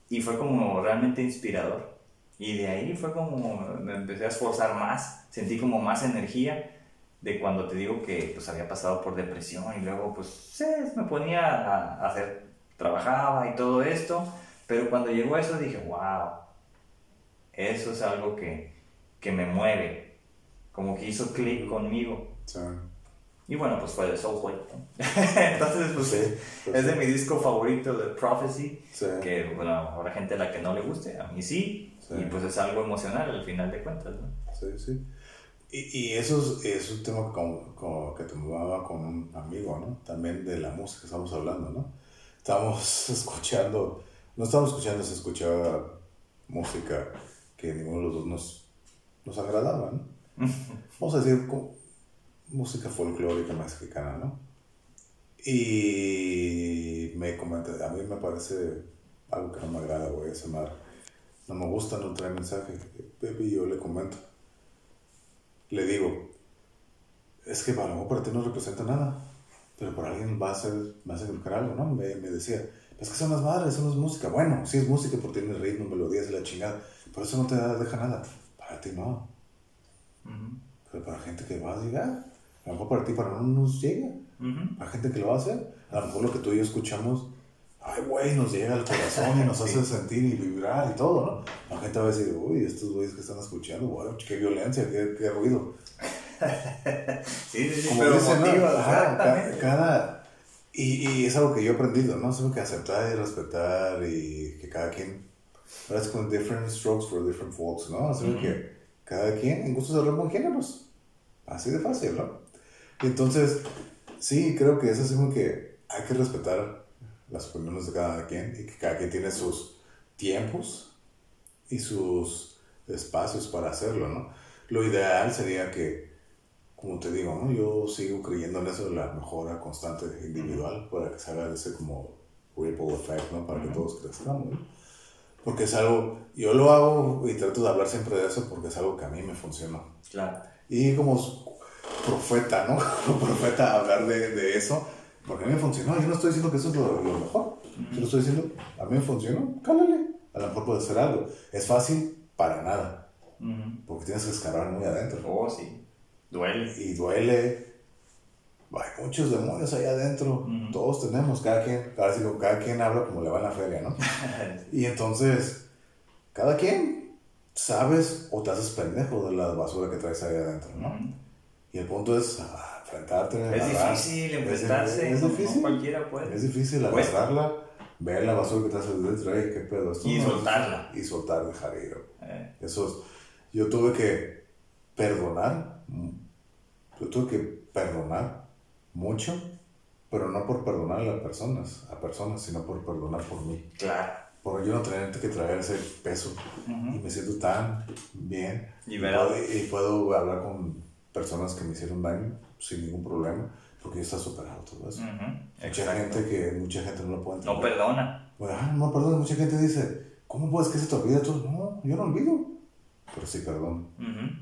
y fue como realmente inspirador. Y de ahí fue como me empecé a esforzar más, sentí como más energía de cuando te digo que pues había pasado por depresión y luego pues sí, me ponía a, a hacer, trabajaba y todo esto, pero cuando llegó eso dije, wow, eso es algo que, que me mueve, como que hizo clic conmigo. Sí. Y bueno, pues fue de Soulful. ¿no? [LAUGHS] Entonces, pues Sí, pues es de sí. mi disco favorito de Prophecy, que bueno, habrá gente a la que no le guste, a mí sí, y pues es algo emocional al final de cuentas, ¿no? Sí, sí. Y, y eso es, es un tema como, como que tomaba con un amigo, ¿no? También de la música estamos hablando, ¿no? Estamos [LAUGHS] escuchando, no estamos escuchando, se escuchaba música que ninguno de los dos nos, nos agradaba, ¿no? [LAUGHS] Vamos a decir co- música folclórica mexicana, ¿no? Y me comenta, a mí me parece algo que no me agrada, güey, ese mar. No me gusta, no trae mensaje. Baby, yo le comento. Le digo, es que a lo mejor para ti no representa nada, pero para alguien va a ser, va a significar algo, ¿no? Me, me decía, es que son las madres, eso no es música. Bueno, sí es música porque tiene ritmo, melodías y la chingada, pero eso no te deja nada. Para ti no. Ujú, Pero para gente que va a llegar, a lo mejor para ti, para no nos llega. ujú. Para gente que lo va a hacer, a lo mejor lo que tú y yo escuchamos, ay, güey, nos llega al corazón y nos [LAUGHS] hace sentir y vibrar y todo, ¿no? La gente va a decir, uy, estos güeyes que están escuchando, güey, qué violencia, qué, qué ruido. [LAUGHS] Sí, sí, sí, Como pero dicen, ¿no? motiva, Ajá, ca- exactamente. cada, y, y es algo que yo he aprendido, ¿no? Es algo que aceptar y respetar y que cada quien, ahora es con different strokes for different folks, ¿no? Es algo Ujú. que cada quien en gustos de géneros. Así de fácil, ¿no? Entonces, sí, creo que es así como que hay que respetar las opiniones de cada quien y que cada quien tiene sus tiempos y sus espacios para hacerlo, ¿no? Lo ideal sería que como te digo, ¿no? yo sigo creyendo en eso de la mejora constante individual para que se haga ese como ripple effect, ¿no? Para que Ujú. todos crezcamos. Porque es algo, yo lo hago y trato de hablar siempre de eso porque es algo que a mí me funcionó. Claro. Y como profeta, ¿no? Como [LAUGHS] profeta hablar de, de eso, porque a mí me funcionó. Yo no estoy diciendo que eso es lo, lo mejor. Yo lo estoy diciendo, a mí me funcionó, cálale. A lo mejor puede ser algo. Es fácil para nada, porque tienes que escarbar muy adentro Oh, sí. Duele. y duele. Hay muchos demonios ahí adentro. Ujú. Todos tenemos, cada quien, ahora sí, cada quien habla como le va en la feria, ¿no? [LAUGHS] Y entonces, cada quien sabes o te haces pendejo de la basura que traes ahí adentro, ¿no? Ujú. Y el punto es ah, enfrentarte. Es agarrar. difícil Es- enfrentarse. Es, no- difícil. No cualquiera puede. Es difícil agarrarla, ver la basura que traes adentro, "Ey, qué pedo. Esto Y no es-". soltarla. Y soltar, dejar ir. Eh, Eso es- yo tuve que perdonar yo tuve que perdonar mucho, pero no por perdonar a las personas, a personas, sino por perdonar por mí. Claro. Porque yo no tenía que traer ese peso Ujú. y me siento tan bien. Liberado. Y puedo, y puedo hablar con personas que me hicieron daño sin ningún problema, porque ya está superado todo eso. Ujú. Mucha Exacto. gente que mucha gente no lo puede entender. No perdona. Bueno, ah, no, perdón, mucha gente dice, ¿cómo puedes que se te olvide todo? No, yo no olvido, pero sí perdón.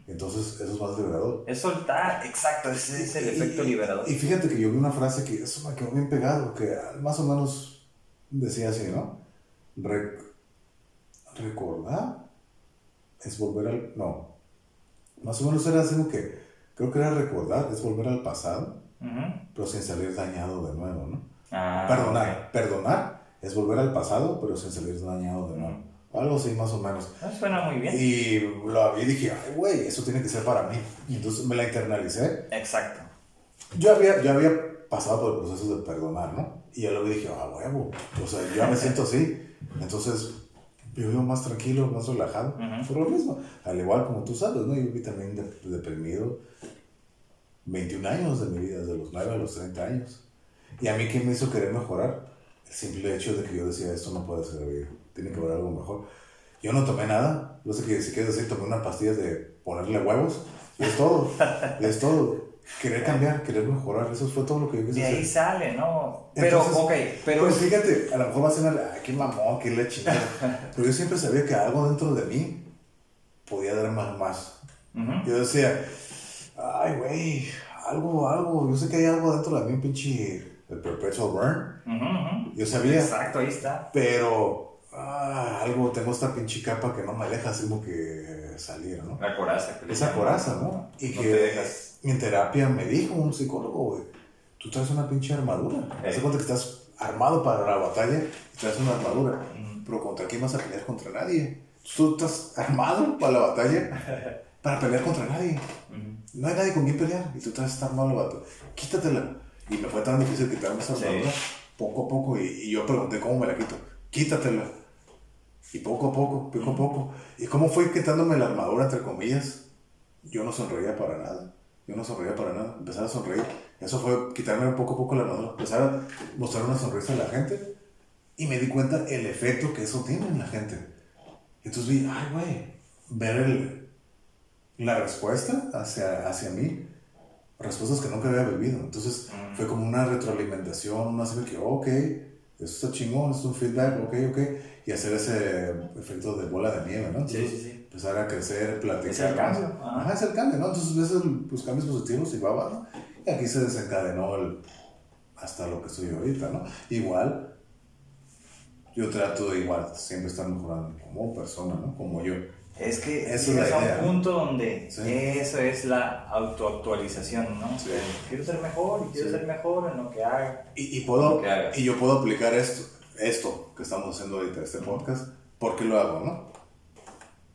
Entonces, eso es más liberador. Es soltar, exacto, ese es el Y- efecto liberador. Y fíjate que yo vi una frase que eso me quedó bien pegado, que más o menos decía así, ¿no? Re- recordar es volver al... No, más o menos era así como que, creo que era recordar, es volver al pasado, pero sin salir dañado de nuevo, ¿no? Ah, perdonar, perdonar es volver al pasado, pero sin salir dañado de nuevo. Algo así más o menos. Ah, Suena muy bien. Y lo vi y dije, ay, güey, eso tiene que ser para mí. Y entonces me la internalicé. Exacto. Yo había, yo había pasado por el proceso de perdonar, ¿no? Y ya luego dije, ah, huevo. O sea, yo ya me siento así. Entonces, yo vivo más tranquilo, más relajado. Por lo mismo. Al igual como tú sabes, ¿no? Yo vi también de- deprimido 21 años de mi vida, desde los 9 a los 30 años. Y a mí, ¿qué me hizo querer mejorar? El simple hecho de que yo decía, esto no puede ser vida, tiene que haber algo mejor. Yo no tomé nada, no sé qué si quieres decir, tomé una pastilla de ponerle huevos, y es todo, y es todo. Querer cambiar, querer mejorar, eso fue todo lo que yo quise De ahí hacer. sale, ¿no? Pero, Entonces, ok, pero Pues fíjate, a lo mejor va a ser, ay, qué mamón, qué la chingada. [LAUGHS] Pero yo siempre sabía que algo dentro de mí podía dar más, más. Ujú. Yo decía, ay, güey, algo, algo, yo sé que hay algo dentro de mí, un pinche, el perpetual burn. Ujú, ujú. Yo sabía, Exacto, ahí está. pero ah, algo, tengo esta pinche capa que no me deja así como que salir, ¿no? La coraza. que Esa coraza, ¿no? Y No que dejas. en terapia me dijo un psicólogo, güey, tú traes una pinche armadura. Ey. Haz cuenta que estás armado para la batalla y traes una armadura. Pero ¿contra quién vas a pelear? Contra nadie. Tú estás armado para la batalla [LAUGHS] para pelear contra nadie. No hay nadie con quien pelear y tú estás armado, vato. Quítatela. Y me fue tan difícil quitarme esa Sí. armadura poco a poco. Y, y yo pregunté, ¿cómo me la quito? Quítatela. Y poco a poco, poco a poco. ¿Y cómo fue quitándome la armadura, entre comillas? Yo no sonreía para nada. Yo no sonreía para nada. Empezar a sonreír. Eso fue quitarme poco a poco la armadura. Empezar a mostrar una sonrisa a la gente. Y me di cuenta el efecto que eso tiene en la gente. Entonces vi, ay, güey, ver el, la respuesta hacia, hacia mí, respuestas que nunca había vivido. Entonces Mm. fue como una retroalimentación, una de que, ok, eso está chingón, es un feedback, ok, ok, y hacer ese efecto de bola de nieve, ¿no? Sí, Entonces, sí, sí. Empezar a crecer, platicar. Es el cambio, ¿no? ajá. Ajá, es el cambio, ¿no? Entonces ves los cambios positivos y va, va, ¿no? Y aquí se desencadenó el, hasta lo que estoy ahorita, ¿no? Igual, yo trato de igual, siempre estar mejorando como persona, ¿no? Como yo. Es que Esa es a idea. un punto donde Sí. eso es la autoactualización, ¿no? Sí. Quiero ser mejor y quiero Sí. ser mejor en lo que haga. Y, y puedo, y yo puedo aplicar esto, esto que estamos haciendo ahorita, este podcast. ¿Por qué lo hago, no?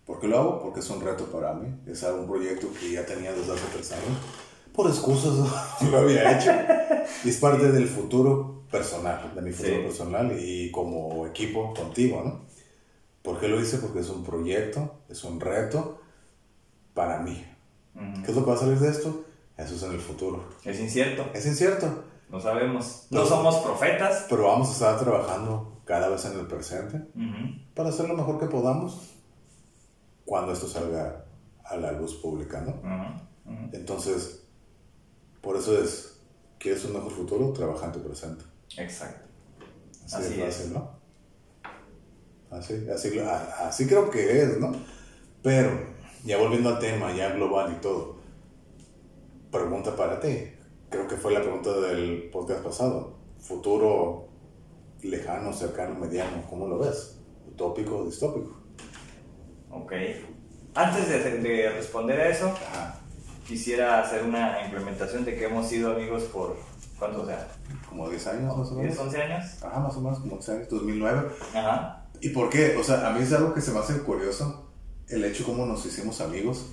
¿Por qué lo hago? Porque es un reto para mí. Es un proyecto que ya tenía desde hace tres años. Por excusas no [LAUGHS] lo había hecho. Y [LAUGHS] es parte del futuro personal, de mi futuro personal y como equipo contigo, ¿no? ¿Por qué lo hice? Porque es un proyecto, es un reto para mí. ¿Qué es lo que va a salir de esto? Eso es en el futuro. Es incierto, Es incierto, no sabemos. No No. somos profetas. pero vamos a estar trabajando cada vez en el presente para hacer lo mejor que podamos cuando esto salga a la luz pública, ¿no? Entonces, por eso es, ¿quieres un mejor futuro? Trabaja en tu presente. Exacto. Así, es. fácil, ¿no? Así, así, así creo que es, ¿no? Pero, ya volviendo al tema, ya global y todo, pregunta para ti. Creo que fue la pregunta del podcast pasado. Futuro lejano, cercano, mediano, ¿cómo lo ves? ¿Utópico o distópico? Ok. Antes de, de responder a eso, Ajá, quisiera hacer una implementación de que hemos sido amigos por, ¿cuánto? O sea, como 10 años más o menos. 10, 11 años. Ajá, más o menos, como 10 años, 2009. Ajá. ¿Y por qué? O sea, a mí es algo que se me hace curioso, el hecho como nos hicimos amigos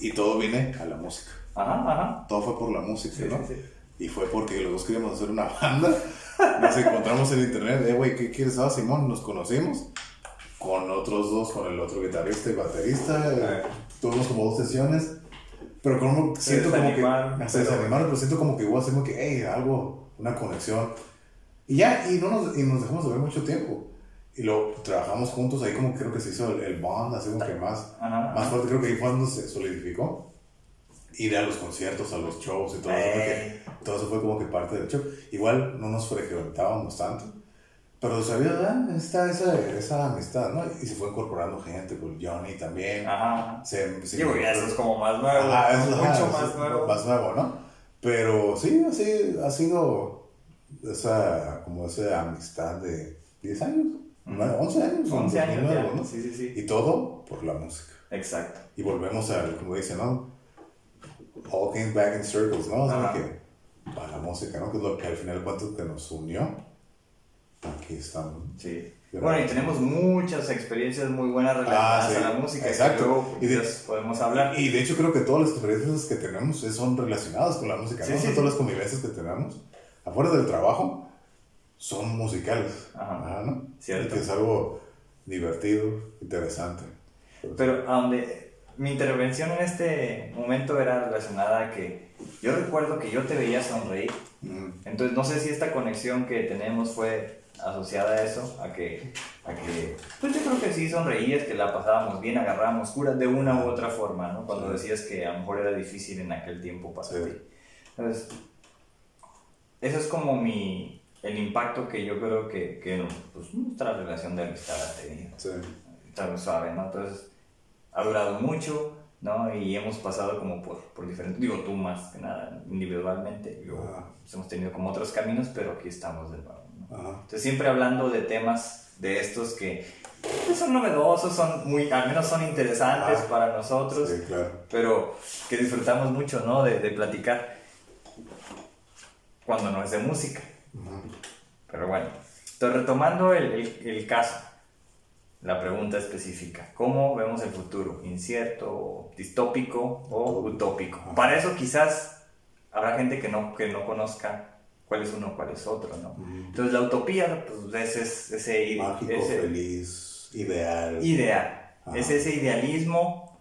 y todo viene a la música. Ajá, ajá. Todo fue por la música, Sí, ¿no? sí, sí. Y fue porque los dos queríamos hacer una [LAUGHS] banda. Nos encontramos en internet, eh, güey, ¿qué quieres? Ah, Simón, nos conocimos con otros dos, con el otro guitarrista y baterista. eh. Tuvimos como dos sesiones Pero como siento como que. Se pero- desanimaron, pero siento como que igual hacemos que, hey, algo, una conexión. Y ya, y, no nos, y nos dejamos de ver mucho tiempo. Y lo trabajamos juntos, ahí como creo que se hizo el, el bond, así como que más, Ajá. más fuerte, creo que ahí fue cuando se solidificó. Ir a los conciertos, a los shows y todo eso, Ey. todo eso fue como que parte del show. Igual no nos frecuentábamos tanto, pero sabía, ah, está esa, esa amistad, ¿no? Y se fue incorporando gente, con Johnny también. Ajá. Se, se Digo, ya eso es como más nuevo. Ajá, eso, mucho más sí, nuevo. Más nuevo, ¿no? Pero sí, así ha sido esa, como esa amistad de 10 años, Ujú. 11 años. 11 años 2009, ya. ¿no? Sí, sí, sí. Y todo por la música. Exacto. Y volvemos al, como dicen, ¿no? All came back in circles, ¿no? O sea, que a la música, ¿no? Que es lo que al final de cuentas que nos unió. Aquí estamos. Sí. Bueno, y tenemos muchas experiencias muy buenas relacionadas Ah, sí. a la música. Exacto. Luego Y de- quizás podemos hablar. Y de hecho creo que todas las experiencias que tenemos son relacionadas con la música, Sí, ¿no? Sí, sí. todas las convivencias que tenemos, afuera del trabajo, son musicales. Ajá. ¿no? Cierto. Que es algo divertido, interesante. Pero a donde mi intervención en este momento era relacionada a que yo recuerdo que yo te veía sonreír. Mm, Entonces no sé si esta conexión que tenemos fue asociada a eso, a que, a que pues yo creo que sí sonreías, que la pasábamos bien, agarrábamos curas de una u otra forma, ¿no? Cuando Sí. decías que a lo mejor era difícil en aquel tiempo para Sí. Entonces, eso es como mi, el impacto que yo creo que, que pues, nuestra relación de amistad ha tenido sí. suave, ¿no? Entonces, ha durado mucho, ¿no? Y hemos pasado como por, por diferentes, digo tú más que nada, individualmente, yo, Ajá. pues, hemos tenido como otros caminos, pero aquí estamos de nuevo, ¿no? Ajá. Entonces, siempre hablando de temas de estos que pues, son novedosos, son muy, al menos son interesantes Ah, para nosotros, Sí, claro. pero que disfrutamos mucho, ¿no? De, de platicar cuando no es de música. Pero bueno, entonces retomando el, el- el caso, la pregunta específica, ¿cómo vemos el futuro? ¿Incierto, distópico o utópico? Para eso quizás habrá gente que no, que no conozca cuál es uno, cuál es otro, ¿no? Entonces la utopía pues, es ese, ese, Mágico, ese feliz, ideal. ideal, Ajá. es ese idealismo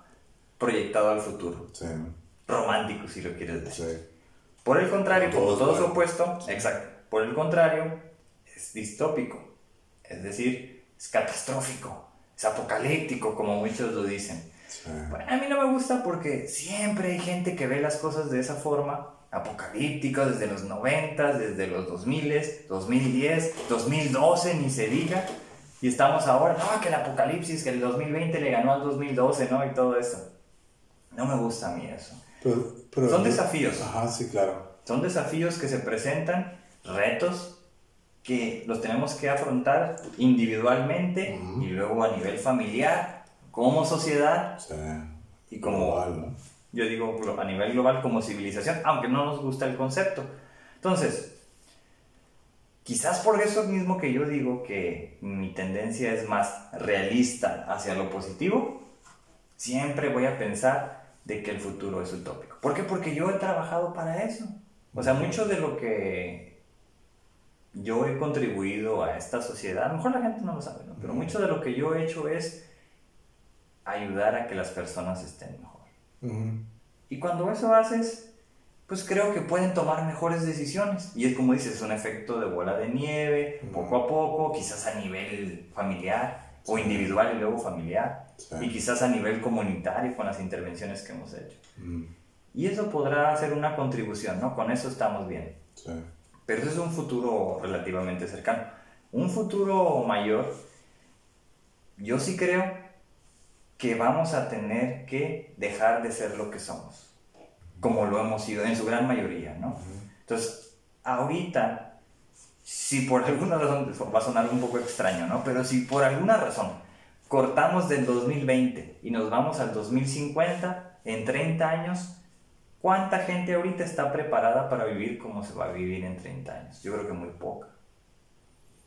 proyectado al futuro, Sí, romántico si lo quieres decir. sí. Por el contrario, como es todo su bueno. opuesto, exacto. Por el contrario, es distópico. Es decir, es catastrófico, es apocalíptico, como muchos lo dicen. sí. Bueno, a mí no me gusta porque siempre hay gente que ve las cosas de esa forma, apocalíptica, desde los 90, desde los 2000, 2010, 2012, ni se diga. Y estamos ahora, no, que el apocalipsis, que el 2020 le ganó al 2012, ¿no? Y todo eso. No me gusta a mí eso. Pero, pero- Son desafíos. Ajá, sí, claro. Son desafíos que se presentan, retos que los tenemos que afrontar individualmente Ujú. y luego a nivel familiar, como sociedad Sí. y como, Global, ¿no? yo digo, a nivel global como civilización, aunque no nos gusta el concepto. Entonces, quizás por eso mismo que yo digo que mi tendencia es más realista hacia lo positivo, siempre voy a pensar de que el futuro es utópico. ¿Por qué? Porque yo he trabajado para eso. O sea, mucho de lo que yo he contribuido a esta sociedad, a lo mejor la gente no lo sabe, ¿no? pero mucho de lo que yo he hecho es ayudar a que las personas estén mejor. Ujú. Y cuando eso haces, pues creo que pueden tomar mejores decisiones. Y es como dices, es un efecto de bola de nieve, Ujú. poco a poco, quizás a nivel familiar o individual y luego familiar. Sí. Y quizás a nivel comunitario con las intervenciones que hemos hecho. Mm, Y eso podrá ser una contribución, ¿no? Con eso estamos bien. sí. Pero eso es un futuro relativamente cercano. Un futuro mayor, yo sí creo que vamos a tener que dejar de ser lo que somos, como lo hemos sido en su gran mayoría, ¿no? Entonces, ahorita, si por alguna razón, va a sonar un poco extraño, ¿no? Pero si por alguna razón cortamos del 2020 y nos vamos al 2050, en 30 años, ¿cuánta gente ahorita está preparada para vivir como se va a vivir en 30 años? Yo creo que muy poca.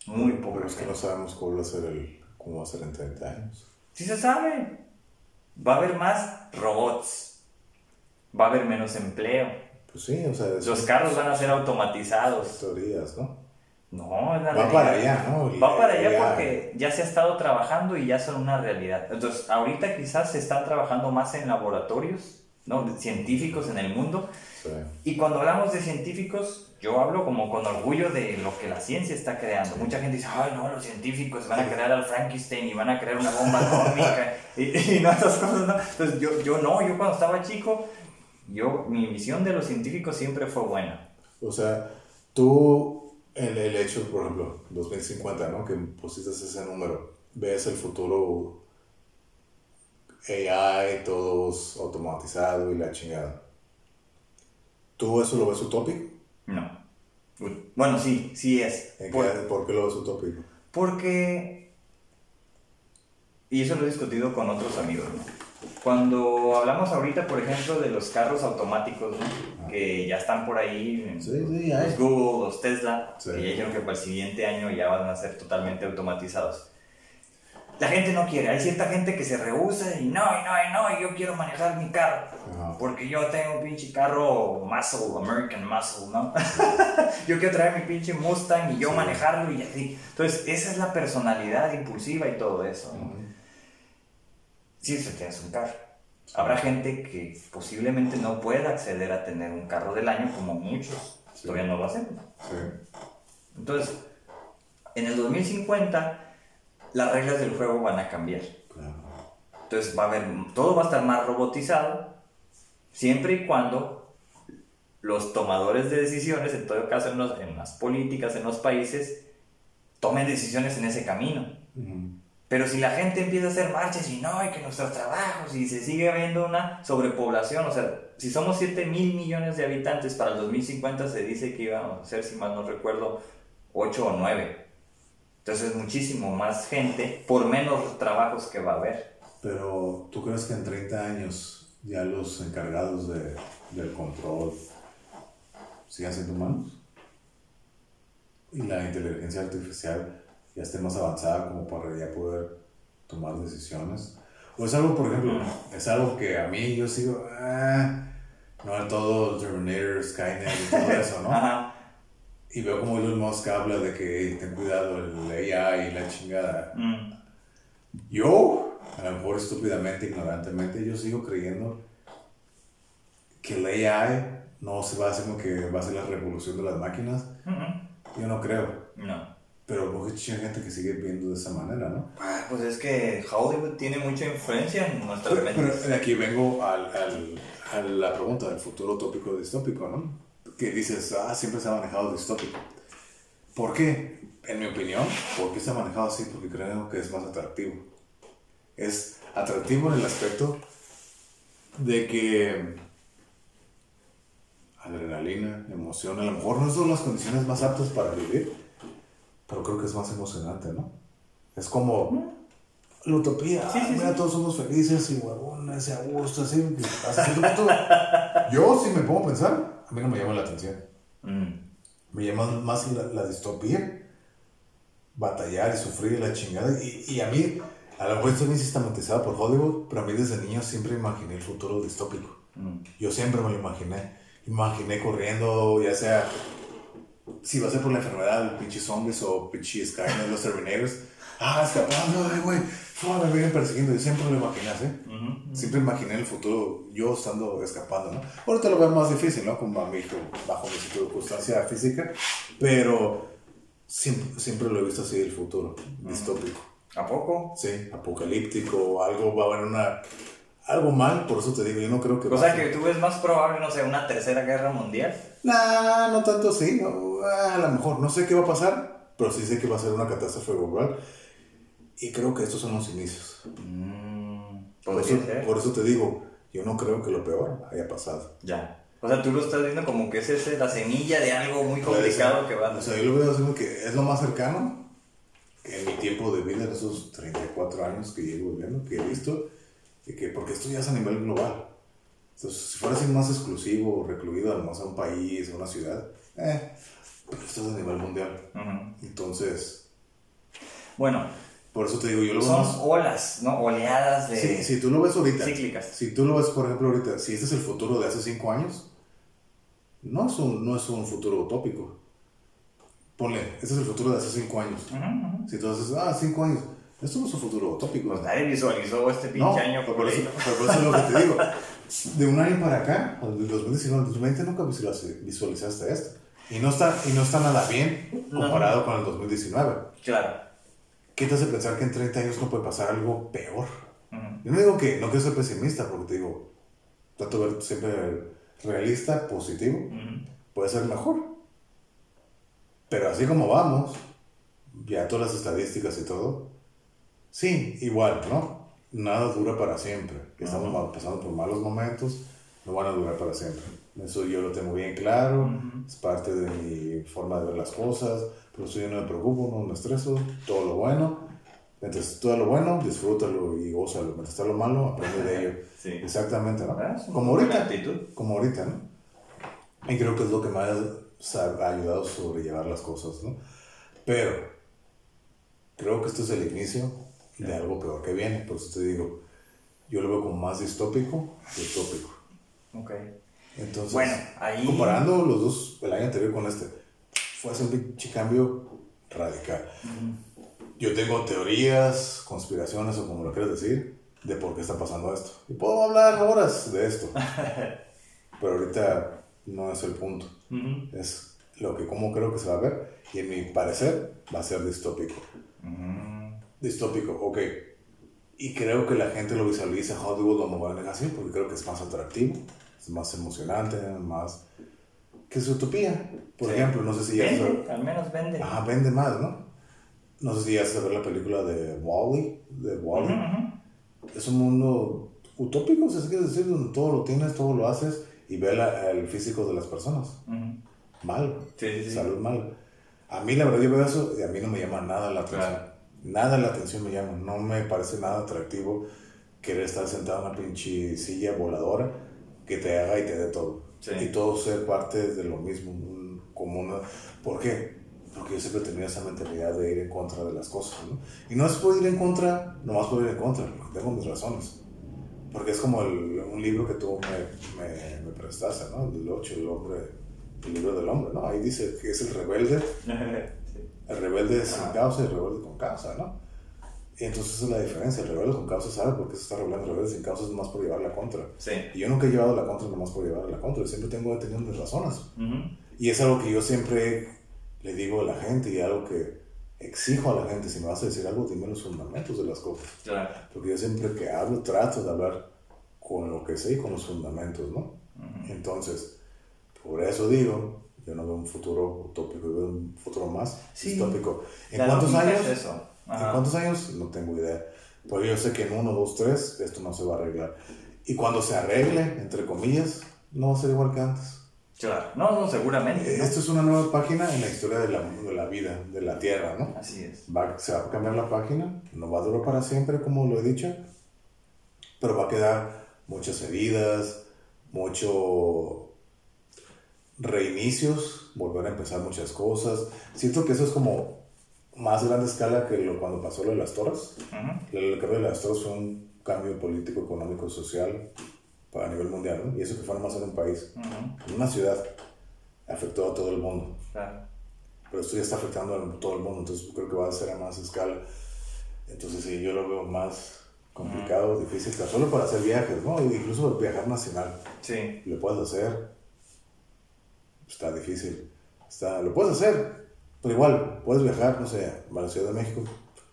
Muy poca. Pero es que no sabemos cómo va a ser, el, cómo va a ser en 30 años. Sí se sabe. Va a haber más robots. Va a haber menos empleo. Pues sí, o sea, Los carros van a ser automatizados. teorías, ¿no? No, es la Va para allá, ¿no? Y- Va para allá ya- porque ya se ha estado trabajando y ya son una realidad. Entonces, ahorita quizás se están trabajando más en laboratorios ¿no? científicos en el mundo. Sí. Y cuando hablamos de científicos, yo hablo como con orgullo de lo que la ciencia está creando. Mucha gente dice, ay, no, los científicos van a crear al Frankenstein y van a crear una bomba atómica [LAUGHS] y, y no esas cosas, ¿no? Entonces yo, yo no, yo cuando estaba chico, yo, mi visión de los científicos siempre fue buena. O sea, tú, el, el hecho, por ejemplo, 2050, ¿no? Que pusiste ese número, ves el futuro AI, todos automatizado y la chingada. ¿Tú eso lo ves utópico? No. Uy, Bueno, sí, sí es. ¿En Por- qué- ¿Por qué lo ves utópico? Porque, y eso lo he discutido con otros amigos, ¿no? Cuando hablamos ahorita, por ejemplo, de los carros automáticos, ¿no? que ya están por ahí, en Sí, sí, los. Google, los Tesla, Sí. que ya dijeron que para el siguiente año ya van a ser totalmente automatizados. La gente no quiere, hay cierta gente que se rehúsa y no, y no, y no, y yo quiero manejar mi carro. Porque yo tengo un pinche carro muscle, American muscle, ¿no? [LAUGHS] yo quiero traer mi pinche Mustang y yo Sí. manejarlo y así. Entonces, esa es la personalidad impulsiva y todo eso, ¿no? Ujú. Si sí, tienes un carro. Habrá gente que posiblemente no pueda acceder a tener un carro del año como muchos Sí. todavía no lo hacen. Entonces, en el 2050, las reglas del juego van a cambiar. Claro. Entonces va a haber, todo va a estar más robotizado, siempre y cuando los tomadores de decisiones, en todo caso en, los- en las políticas, en los países, tomen decisiones en ese camino. Pero si la gente empieza a hacer marchas y no, y que nuestros trabajos, y se sigue viendo una sobrepoblación, o sea, si somos 7 mil millones de habitantes, para el 2050 se dice que íbamos a ser, si mal no recuerdo, 8 o 9. Entonces es muchísimo más gente por menos trabajos que va a haber. Pero, ¿tú crees que en 30 años ya los encargados de, del control sigan siendo humanos? Y la inteligencia artificial ya esté más avanzada como para ya poder tomar decisiones. O es algo, por ejemplo, es algo que a mí yo sigo, ah, no en todo Terminator, Skynet y todo eso, ¿no? [LAUGHS] Ajá. Y veo como Elon Musk habla de que "Hey, ten cuidado el AI y la chingada. Mm. Yo, a lo mejor estúpidamente, ignorantemente, yo sigo creyendo que el AI no se va a hacer como que va a ser la revolución de las máquinas. Ujú. Yo no creo. No. Pero mucha gente que sigue viendo de esa manera, ¿no? Ah, Pues es que Hollywood tiene mucha influencia en nuestras Pero, mentes. pero aquí vengo al, al- a la pregunta del futuro utópico o distópico, ¿no? Que dices, ah, siempre se ha manejado distópico. ¿Por qué? En mi opinión, ¿por qué se ha manejado así? Porque creo que es más atractivo. Es atractivo en el aspecto de que adrenalina, emoción, a lo mejor no son las condiciones más aptas para vivir, pero creo que es más emocionante, ¿no? Es como la utopía, Sí, sí, mira, sí. todos somos felices y huevones y a gusto, así. yo, si me pongo a pensar, mí no me llama la atención. Mm. Me llama más la, la distopía, batallar y sufrir la chingada. Y, y a mí, a lo mejor estoy bien sistematizado por Hollywood, pero a mí desde niño siempre imaginé el futuro distópico. Mm. Yo siempre me lo imaginé. Imaginé corriendo, ya sea si va a ser por la enfermedad, pinche zombies o pinche Skynet, los Terminators. Ah, escapando, ay, güey. No, me vienen persiguiendo. Yo siempre lo imaginé así. Siempre imaginé el futuro yo estando escapando, ¿no? Ahorita lo veo más difícil, ¿no? Como a mi hijo, bajo mi circunstancia física, pero siempre, siempre lo he visto así el futuro, distópico. ¿A poco? Sí, apocalíptico, algo va a haber una... Algo mal, por eso te digo, yo no creo que... O sea que tú ves más probable, no sé, una tercera guerra mundial. Nah, no tanto no, a lo mejor, no sé qué va a pasar, pero sí sé que va a ser una catástrofe global. Y creo que estos son los inicios. Mm, Por eso, por eso te digo, yo no creo que lo peor haya pasado. Ya. O sea, tú lo estás viendo como que es ese, la semilla de algo muy complicado que va a O sea, yo lo veo así que es lo más cercano que en mi tiempo de vida, en esos 34 años que llevo viviendo, que he visto, y que, porque esto ya es a nivel global. Entonces, si fuera así más exclusivo recluido además a un país, a una ciudad, eh, pero esto es a nivel mundial. Ujú. Entonces, Bueno, por eso te digo, yo lo son más... olas, ¿no? Oleadas de... Si, si tú lo ves ahorita, Cíclicas. si tú lo ves, por ejemplo, ahorita, si este es el futuro de hace 5 años, no es, un, no es un futuro utópico. Ponle, este es el futuro de hace 5 años. Ujú, ujú. Si tú haces, ah, 5 años, Esto no es un futuro utópico. Pues nadie visualizó este pinche No, año por, por eso, por eso es lo que te digo. [LAUGHS] De un año para acá, del 2019 al 2020, nunca visualizaste, esto. Y no, está, y no está nada bien comparado con el 2019. Claro. ¿Qué te hace pensar que en 30 años no puede pasar algo peor? Yo no digo que no quiero ser pesimista, porque te digo, trato de ver siempre realista, positivo. Puede ser mejor. Pero así como vamos, ya todas las estadísticas y todo, sí, igual, ¿no? Nada dura para siempre. Estamos pasando por malos momentos, no van a durar para siempre. Eso yo lo tengo bien claro, Ujú. es parte de mi forma de ver las cosas, pero eso yo no me preocupo, no me estreso, todo lo bueno. Mientras todo lo bueno, disfrútalo y gózalo. Mientras está lo malo, aprende de ello. [LAUGHS] Sí. Exactamente, ¿no? Ah, Como ahorita como ahorita, ¿no? Y creo que es lo que más ha ayudado a sobrellevar las cosas, ¿no? Pero creo que esto es el inicio de algo peor que viene, por eso te digo, yo lo veo como más distópico que utópico. Ok. Entonces, Bueno, ahí- comparando los dos, el año anterior con este, fue hace un pinche cambio radical. Yo tengo teorías, conspiraciones o como lo quieras decir, de por qué está pasando esto. Y puedo hablar horas de esto. [LAUGHS] Pero ahorita no es el punto. Es lo que como creo que se va a ver. Y en mi parecer va a ser distópico. Distópico, ok. Y creo que la gente lo visualiza, Hollywood lo mueve así, porque creo que es más atractivo, es más emocionante, más... que es utopía. Por Sí. ejemplo, no sé si ya... Vende, al menos vende. Ajá, vende más, ¿no? No sé si ya has ver la película de Wally, de Wally. Ujú. Es un mundo utópico, si se quiere decir, donde todo lo tienes, todo lo haces y ve la- el físico de las personas. Mal, Sí, sí, sí. salud mal. A mí la verdad yo veo eso y a mí no me llama nada la atención. Claro. Nada la atención me llama, no me parece nada atractivo querer estar sentado en una pinche silla voladora que te haga y te dé todo. Sí. Y todo ser parte de lo mismo, un- como una... ¿Por qué? Porque yo siempre tenido esa mentalidad de ir en contra de las cosas, ¿no? Y no es por ir en contra, nomás por ir en contra, porque tengo mis razones. Porque es como el- un libro que tú me, me, me prestaste, ¿no? El del 8, el hombre, el libro del hombre, ¿no? Ahí dice que es el rebelde [LAUGHS] Sí. el rebelde sin causa y el rebelde con causa, ¿no? Entonces esa es la diferencia. El rebelde con causa sabe por qué se está rebelando. El rebelde sin causa es nomás por llevar la contra. Sí. Y yo nunca he llevado la contra nomás por llevar la contra. Yo siempre tengo tenido mis razones. Ujú. Y es algo que yo siempre le digo a la gente y algo que exijo a la gente. Si me vas a decir algo, dime los fundamentos de las cosas. Claro. Porque yo siempre que hablo trato de hablar con lo que sé y con los fundamentos, ¿no? Ujú. Entonces, por eso digo, yo no veo un futuro utópico, yo veo un futuro más Sí. distópico. ¿En La cuántos años? es eso. ¿En Ajá. cuántos años? No tengo idea. Porque yo sé que en uno, dos, tres, esto no se va a arreglar. Y cuando se arregle, entre comillas, no va a ser igual que antes. Claro. No, no, seguramente. ¿no? Esto es una nueva página en la historia de la, de la vida, de la Tierra, ¿no? Así es. Va, se va a cambiar la página, no va a durar para siempre, como lo he dicho, pero va a quedar muchas heridas, mucho reinicios, volver a empezar muchas cosas. Siento que eso es como más grande escala que lo, cuando pasó lo de las torres. Lo que de las torres fue un cambio político, económico, social a nivel mundial, ¿no? Y eso que fue más en un país, en una ciudad, afectó a todo el mundo Claro. pero esto ya está afectando a todo el mundo, entonces creo que va a ser a más escala. Entonces sí, yo lo veo más complicado, difícil, tan solo para hacer viajes, ¿no? Incluso viajar nacional, Sí. lo puedes hacer, está difícil, está, lo puedes hacer, pero igual, puedes viajar, no sé, a la Ciudad de México,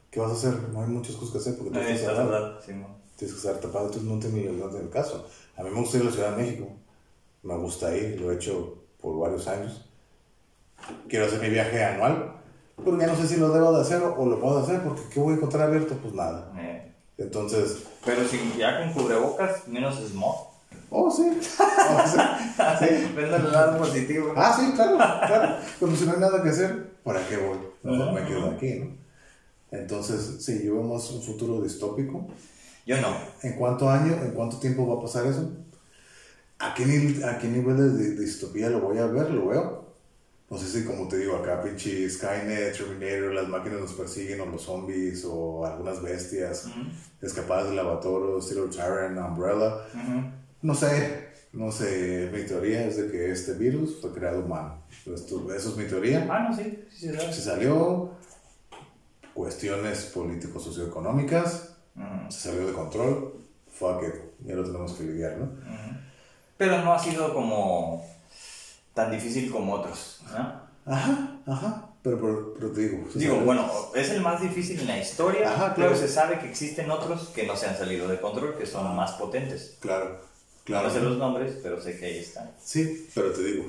¿qué vas a hacer? No hay muchas cosas que hacer porque No estás necesitas tapado. hablar. Sí, no. tienes que estar tapado, entonces no tiene, no tiene caso. A mí me gusta ir a la Ciudad de México, me gusta ir, lo he hecho por varios años. Quiero hacer mi viaje anual, pero ya no sé si lo debo de hacer o, o lo puedo hacer, porque ¿qué voy a encontrar abierto? Pues nada. Eh, Entonces, Pero si ya con cubrebocas, menos smog. Oh, sí. Oh, [LAUGHS] sí. sí. El lado positivo. Ah, sí, claro, claro. Cuando si no hay nada que hacer, ¿para qué voy? Mejor me quedo aquí, ¿no? Entonces, sí, yo veo más un futuro distópico. Yo no. ¿En cuánto año, en cuánto tiempo va a pasar eso? ¿A qué, nivel, a qué nivel de, de distopía lo voy a ver? ¿Lo veo? No sé si, como te digo, acá pinche Skynet, Terminator, las máquinas nos persiguen, o los zombies, o algunas bestias Ujú. escapadas del lavatorio, Zero Tyrant, Umbrella. Ujú. No sé, no sé. Mi teoría es de que este virus fue creado humano. Esto- eso es mi teoría. Ah, no, sí. Sí, sí, sí. salió, cuestiones político-socioeconómicas, Ujú, se salió de control, fuck it, ya lo tenemos que lidiar, ¿no? Pero no ha sido como tan difícil como otros, ¿no? Ajá, ajá, pero, pero, pero te digo, se Digo, bueno, es el más difícil en la historia, Ajá, pero claro. se sabe que existen otros que no se han salido de control, que son más potentes. Claro, claro. No sé los nombres, pero sé que ahí están. Sí, pero te digo,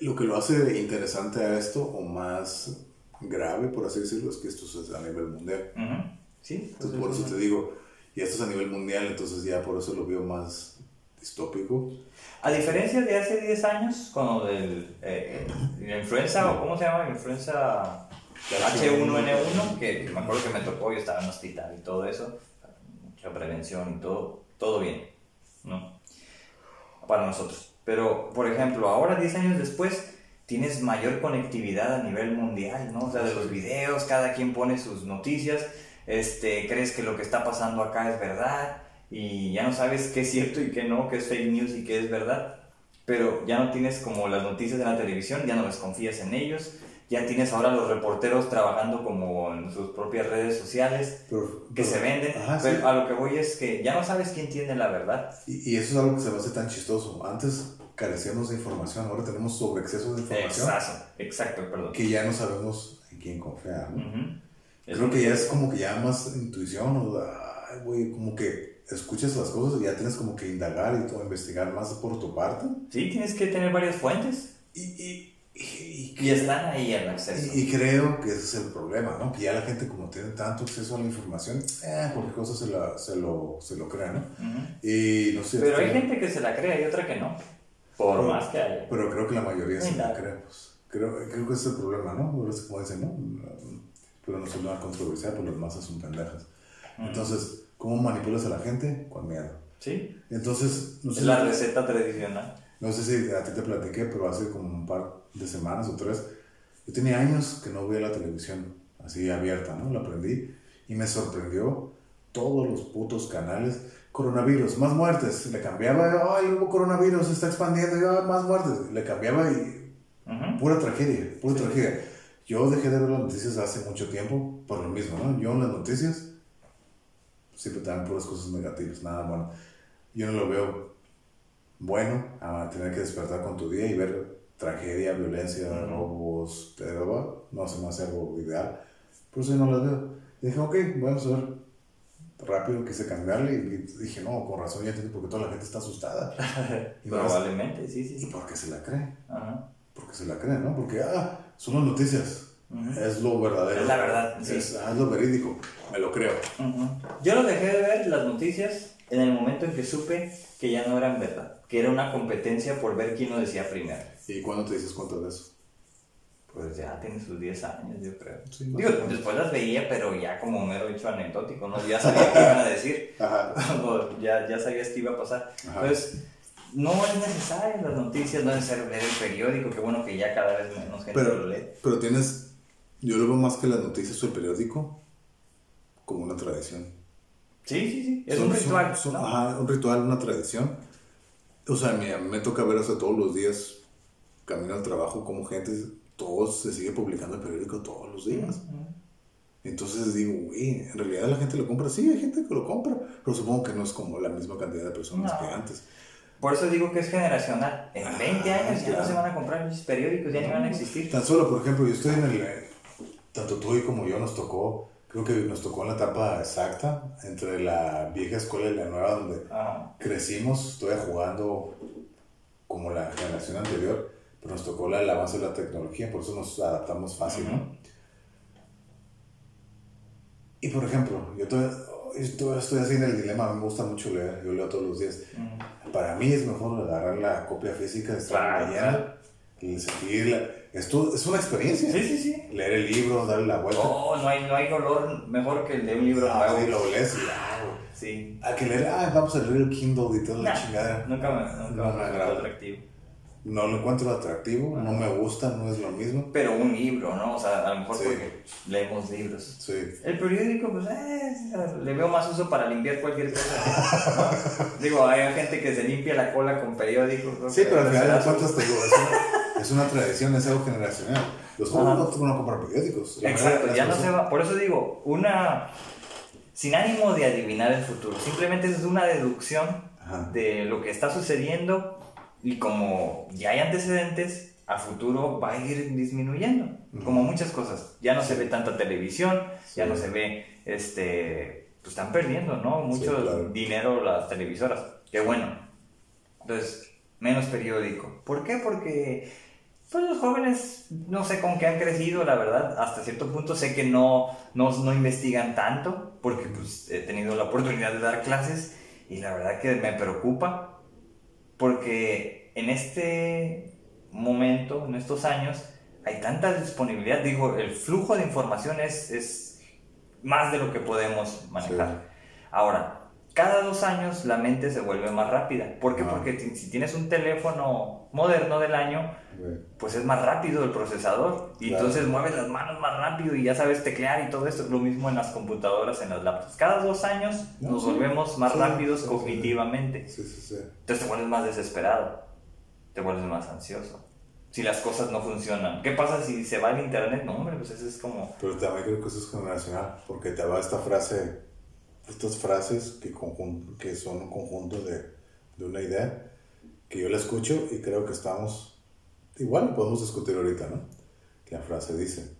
lo que lo hace interesante a esto, o más grave, por así decirlo, es que esto es a nivel mundial. Ujú, Sí, Entonces, por eso te digo, y esto es a nivel mundial, entonces ya por eso lo veo más distópico. A diferencia de hace 10 años, con lo del, eh, la influenza, o ¿cómo se llama? La influenza H1N1, que me acuerdo que me tocó, yo estaba en hospital y todo eso, mucha prevención y todo, todo bien, ¿no? Para nosotros. Pero, por ejemplo, ahora 10 años después, tienes mayor conectividad a nivel mundial, ¿no? O sea, de los videos, cada quien pone sus noticias, este, crees que lo que está pasando acá es verdad y ya no sabes qué es cierto y qué no, qué es fake news y qué es verdad. Pero ya no tienes como las noticias de la televisión, ya no les confías en ellos, ya tienes ahora los reporteros trabajando como en sus propias redes sociales Pero, que pero- se venden, Ajá, pero sí. a lo que voy es que ya no sabes quién tiene la verdad. Y, y eso es algo que se me hace tan chistoso. Antes carecíamos de información, ahora tenemos sobreexceso de información Exacto, exacto, perdón. que ya no sabemos en quién confiar. ¿no? Ujú. Es Creo que ya es como que ya más intuición, o ay, güey, como que escuchas las cosas y ya tienes como que indagar y todo, investigar más por tu parte. Sí, tienes que tener varias fuentes Y, y, y, y están ahí al acceso. y- y creo que ese es el problema, ¿no? Que ya la gente como tiene tanto acceso a la información, eh, cualquier cosa se, la, se, lo, se lo crea, ¿no? Y no sé. Pero hay creo- gente que se la cree y otra que no. Por Pero- más que haya. Pero creo que la mayoría sí la cree, pues. Creo, creo que ese es el problema, ¿no? Como dicen, ¿no? Pero no es una controversia, pues las masas son pendejas. Entonces, ¿cómo manipulas a la gente? Con miedo. Sí, Entonces, no sé, es la receta tradicional. No sé si a ti te platiqué, pero hace como un par de semanas o tres, yo tenía años que no veía la televisión así abierta, ¿no? La aprendí y me sorprendió todos los putos canales. Coronavirus, más muertes. Le cambiaba, ay, hubo coronavirus, se está expandiendo, ya, más muertes. Le cambiaba y Ujú. pura tragedia, pura Sí. tragedia. Yo dejé de ver las noticias hace mucho tiempo por lo mismo, ¿no? Yo en las noticias siempre te dan puras cosas negativas, nada bueno. Yo no lo veo bueno a tener que despertar con tu día y ver tragedia, violencia, Ujú. robos, pero no se me hace algo ideal. Por eso yo no las veo. Y dije, ok, vamos a ver. Rápido quise cambiarle y dije, no, con razón ya entiendo por qué toda la gente está asustada. [LAUGHS] Y más- Probablemente, sí, sí. ¿Y por qué se la cree? Ajá. Porque se la creen, ¿no? Porque, ah, son las noticias. Es lo verdadero. Es la verdad, sí. Es, ah, es lo verídico. Me lo creo. Yo lo dejé de ver las noticias en el momento en que supe que ya no eran verdad, que era una competencia por ver quién lo decía primero. ¿Y cuándo te dices cuenta de eso? Pues ya tiene sus 10 años, yo creo. Sí, Digo, después las veía, pero ya como mero hecho anecdótico, ¿no? Ya sabía qué iban a decir, [LAUGHS] Ajá. o ya, ya sabías qué iba a pasar. Ajá. Entonces, no es necesario las noticias, no es necesario leer el periódico, qué bueno que ya cada vez menos gente Pero- lo lee. Pero tienes. Yo lo veo más que las noticias o el periódico como una tradición. Sí, sí, sí, es Son- un ritual. son- ¿no? Ajá, un ritual, una tradición. O sea, me, me toca ver hasta todos los días, camino al trabajo, como gente, todos se sigue publicando el periódico todos los días. Entonces digo, güey, en realidad la gente lo compra. Sí, hay gente que lo compra, pero supongo que no es como la misma cantidad de personas No. que antes. Por eso digo que es generacional. En 20 Ah, años ya ya. no se van a comprar los periódicos, ya ni van a existir. Tan solo, por ejemplo, yo estoy en el. Tanto tú y como yo nos tocó, creo que nos tocó en la etapa exacta entre la vieja escuela y la nueva, donde Ajá. crecimos, todavía jugando como la generación anterior, pero nos tocó el avance de la tecnología, por eso nos adaptamos fácil, ¿no? Y por ejemplo, yo todavía, yo estoy así en el dilema, a mí me gusta mucho leer, yo leo todos los días. Para mí es mejor agarrar la copia física, estar Claro, mañana y sentirla. Esto es una experiencia. Sí, sí, sí. Leer el libro, darle la vuelta. Oh, no hay, no hay olor mejor que el de un libro Ah, nuevo. sí, lo lees y güey. Sí. Hay que leer, ah, vamos a leer el Kindle y toda la Nah, chingada. Nunca me, nunca No me me atractivo. No lo encuentro atractivo, no me gusta, no es lo mismo. Pero un libro, ¿no? O sea, a lo mejor Sí. porque leemos libros. Sí. El periódico, pues, eh, le veo más uso para limpiar cualquier cosa. ¿no? [LAUGHS] Digo, hay gente que se limpia la cola con periódicos. Sí, pero al final de cuentas te digo, es una, tradición, es algo generacional. Los jóvenes no, no compran periódicos. Exacto, ya no se va. Por eso digo, una. Sin ánimo de adivinar el futuro, simplemente es una deducción de lo que está sucediendo y como ya hay antecedentes, a futuro va a ir disminuyendo, como muchas cosas. Ya no se ve tanta televisión, ya no se ve, este, pues están perdiendo, ¿no? Mucho dinero las televisoras. Qué bueno. Entonces, menos periódico. ¿Por qué? Porque pues los jóvenes, no sé con qué han crecido, la verdad, hasta cierto punto sé que no, no, no investigan tanto, porque pues, he tenido la oportunidad de dar clases y la verdad que me preocupa, porque en este momento, en estos años, hay tanta disponibilidad, digo, el flujo de información es, es más de lo que podemos manejar. Ahora, cada dos años la mente se vuelve más rápida. ¿Por qué? Ah. Porque si tienes un teléfono moderno del año, pues es más rápido el procesador. Y entonces mueves las manos más rápido y ya sabes teclear y todo esto. Lo mismo en las computadoras, en las laptops. Cada dos años nos volvemos más rápidos cognitivamente. Entonces te vuelves más desesperado. Te vuelves más ansioso. Si las cosas no funcionan. ¿Qué pasa si se va el internet? No, hombre, pues eso es como... Pero también creo que eso es generacional. Porque te va esta frase estas frases que, que son un conjunto de, de, una idea que yo la escucho y creo que estamos, igual podemos discutir ahorita, ¿no? La frase dice,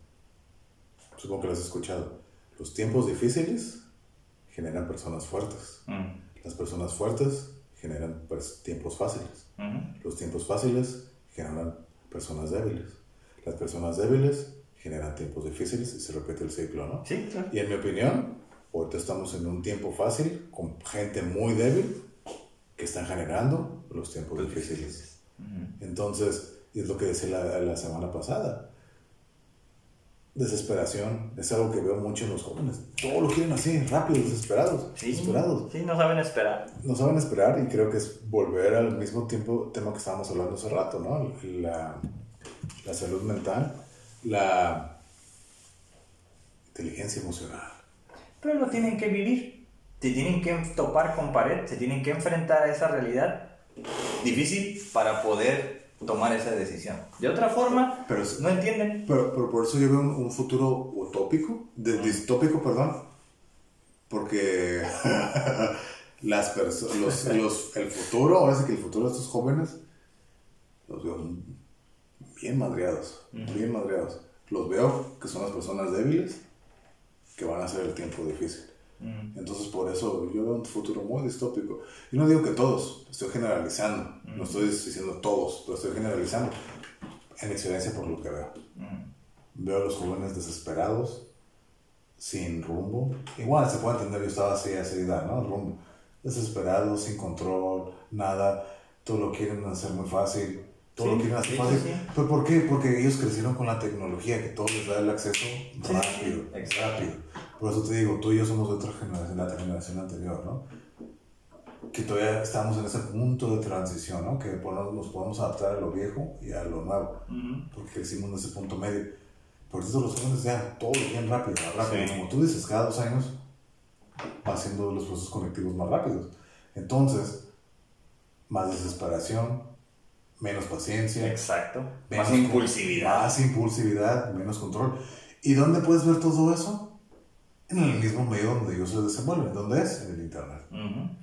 supongo que lo has escuchado, los tiempos difíciles generan personas fuertes, mm. las personas fuertes generan pues, tiempos fáciles, los tiempos fáciles generan personas débiles, las personas débiles generan tiempos difíciles y se repite el ciclo, ¿no? Sí, claro. Y en mi opinión, Ahorita estamos en un tiempo fácil, con gente muy débil, que están generando los tiempos difíciles. Entonces, es lo que decía la, la, semana pasada. Desesperación es algo que veo mucho en los jóvenes. Todo lo quieren así, rápido, desesperados. Sí, desesperados. Sí, no saben esperar. No saben esperar y creo que es volver al mismo tiempo, tema que estábamos hablando hace rato, ¿no? La, la salud mental, la inteligencia emocional pero lo tienen que vivir. Se tienen que topar con pared, se tienen que enfrentar a esa realidad difícil para poder tomar esa decisión. De otra forma, pero, no entienden. Pero, pero, por eso yo veo un, futuro utópico, de, distópico, perdón, porque [LAUGHS] las los, [LAUGHS] los, el futuro, ahora sí que el futuro de estos jóvenes, los veo bien madreados, bien madreados. Los veo que son las personas débiles, que van a ser el tiempo difícil. Entonces, por eso yo veo un futuro muy distópico. Y no digo que todos, estoy generalizando, no estoy diciendo todos, pero estoy generalizando en experiencia por lo que veo. Veo a los jóvenes desesperados, sin rumbo. Igual se puede entender, yo estaba así a esa edad, ¿no? Rumbo. Desesperados, sin control, nada, todo lo quieren hacer muy fácil todo lo quieren hacer fácil. ¿Pero por qué? Porque ellos crecieron con la tecnología que todo les da el acceso rápido, rápido. Por eso te digo, tú y yo somos de otra generación, la generación anterior, ¿no? Que todavía estamos en ese punto de transición, ¿no? Que nos podemos adaptar a lo viejo y a lo nuevo, porque crecimos en ese punto medio. Por eso los jóvenes ya todo bien rápido, rápido. Como tú dices, cada dos años va haciendo los procesos conectivos más rápidos. Entonces, más desesperación, menos paciencia. Exacto. más impulsividad. Más impulsividad, menos control. ¿Y dónde puedes ver todo eso? En el mismo medio donde ellos se desenvuelven. ¿Dónde es? En el internet.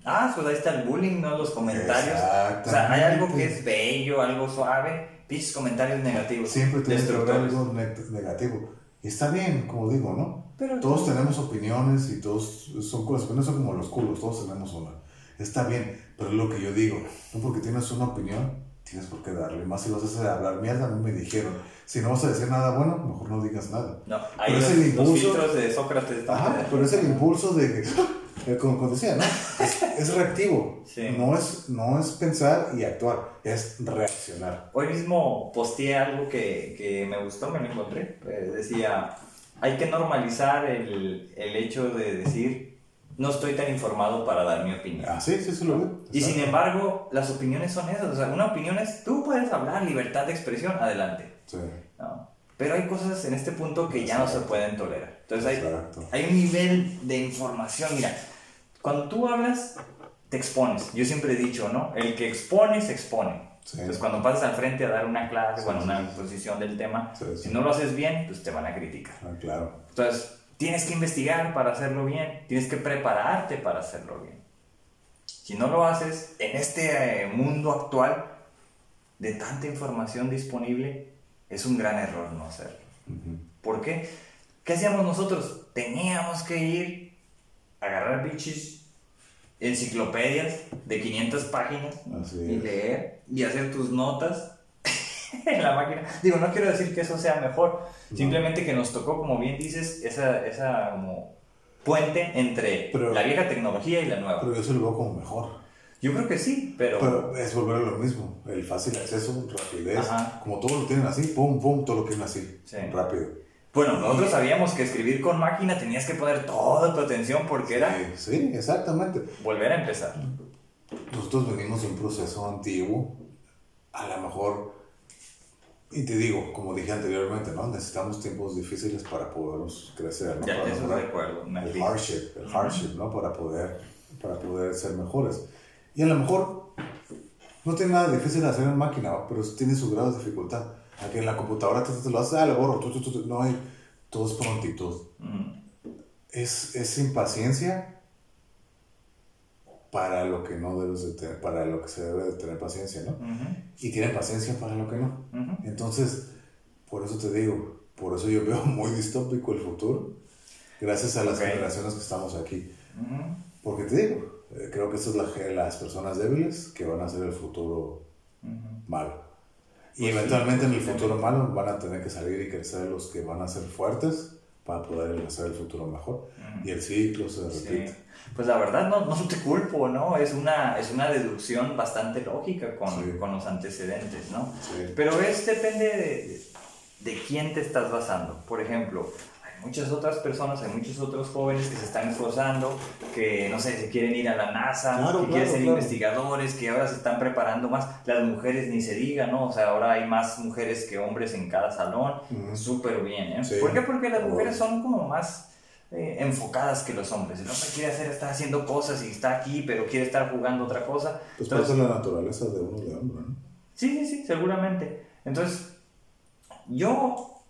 Ah, pues ahí está el bullying, ¿no? Los comentarios. O sea, hay algo que es bello, algo suave. Piches comentarios negativos. Siempre tienes algo negativo. Y está bien, como digo, ¿no? Pero todos tenemos opiniones y todos son cosas, no son como los culos, todos tenemos una. Está bien, pero es lo que yo digo, no porque tienes una opinión, tienes por qué darle. Más si vas a hablar mierda, no me dijeron. Si no vas a decir nada bueno, mejor no digas nada. No, ahí pero es el impulso, de Sócrates. Ajá, pero es el impulso de [LAUGHS] eh, como, decía, ¿no? Es, reactivo. No, es, no es pensar y actuar, es reaccionar. Hoy mismo posteé algo que, que me gustó, me lo encontré. Eh, decía, hay que normalizar el, el hecho de decir no estoy tan informado para dar mi opinión. Ah, sí, sí, sí lo veo. Y sin embargo, las opiniones son esas. O sea, una opinión es, tú puedes hablar, libertad de expresión, adelante. Sí. Pero hay cosas en este punto que ya no se pueden tolerar. Entonces hay, hay un nivel de información. Mira, cuando tú hablas, te expones. Yo siempre he dicho, ¿no? El que expone, se expone. Sí. Entonces, cuando pasas al frente a dar una clase, Sí, bueno, sí, una exposición del tema, si no lo haces bien, pues te van a criticar. Ah, claro. Entonces, tienes que investigar para hacerlo bien, tienes que prepararte para hacerlo bien. Si no lo haces, en este eh, mundo actual de tanta información disponible, es un gran error no hacerlo. Ujú. ¿Por qué? ¿Qué hacíamos nosotros? Teníamos que ir a agarrar bichis, enciclopedias de 500 páginas Así y es. leer y hacer tus notas en [LAUGHS] la máquina. Digo, no quiero decir que eso sea mejor, No. simplemente que nos tocó, como bien dices, esa, esa como puente entre Pero- la vieja tecnología y la nueva. Pero yo se lo veo como mejor. Yo creo que sí, pero... Pero es volver a lo mismo. El fácil acceso, rapidez. Ajá. Como todo lo tienen así, pum, pum, todo lo quieren así. Sí. Rápido. Bueno, nosotros sabíamos que escribir con máquina tenías que poner toda tu atención porque era Sí, sí, exactamente. volver a empezar. Nosotros venimos de un proceso antiguo. A lo mejor, y te digo, como dije anteriormente, ¿no? Necesitamos tiempos difíciles para podernos crecer, ¿no? Ya, Para eso recuerdo. el dices. hardship, el hardship, ¿no? Para poder, para poder ser mejores. Y a lo mejor no tiene nada difícil hacer en máquina, ¿no? pero tiene su grado de dificultad. Aquí en la computadora te, te lo haces, ah, lo borro, tu, tu, tu. no hay, todo es prontitud. Ujú. Es, es impaciencia para lo que no debes de tener, para lo que se debe de tener paciencia, ¿no? Y tienen paciencia para lo que no. Entonces, por eso te digo, por eso yo veo muy distópico el futuro, gracias a las generaciones que estamos aquí. Porque te digo, eh, creo que estas son las personas débiles que van a hacer el futuro malo. Y Pues sí, eventualmente en el futuro malo van a tener que salir y crecer los que van a ser fuertes para poder hacer el futuro mejor. Y el ciclo se Sí. Pues la verdad no, no te culpo, ¿no? Es una, es una deducción bastante lógica con, Sí. con los antecedentes, ¿no? Sí. Pero es depende de, de quién te estás basando. Por ejemplo, hay muchas otras personas, hay muchos otros jóvenes que se están esforzando, que, no sé, se quieren ir a la NASA, Claro, que claro, quieren ser claro. investigadores, que ahora se están preparando más. Las mujeres ni se diga, ¿no? O sea, ahora hay más mujeres que hombres en cada salón. Ujú. Súper bien, ¿eh? Sí. ¿Por qué? Porque las mujeres son como más eh, enfocadas que los hombres. El hombre quiere hacer, está haciendo cosas y está aquí, pero quiere estar jugando otra cosa. Pues Entonces, de la naturaleza de uno de hombre, ¿no? Sí, sí, sí, seguramente. Entonces, yo,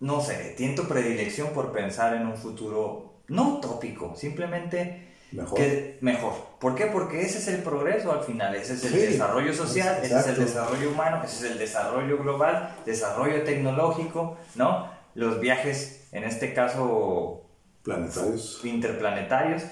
no sé, tiento predilección por pensar en un futuro no utópico, simplemente Mejor. que mejor. ¿Por qué? Porque ese es el progreso al final, ese es el Sí, desarrollo social, ese es el desarrollo humano, ese es el desarrollo global, desarrollo tecnológico, ¿no? Los viajes, en este caso, Planetarios. interplanetarios.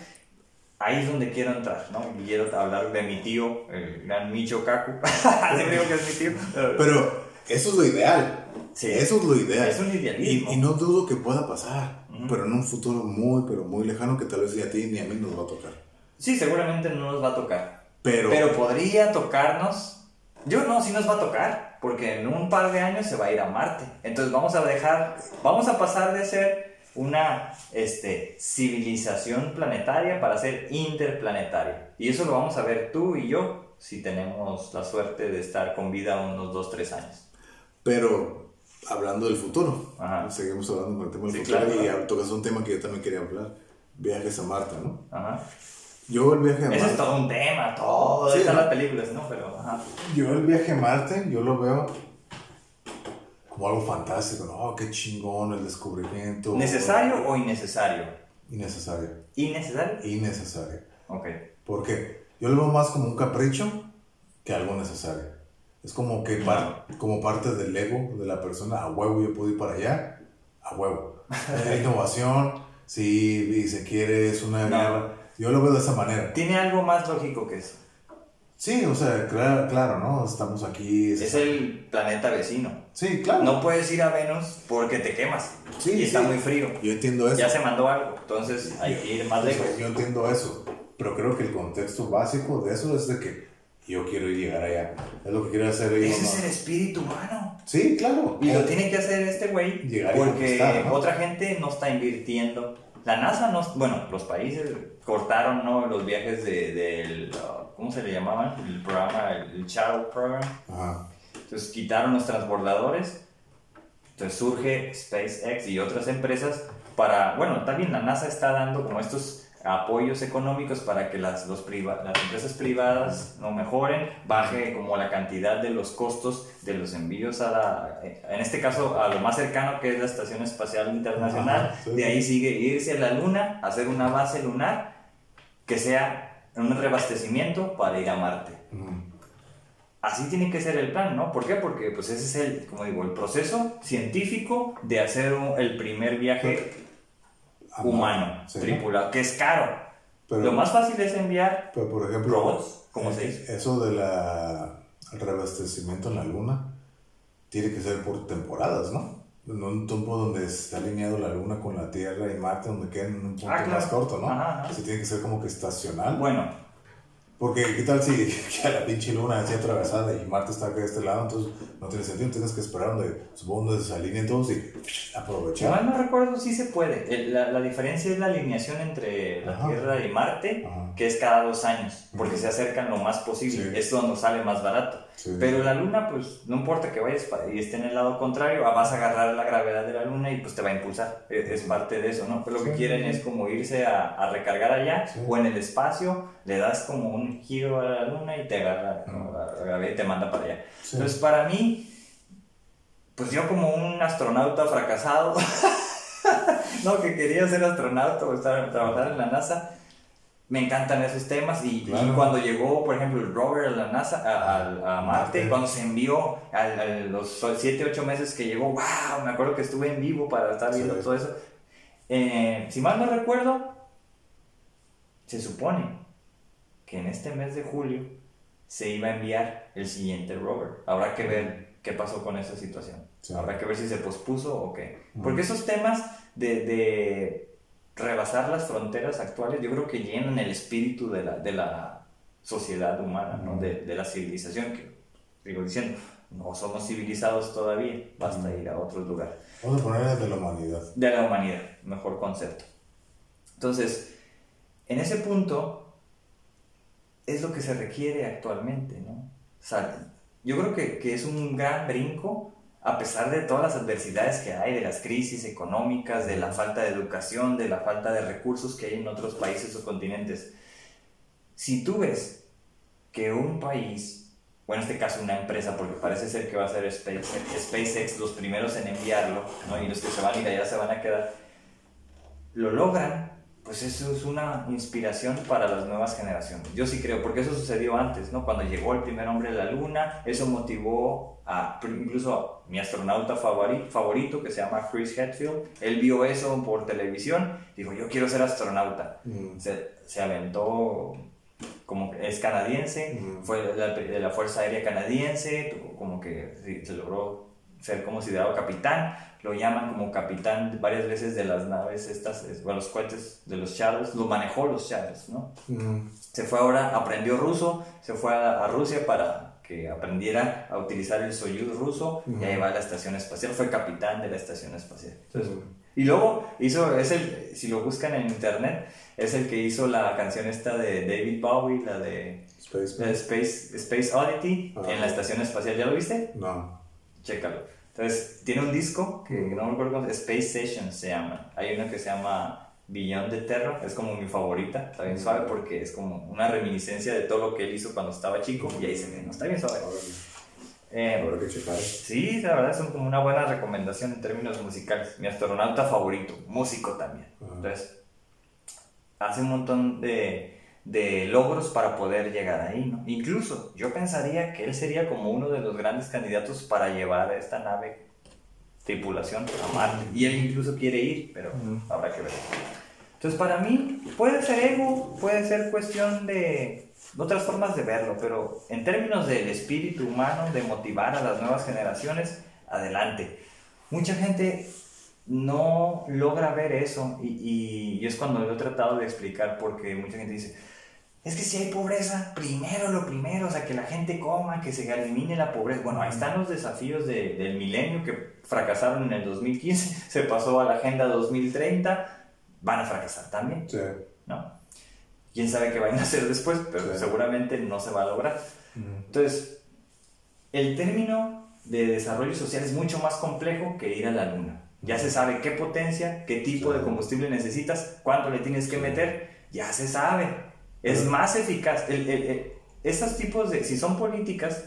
Ahí es donde quiero entrar, ¿no? Quiero hablar de mi tío, el gran Micho Kaku. [LAUGHS] Digo que es mi tío. Pero eso es lo ideal. Sí. Eso es lo ideal. Es un idealismo. Y, y no dudo que pueda pasar. Ujú. Pero en un futuro muy, pero muy lejano que tal vez ni a ti ni a mí nos va a tocar. Sí, seguramente no nos va a tocar. Pero, Pero podría tocarnos. Yo no, sí nos va a tocar. Porque en un par de años se va a ir a Marte. Entonces vamos a dejar. Vamos a pasar de ser una este, civilización planetaria para ser interplanetaria. Y eso lo vamos a ver tú y yo si tenemos la suerte de estar con vida unos 2, 3 años. pero hablando del futuro, Ajá. seguimos hablando con el tema del Sí, futuro claro, y claro. tocas un tema que yo también quería hablar. Viajes a Marte, ¿no? Ajá. Yo el viaje a Marte. es todo un tema, todo. Sí, están ¿no? las películas, ¿no? Pero, ajá. Yo el viaje a Marte, yo lo veo como algo fantástico, ¿no? Oh, qué chingón el descubrimiento. ¿Necesario o innecesario? Innecesario. ¿Innecesario? Innecesario. Ok. Porque yo lo veo más como un capricho que algo necesario. Es como que par- como parte del ego de la persona, a huevo yo puedo ir para allá, a huevo. Hay [LAUGHS] innovación, y se quiere, es una No. guerra. Yo lo veo de esa manera. Tiene algo más lógico que eso. Sí, o sea, claro, claro ¿no? Estamos aquí. Es el planeta vecino. Sí, claro. No puedes ir a Venus porque te quemas. Sí, y está sí. muy frío. Yo entiendo eso. Ya se mandó algo. Entonces hay que ir más lejos. Yo entiendo eso, pero creo que el contexto básico de eso es de que yo quiero ir llegar allá. Es lo que quiere hacer Ese es el espíritu humano. Sí, claro. Y lo tiene que hacer este güey Llegar y porque conquistar, ¿no? otra gente no está invirtiendo. La NASA no, bueno, los países cortaron ¿no? los viajes de, del, uh, ¿cómo se le llamaban? El programa, el Shuttle Program. Ajá. Entonces quitaron los transbordadores. Entonces surge SpaceX y otras empresas para, bueno, también la NASA está dando como estos apoyos económicos para que las, los las empresas privadas no mejoren, baje como la cantidad de los costos de los envíos a la, en este caso a lo más cercano que es la Estación Espacial Internacional, de ahí sigue irse a la Luna, hacer una base lunar que sea un reabastecimiento para ir a Marte. Así tiene que ser el plan, ¿no? ¿Por qué? Porque pues ese es el, como digo, el proceso científico de hacer el primer viaje humano, tripulado, que es caro. lo más fácil es enviar pero por ejemplo, robots, como se dice. Eso del reabastecimiento en la luna tiene que ser por temporadas, ¿no? En un tiempo donde está alineado la luna con la Tierra y Marte, donde queden en un punto ah, más corto, ¿no? Así tiene que ser como que estacional. Bueno, porque, ¿qué tal si [LAUGHS] que la pinche luna así atravesada y Marte está acá de este lado? Entonces, no tiene sentido. Tienes que esperar donde, supongo, donde se alineen todos y [LAUGHS] aprovechar. No, no recuerdo si se puede. La, la, diferencia es la alineación entre la Tierra y Marte, que es cada dos años, porque se acercan lo más posible. Es donde sale más barato. Pero la luna, pues, no importa que vayas y esté en el lado contrario, ah, vas a agarrar la gravedad de la luna y pues te va a impulsar. E, es, parte de eso, ¿no? Pero lo que quieren es como irse a, a recargar allá o en el espacio, le das como un giro a la luna y te agarra la gravedad y te manda para allá. Entonces, para mí, pues yo como un astronauta fracasado, [LAUGHS] no, que quería ser astronauta o estar, trabajar en la NASA, me encantan esos temas y, cuando llegó, por ejemplo, el rover a la NASA, a, a, Marte, cuando se envió a, los 7, 8 meses que llegó, wow, me acuerdo que estuve en vivo para estar viendo todo eso. Eh, si mal no recuerdo, se supone que en este mes de julio se iba a enviar el siguiente rover. Habrá que ver qué pasó con esa situación. Habrá que ver si se pospuso o qué. Porque esos temas de, de rebasar las fronteras actuales, yo creo que llenan el espíritu de la, de la sociedad humana, ¿no? de, de, la civilización, que digo diciendo, no somos civilizados todavía, basta ir a otros lugares. Vamos a poner de la humanidad. De la humanidad, mejor concepto. Entonces, en ese punto es lo que se requiere actualmente, ¿no? O sea, yo creo que, que es un gran brinco a pesar de todas las adversidades que hay, de las crisis económicas, de la falta de educación, de la falta de recursos que hay en otros países o continentes, si tú ves que un país, o en este caso una empresa, porque parece ser que va a ser SpaceX los primeros en enviarlo, ¿no? y los que se van a ir allá se van a quedar, lo logran pues eso es una inspiración para las nuevas generaciones. Yo sí creo, porque eso sucedió antes, ¿no? Cuando llegó el primer hombre a la luna, eso motivó a, incluso a mi astronauta favorito, que se llama Chris Hadfield, él vio eso por televisión, dijo, yo quiero ser astronauta. Mm. Se, se, aventó, como es canadiense, mm. fue de la, Fuerza Aérea Canadiense, como que se logró ser considerado capitán lo llaman como capitán varias veces de las naves estas, o los cohetes de los Shadows, lo manejó los Shadows, ¿no? Se fue ahora, aprendió ruso, se fue a, Rusia para que aprendiera a utilizar el Soyuz ruso y a llevar a la estación espacial, fue capitán de la estación espacial. Y luego hizo, es el, si lo buscan en internet, es el que hizo la canción esta de David Bowie, la de Space, Space, Space Oddity, en la ah. estación espacial. ¿Ya lo viste? No. Chécalo. Entonces, tiene un disco que no me acuerdo cómo Space Session se llama. Hay una que se llama Beyond the Terra, es como mi favorita, está bien suave porque es como una reminiscencia de todo lo que él hizo cuando estaba chico y ahí se ve, no está bien suave. Eh, que checar. Sí, la verdad es como una buena recomendación en términos musicales. Mi astronauta favorito, músico también. Entonces, hace un montón de de logros para poder llegar ahí, ¿no? Incluso yo pensaría que él sería como uno de los grandes candidatos para llevar a esta nave tripulación a Marte. Y él incluso quiere ir, pero habrá que ver. Entonces para mí puede ser ego, puede ser cuestión de otras formas de verlo, pero en términos del espíritu humano, de motivar a las nuevas generaciones, adelante. Mucha gente no logra ver eso y, y, es cuando lo he tratado de explicar porque mucha gente dice, es que si hay pobreza, primero lo primero, o sea, que la gente coma, que se elimine la pobreza. Bueno, ahí están los desafíos del milenio que fracasaron en el 2015, [LAUGHS] se pasó a la Agenda 2030, van a fracasar también. Sí. ¿No? Quién sabe qué van a hacer después, pero seguramente no se va a lograr. Entonces, el término de desarrollo social es mucho más complejo que ir a la luna. Ya se sabe qué potencia, qué tipo de combustible necesitas, cuánto le tienes que meter ya se sabe. Es más eficaz. El, el, el, esos tipos de, si son políticas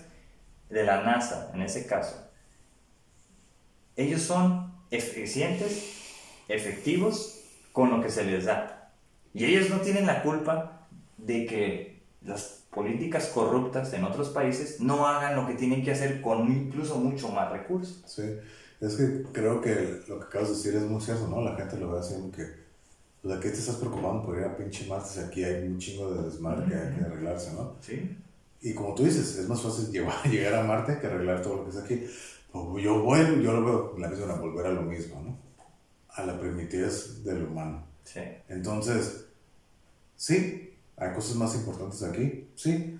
de la NASA, en ese caso, ellos son eficientes, efectivos con lo que se les da. Y ellos no tienen la culpa de que las políticas corruptas en otros países no hagan lo que tienen que hacer con incluso mucho más recursos. Sí, es que creo que lo que acabas de decir es muy cierto, ¿no? La gente lo ve así como que, o sea, ¿qué te estás preocupando por ir a pinche Marte si aquí hay un chingo de desmadre que hay que arreglarse, ¿no? Sí. Y como tú dices, es más fácil [LAUGHS] llevar, llegar a Marte que arreglar todo lo que está aquí. Pues yo, bueno, yo lo veo la misma, volver a lo mismo, ¿no? A la primitivez del humano. Sí. Entonces, sí, hay cosas más importantes aquí, sí.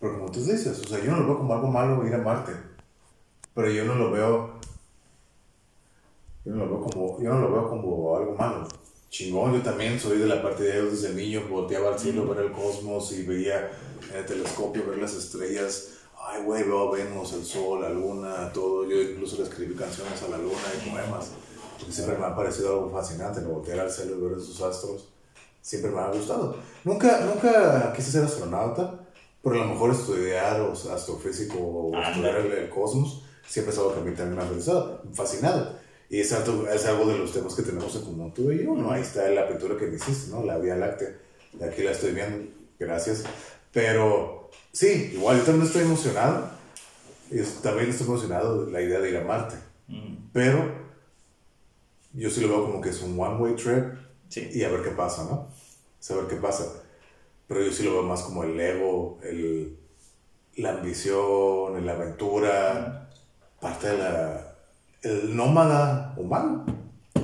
Pero como tú dices, o sea, yo no lo veo como algo malo ir a Marte. Pero yo no lo veo. Yo no lo veo como, yo no lo veo como algo malo. Chingón, yo también soy de la parte de ellos desde niño, volteaba al cielo, ver el cosmos y veía en el telescopio, ver las estrellas. Ay, güey, veo Venus, el Sol, la Luna, todo. Yo incluso le escribí canciones a la Luna y poemas. Siempre me ha parecido algo fascinante, ¿no? voltear al cielo y ver esos astros. Siempre me ha gustado. Nunca, nunca quise ser astronauta, pero a lo mejor estudiar o astrofísico o estudiar el, el, cosmos siempre es algo que a mí también me ha fascinado. Y es algo, es algo de los temas que tenemos en común tú y yo, ¿no? Ahí está la pintura que me hiciste, ¿no? La Vía Láctea. De aquí la estoy viendo, gracias. Pero sí, igual yo también estoy emocionado. Y también estoy emocionado de la idea de ir a Marte. Mm. Pero yo sí lo veo como que es un one-way trip Sí. y a ver qué pasa, ¿no? Saber qué pasa. Pero yo sí lo veo más como el ego, el, la ambición, la aventura, parte de la... el nómada humano.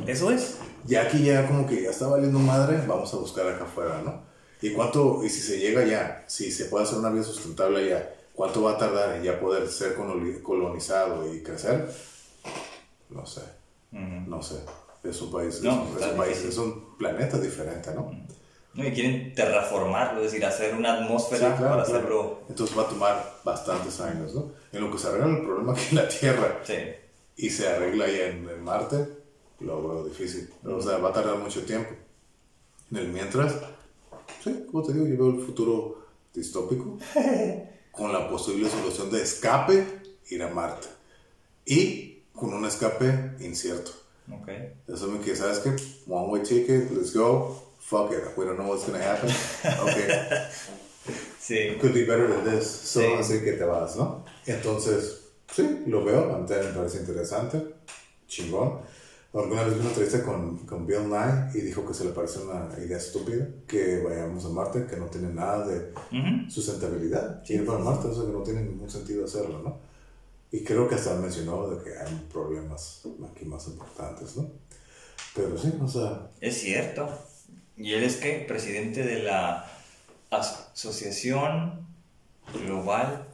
Eso es. Ya aquí ya como que ya está valiendo madre, vamos a buscar acá afuera, ¿no? ¿Y cuánto, y si se llega ya, si se puede hacer una vida sustentable allá, cuánto va a tardar en ya poder ser coloni- colonizado y crecer? No sé, no sé. Es un país, No, es, un- es país, es un planeta diferente, ¿no? No, y quieren terraformarlo, es decir, hacer una atmósfera Sí, claro, para claro. hacerlo. Entonces va a tomar bastantes años, ¿no? En lo que se arregla el problema aquí en la Tierra Sí. Y se arregla ahí en, en Marte, lo veo difícil. O sea, va a tardar mucho tiempo. En el mientras, sí, como te digo, yo veo el futuro distópico [LAUGHS] con la posible solución de escape, ir a Marte. Y con un escape incierto. Ok. Eso me que, ¿sabes qué? One way ticket, let's go. Fuck it, we don't know what's gonna happen. Okay. [LAUGHS] Sí. could be better than this. So, Sí. así que te vas, ¿no? Entonces, sí, lo veo, a mí también me parece interesante, chingón. Alguna vez vi una entrevista con, con Bill Nye y dijo que se le parece una idea estúpida que vayamos a Marte, que no tiene nada de Ujú. sustentabilidad. Sí, Ir para Marte, o sea, que no tiene ningún sentido hacerlo, ¿no? Y creo que hasta mencionó de que hay problemas aquí más importantes, ¿no? Pero sí, o sea, Es cierto. ¿Y él es qué? Presidente de la Asociación Global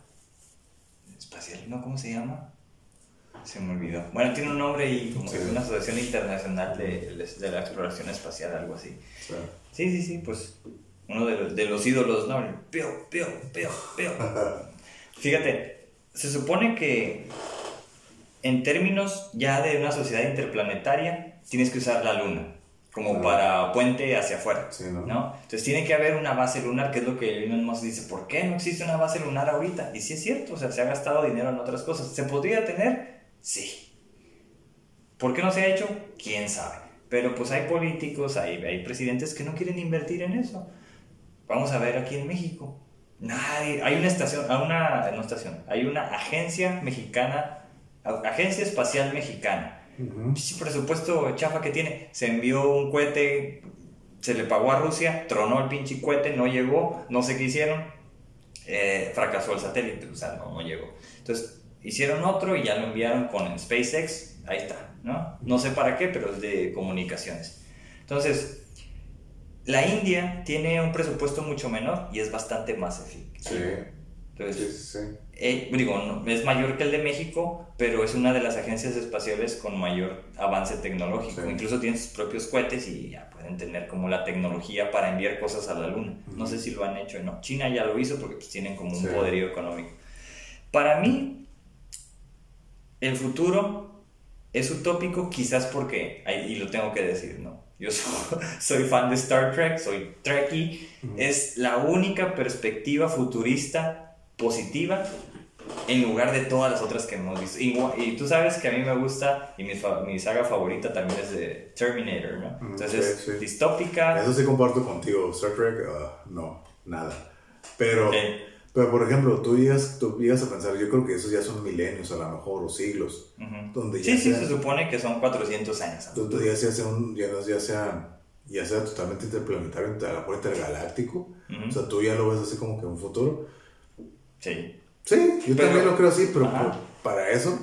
Espacial, ¿no? ¿Cómo se llama? Se me olvidó. Bueno, tiene un nombre y como que es una asociación internacional de, de la exploración espacial, algo así. Sí, sí, sí, pues uno de los, de los ídolos, ¿no? El Pío, pío, pío, pío. [LAUGHS] Fíjate, se supone que en términos ya de una sociedad interplanetaria tienes que usar la luna como Ah. para puente hacia afuera, Sí, ¿no? ¿no? Entonces tiene que haber una base lunar, que es lo que Elon Musk dice, ¿por qué no existe una base lunar ahorita? Y sí es cierto, o sea, se ha gastado dinero en otras cosas. ¿Se podría tener? Sí. ¿Por qué no se ha hecho? ¿Quién sabe? Pero pues hay políticos, hay, hay presidentes que no quieren invertir en eso. Vamos a ver aquí en México. Nadie, hay una estación, una, no estación, hay una agencia mexicana, agencia espacial mexicana. Presupuesto chafa que tiene. Se envió un cohete, se le pagó a Rusia, tronó el pinche cohete, no llegó, no sé qué hicieron, eh, fracasó el satélite, o sea, no, no llegó. Entonces, hicieron otro y ya lo enviaron con SpaceX, ahí está, ¿no? No sé para qué, pero es de comunicaciones. Entonces, la India tiene un presupuesto mucho menor y es bastante más eficaz. Sí, Entonces, sí, sí. eh, digo, no, es mayor que el de México, pero es una de las agencias espaciales con mayor avance tecnológico. Sí. Incluso tienen sus propios cohetes y ya pueden tener como la tecnología para enviar cosas a la Luna. No sé si lo han hecho o no. China ya lo hizo porque pues, tienen como un poderío económico. Para mí, el futuro es utópico quizás porque, y lo tengo que decir, ¿no? yo [LAUGHS] soy, soy fan de Star Trek, soy Trekkie, es la única perspectiva futurista positiva en lugar de todas las otras que hemos visto. Y, y tú sabes que a mí me gusta, y mi, fa- mi saga favorita también es de Terminator, ¿no? Mm, Entonces, sí, sí. distópica. Eso sí comparto contigo. Star Trek, ah, no, nada. Pero, eh, pero, por ejemplo, tú llegas, tú llegas a pensar, yo creo que esos ya son milenios a lo mejor, o siglos, ujú. donde ya Sí, sí, sea- se supone que son 400 años. donde ya se hace un, ya, no- ya sea, ya sea totalmente interplanetario, a lo mejor intergaláctico. Ujú. O sea, tú ya lo ves así como que un futuro. Sí. Sí, yo Pero- también lo creo así, pero por- para eso,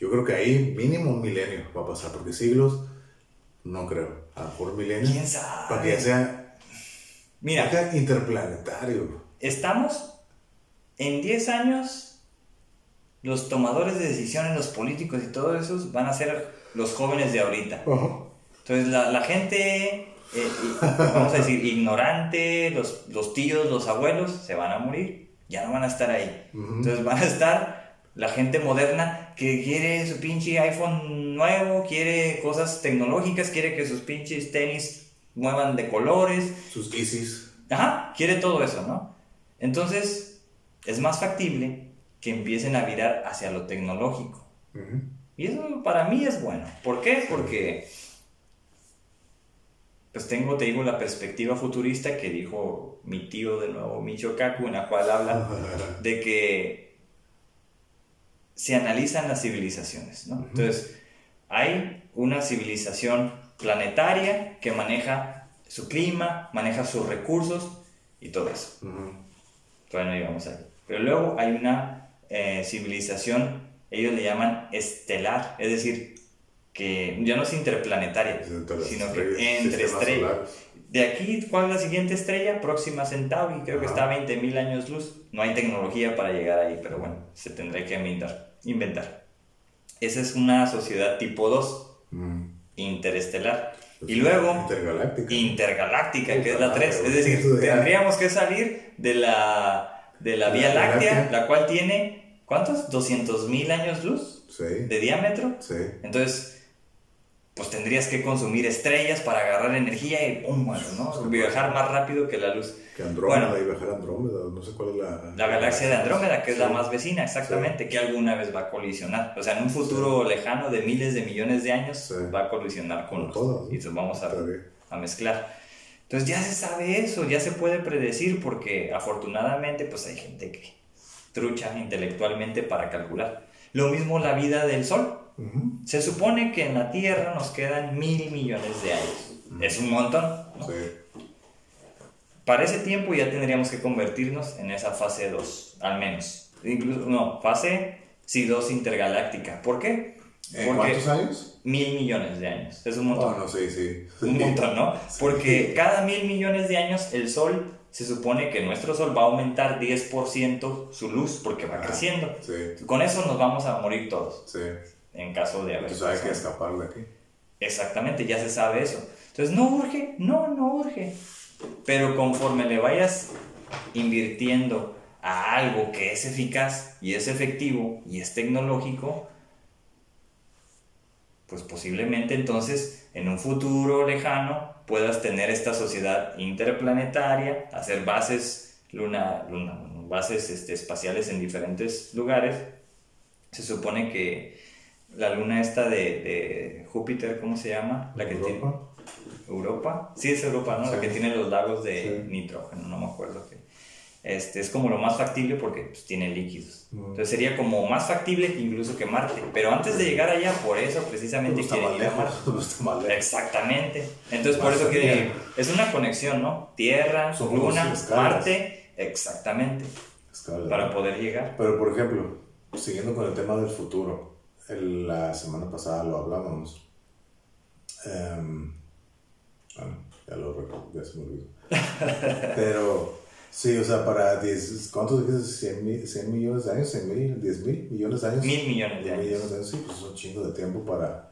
yo creo que ahí mínimo un milenio va a pasar, porque siglos, no creo. A lo mejor milenio. ¿Quién sabe? Para que ya sea Mira, sea interplanetario. estamos en 10 años, los tomadores de decisiones, los políticos y todo eso van a ser los jóvenes de ahorita. Entonces la, la gente, eh, vamos a decir, [LAUGHS] ignorante, los, los tíos, los abuelos, se van a morir, ya no van a estar ahí. Entonces van a estar la gente moderna que quiere su pinche iPhone nuevo, quiere cosas tecnológicas, quiere que sus pinches tenis muevan de colores, Sus ISIS. Ajá, quiere todo eso, ¿no? Entonces, es más factible que empiecen a virar hacia lo tecnológico. Y eso para mí es bueno. ¿Por qué? Porque, pues tengo, te digo, la perspectiva futurista que dijo mi tío de nuevo, Michio Kaku, en la cual habla de que se analizan las civilizaciones, ¿no? Entonces, hay una civilización planetaria que maneja su clima, maneja sus recursos y todo eso. Todavía no llegamos ahí. Pero luego hay una eh, civilización, ellos le llaman estelar, es decir, que ya no es interplanetaria, Es entre las sino estrellas, que entre estrellas. De aquí, ¿cuál es la siguiente estrella? Próxima Centauri, creo que está a 20.000 años luz. No hay tecnología para llegar ahí, pero bueno, se tendrá que inventar. inventar. Esa es una sociedad tipo 2, Ujú. interestelar. Pues Y luego, Intergaláctica. intergaláctica, que es la Puta 3. madre, Es decir, tendríamos que salir de la, de la La Vía Vía Láctea, Láctea. la cual tiene, ¿cuántos? 200.000 años luz Sí. de diámetro. Sí. Entonces, pues tendrías que consumir estrellas para agarrar energía y ¡pum! ¿no? Viajar más rápido que la luz. Que Andrómeda Bueno. y viajar a Andrómeda, no sé cuál es la... La galaxia de Andrómeda, que es la Sí. más vecina, exactamente, que alguna vez va a colisionar. O sea, en un futuro lejano de miles de millones de años, Sí. va a colisionar con Con ¿no? Y nos vamos a, a mezclar. Entonces ya se sabe eso, ya se puede predecir, porque afortunadamente pues hay gente que trucha intelectualmente para calcular. Lo mismo la vida del Sol. Ujú. Se supone que en la Tierra nos quedan mil millones de años. Es un montón. ¿no? Sí. Para ese tiempo ya tendríamos que convertirnos en esa fase 2, al menos. Incluso, no, fase sí 2 intergaláctica. ¿Por qué? ¿En cuántos años? mil millones de años. Es un montón. Oh, no, sí, sí. Un montón, ¿no? [LAUGHS] Sí. Porque cada mil millones de años el Sol, se supone que nuestro Sol va a aumentar 10% su luz porque va Ah, creciendo. Sí, Con eso nos vamos a morir todos, sí. En caso de haber. Entonces hay que escapar de aquí. Exactamente, ya se sabe eso. Entonces, no urge, no, no urge. Pero conforme le vayas invirtiendo a algo que es eficaz y es efectivo y es tecnológico, pues posiblemente entonces en un futuro lejano puedas tener esta sociedad interplanetaria, hacer bases, luna, luna- bases este, espaciales en diferentes lugares. Se supone que la luna esta de, de Júpiter, ¿cómo se llama? La que tiene Europa. Europa. Sí, es Europa, ¿no? La Sí. que tiene los lagos de Sí. nitrógeno, no me acuerdo. qué. Este, es como lo más factible porque pues, tiene líquidos. Mm. Entonces sería como más factible que incluso que Marte. Pero antes de llegar allá, por eso precisamente quieren ir a Marte. [LAUGHS] Exactamente. Entonces por eso que es una conexión, ¿no? Tierra, como Luna, escalas. Marte. Exactamente. Escala. Para poder llegar. Pero, por ejemplo, siguiendo con el tema del futuro, la semana pasada lo hablábamos. Em, bueno, ya lo recuerdo, ya se me olvidó. [LAUGHS] Pero, sí, o sea, para 10, ¿cuántos dijiste? 100, mil- 100 millones de años, 100 mil, 10 mil millones de años. Mil millones de Mil años. millones de años, sí, pues es un chingo de tiempo para.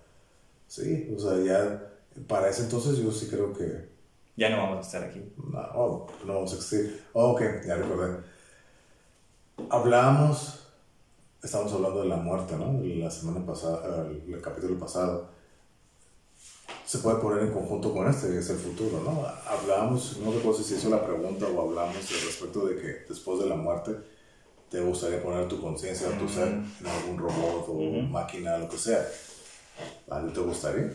Sí, o sea, ya para ese entonces yo sí creo que. Ya no vamos a estar aquí. No, oh, no vamos a existir. Oh, ok, ya recordé. Hablábamos, estábamos hablando de la muerte, ¿no? La semana pasada, el, el capítulo pasado. se puede poner en conjunto con este, que es el futuro, ¿no? Hablábamos, no recuerdo si hizo la pregunta o hablamos respecto de que después de la muerte te gustaría poner tu conciencia tu ser en algún robot o máquina, lo que sea. ¿A ti te gustaría?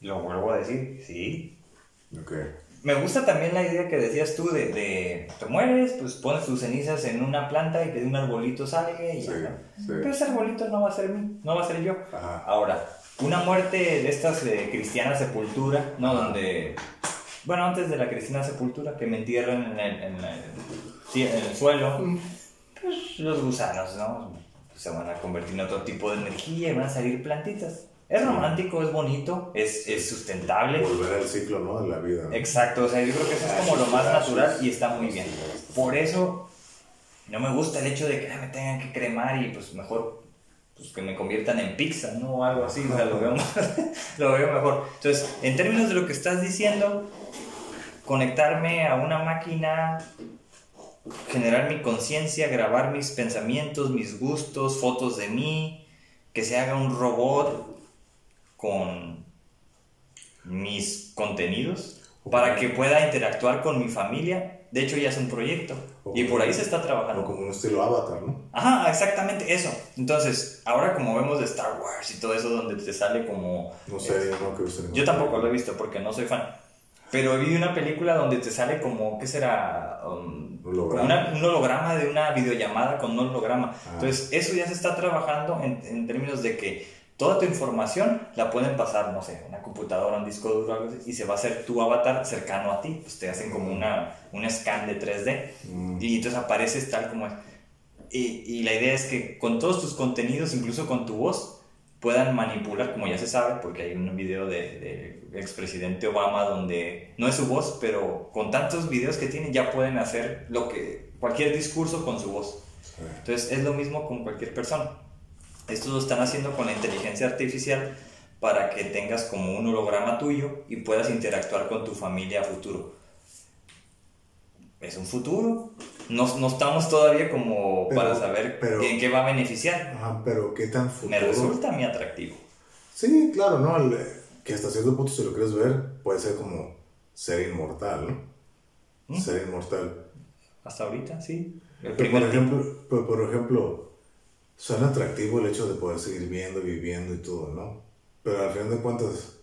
Lo vuelvo a decir, sí. Ok. Me gusta también la idea que decías tú de, de te mueres, pues pones tus cenizas en una planta y que de un arbolito salga y Sí, ya, ¿no? sí. Pero ese arbolito no va a ser mí, no va a ser yo. Ajá. Ahora, una muerte de estas de cristiana sepultura, ¿no? Donde, bueno, antes de la cristiana sepultura, que me entierran en el, en el- sí, en el suelo, pues los gusanos, ¿no? Pues se van a convertir en otro tipo de energía y van a salir plantitas. Es romántico, es bonito, es, es sustentable. Volver al ciclo, ¿no? De la vida. ¿no? Exacto, o sea, yo creo que eso es como lo más natural y está muy bien. Por eso no me gusta el hecho de que ah, me tengan que cremar y pues mejor pues, que me conviertan en pizza, ¿no? O algo así, o sea, lo veo, [LAUGHS] lo veo mejor. Entonces, en términos de lo que estás diciendo, conectarme a una máquina, generar mi conciencia, grabar mis pensamientos, mis gustos, fotos de mí, que se haga un robot con mis contenidos para que pueda interactuar con mi familia. De hecho, ya es un proyecto y por ahí se está O trabajando. como un estilo avatar, ¿no? Ajá, exactamente eso. Entonces, ahora como vemos de Star Wars y todo eso donde te sale como... No sé, yo no creo que sea Yo tampoco lo he visto porque no soy fan. Pero vi una película donde te sale como, ¿qué será? Um, Holograma. como una- un holograma de una videollamada con un holograma. Ah. Entonces, eso ya se está trabajando en, en términos de que toda tu información la pueden pasar, no sé, una computadora, un disco duro, algo así, y se va a hacer tu avatar cercano a ti. Pues te hacen como una, un scan de 3D Mm. y entonces apareces tal como es. Y, y la idea es que con todos tus contenidos, incluso con tu voz, puedan manipular, como ya se sabe, porque hay un video de, de expresidente Obama donde no es su voz, pero con tantos videos que tiene ya pueden hacer lo que cualquier discurso con su voz. Entonces es lo mismo con cualquier persona. Esto lo están haciendo con la inteligencia artificial para que tengas como un holograma tuyo y puedas interactuar con tu familia a futuro. Es un futuro. No, no estamos todavía como Pero- para saber pero- en qué va a beneficiar. Ajá, pero qué tan futuro. Me resulta muy atractivo. Sí, claro, ¿no? El, eh, que hasta cierto punto, si lo quieres ver, puede ser como ser inmortal, ¿no? ¿Mm? Ser inmortal. Hasta ahorita, sí. El Pero, primer por tipo. ejemplo, pero, por ejemplo, suena atractivo el hecho de poder seguir viendo, viviendo y todo, ¿no? Pero al final de cuentas,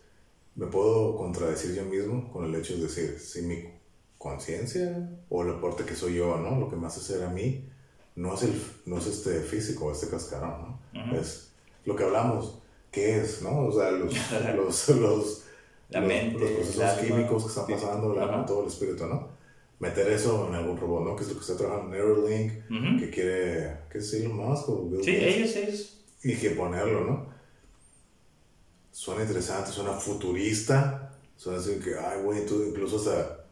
me puedo contradecir yo mismo con el hecho de decir, si mi conciencia o el aporte que soy yo, ¿no? Lo que me hace ser a mí, no es, el, no es este físico, este cascarón, ¿no? Ujú. Es lo que hablamos, ¿qué es, no? O sea, los, [LAUGHS] los, los, La los- mente, los procesos químicos que están pasando, el alma, Ajá. todo el espíritu, ¿no? Meter eso en algún robot, ¿no? Que es lo que está trabajando Neuralink, Ujú. que quiere, ¿qué es Elon Musk o Bill Sí, Gates? ellos, ellos. Y que ponerlo, ¿no? Suena interesante, suena futurista, suena así que, ay, güey, tú incluso hasta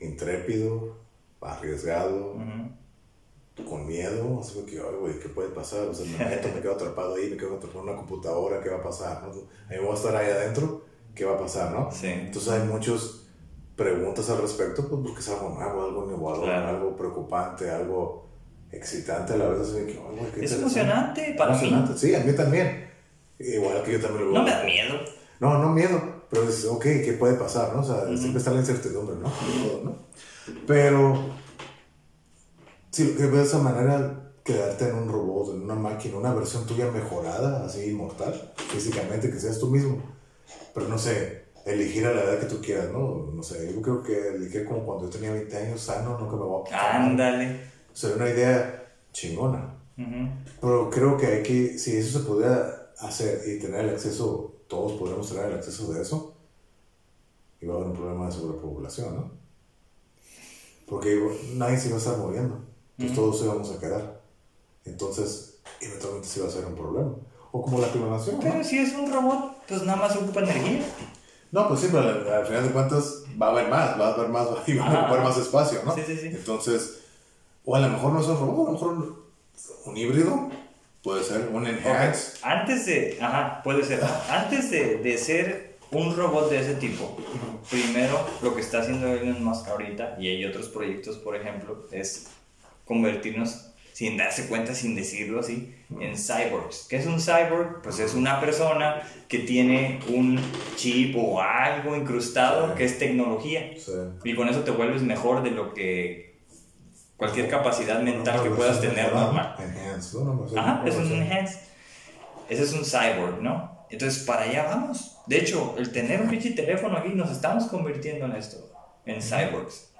intrépido, arriesgado, Ujú. con miedo, así que, ay, güey, ¿qué puede pasar? O sea, me meto, me quedo atrapado ahí, me quedo atrapado en una computadora, ¿qué va a pasar? ¿no? A mí me voy a estar ahí adentro, ¿qué va a pasar, no? Sí. Entonces hay muchas preguntas al respecto, pues porque es algo nuevo, algo innovador, Claro. algo preocupante, algo excitante a la vez. Así que, ay, güey, qué Es emocionante para Emocionante, mí. Sí, a mí también. Igual que yo también lo veo. No me da miedo. No, no miedo, pero dices, ok, ¿qué puede pasar? ¿no? O sea, Ujú. siempre está la incertidumbre, ¿no? Todo, ¿no? Pero, si lo que ves de esa manera, quedarte en un robot, en una máquina, una versión tuya mejorada, así inmortal, físicamente, que seas tú mismo. Pero no sé, elegir a la edad que tú quieras, ¿no? No sé, yo creo que elegir como cuando yo tenía 20 años, sano, no que me voy a... Ándale. Sería una idea chingona. Ujú. Pero creo que hay que, si eso se pudiera hacer y tener el acceso, todos podríamos tener el acceso de eso, iba a haber un problema de sobrepoblación, ¿no? Porque iba- nadie se iba a estar moviendo, pues Ujú. todos íbamos a quedar. Entonces, eventualmente se iba a hacer un problema. O como la clonación, ¿no? Pero si es un robot, pues nada más ocupa energía. No, pues sí, pero al, al final de cuentas va a haber más, va a haber más, [LAUGHS] y va a ocupar más espacio, ¿no? Sí, sí, sí. Entonces, o a lo mejor no es un robot, a lo mejor un, híbrido, puede ser, un enhance. Antes de, ajá, puede ser, antes de, de ser un robot de ese tipo, primero lo que está haciendo Elon Musk ahorita, y hay otros proyectos, por ejemplo, es convertirnos sin darse cuenta, sin decirlo así, en cyborgs. ¿Qué es un cyborg? Pues es una persona que tiene un chip o algo incrustado que es tecnología. Y con eso te vuelves mejor de lo que cualquier capacidad mental que puedas tener normal. Ajá, es un enhance. Ese es un cyborg, ¿no? Entonces, para allá vamos. De hecho, el tener un pinche teléfono aquí, nos estamos convirtiendo en esto, en cyborgs.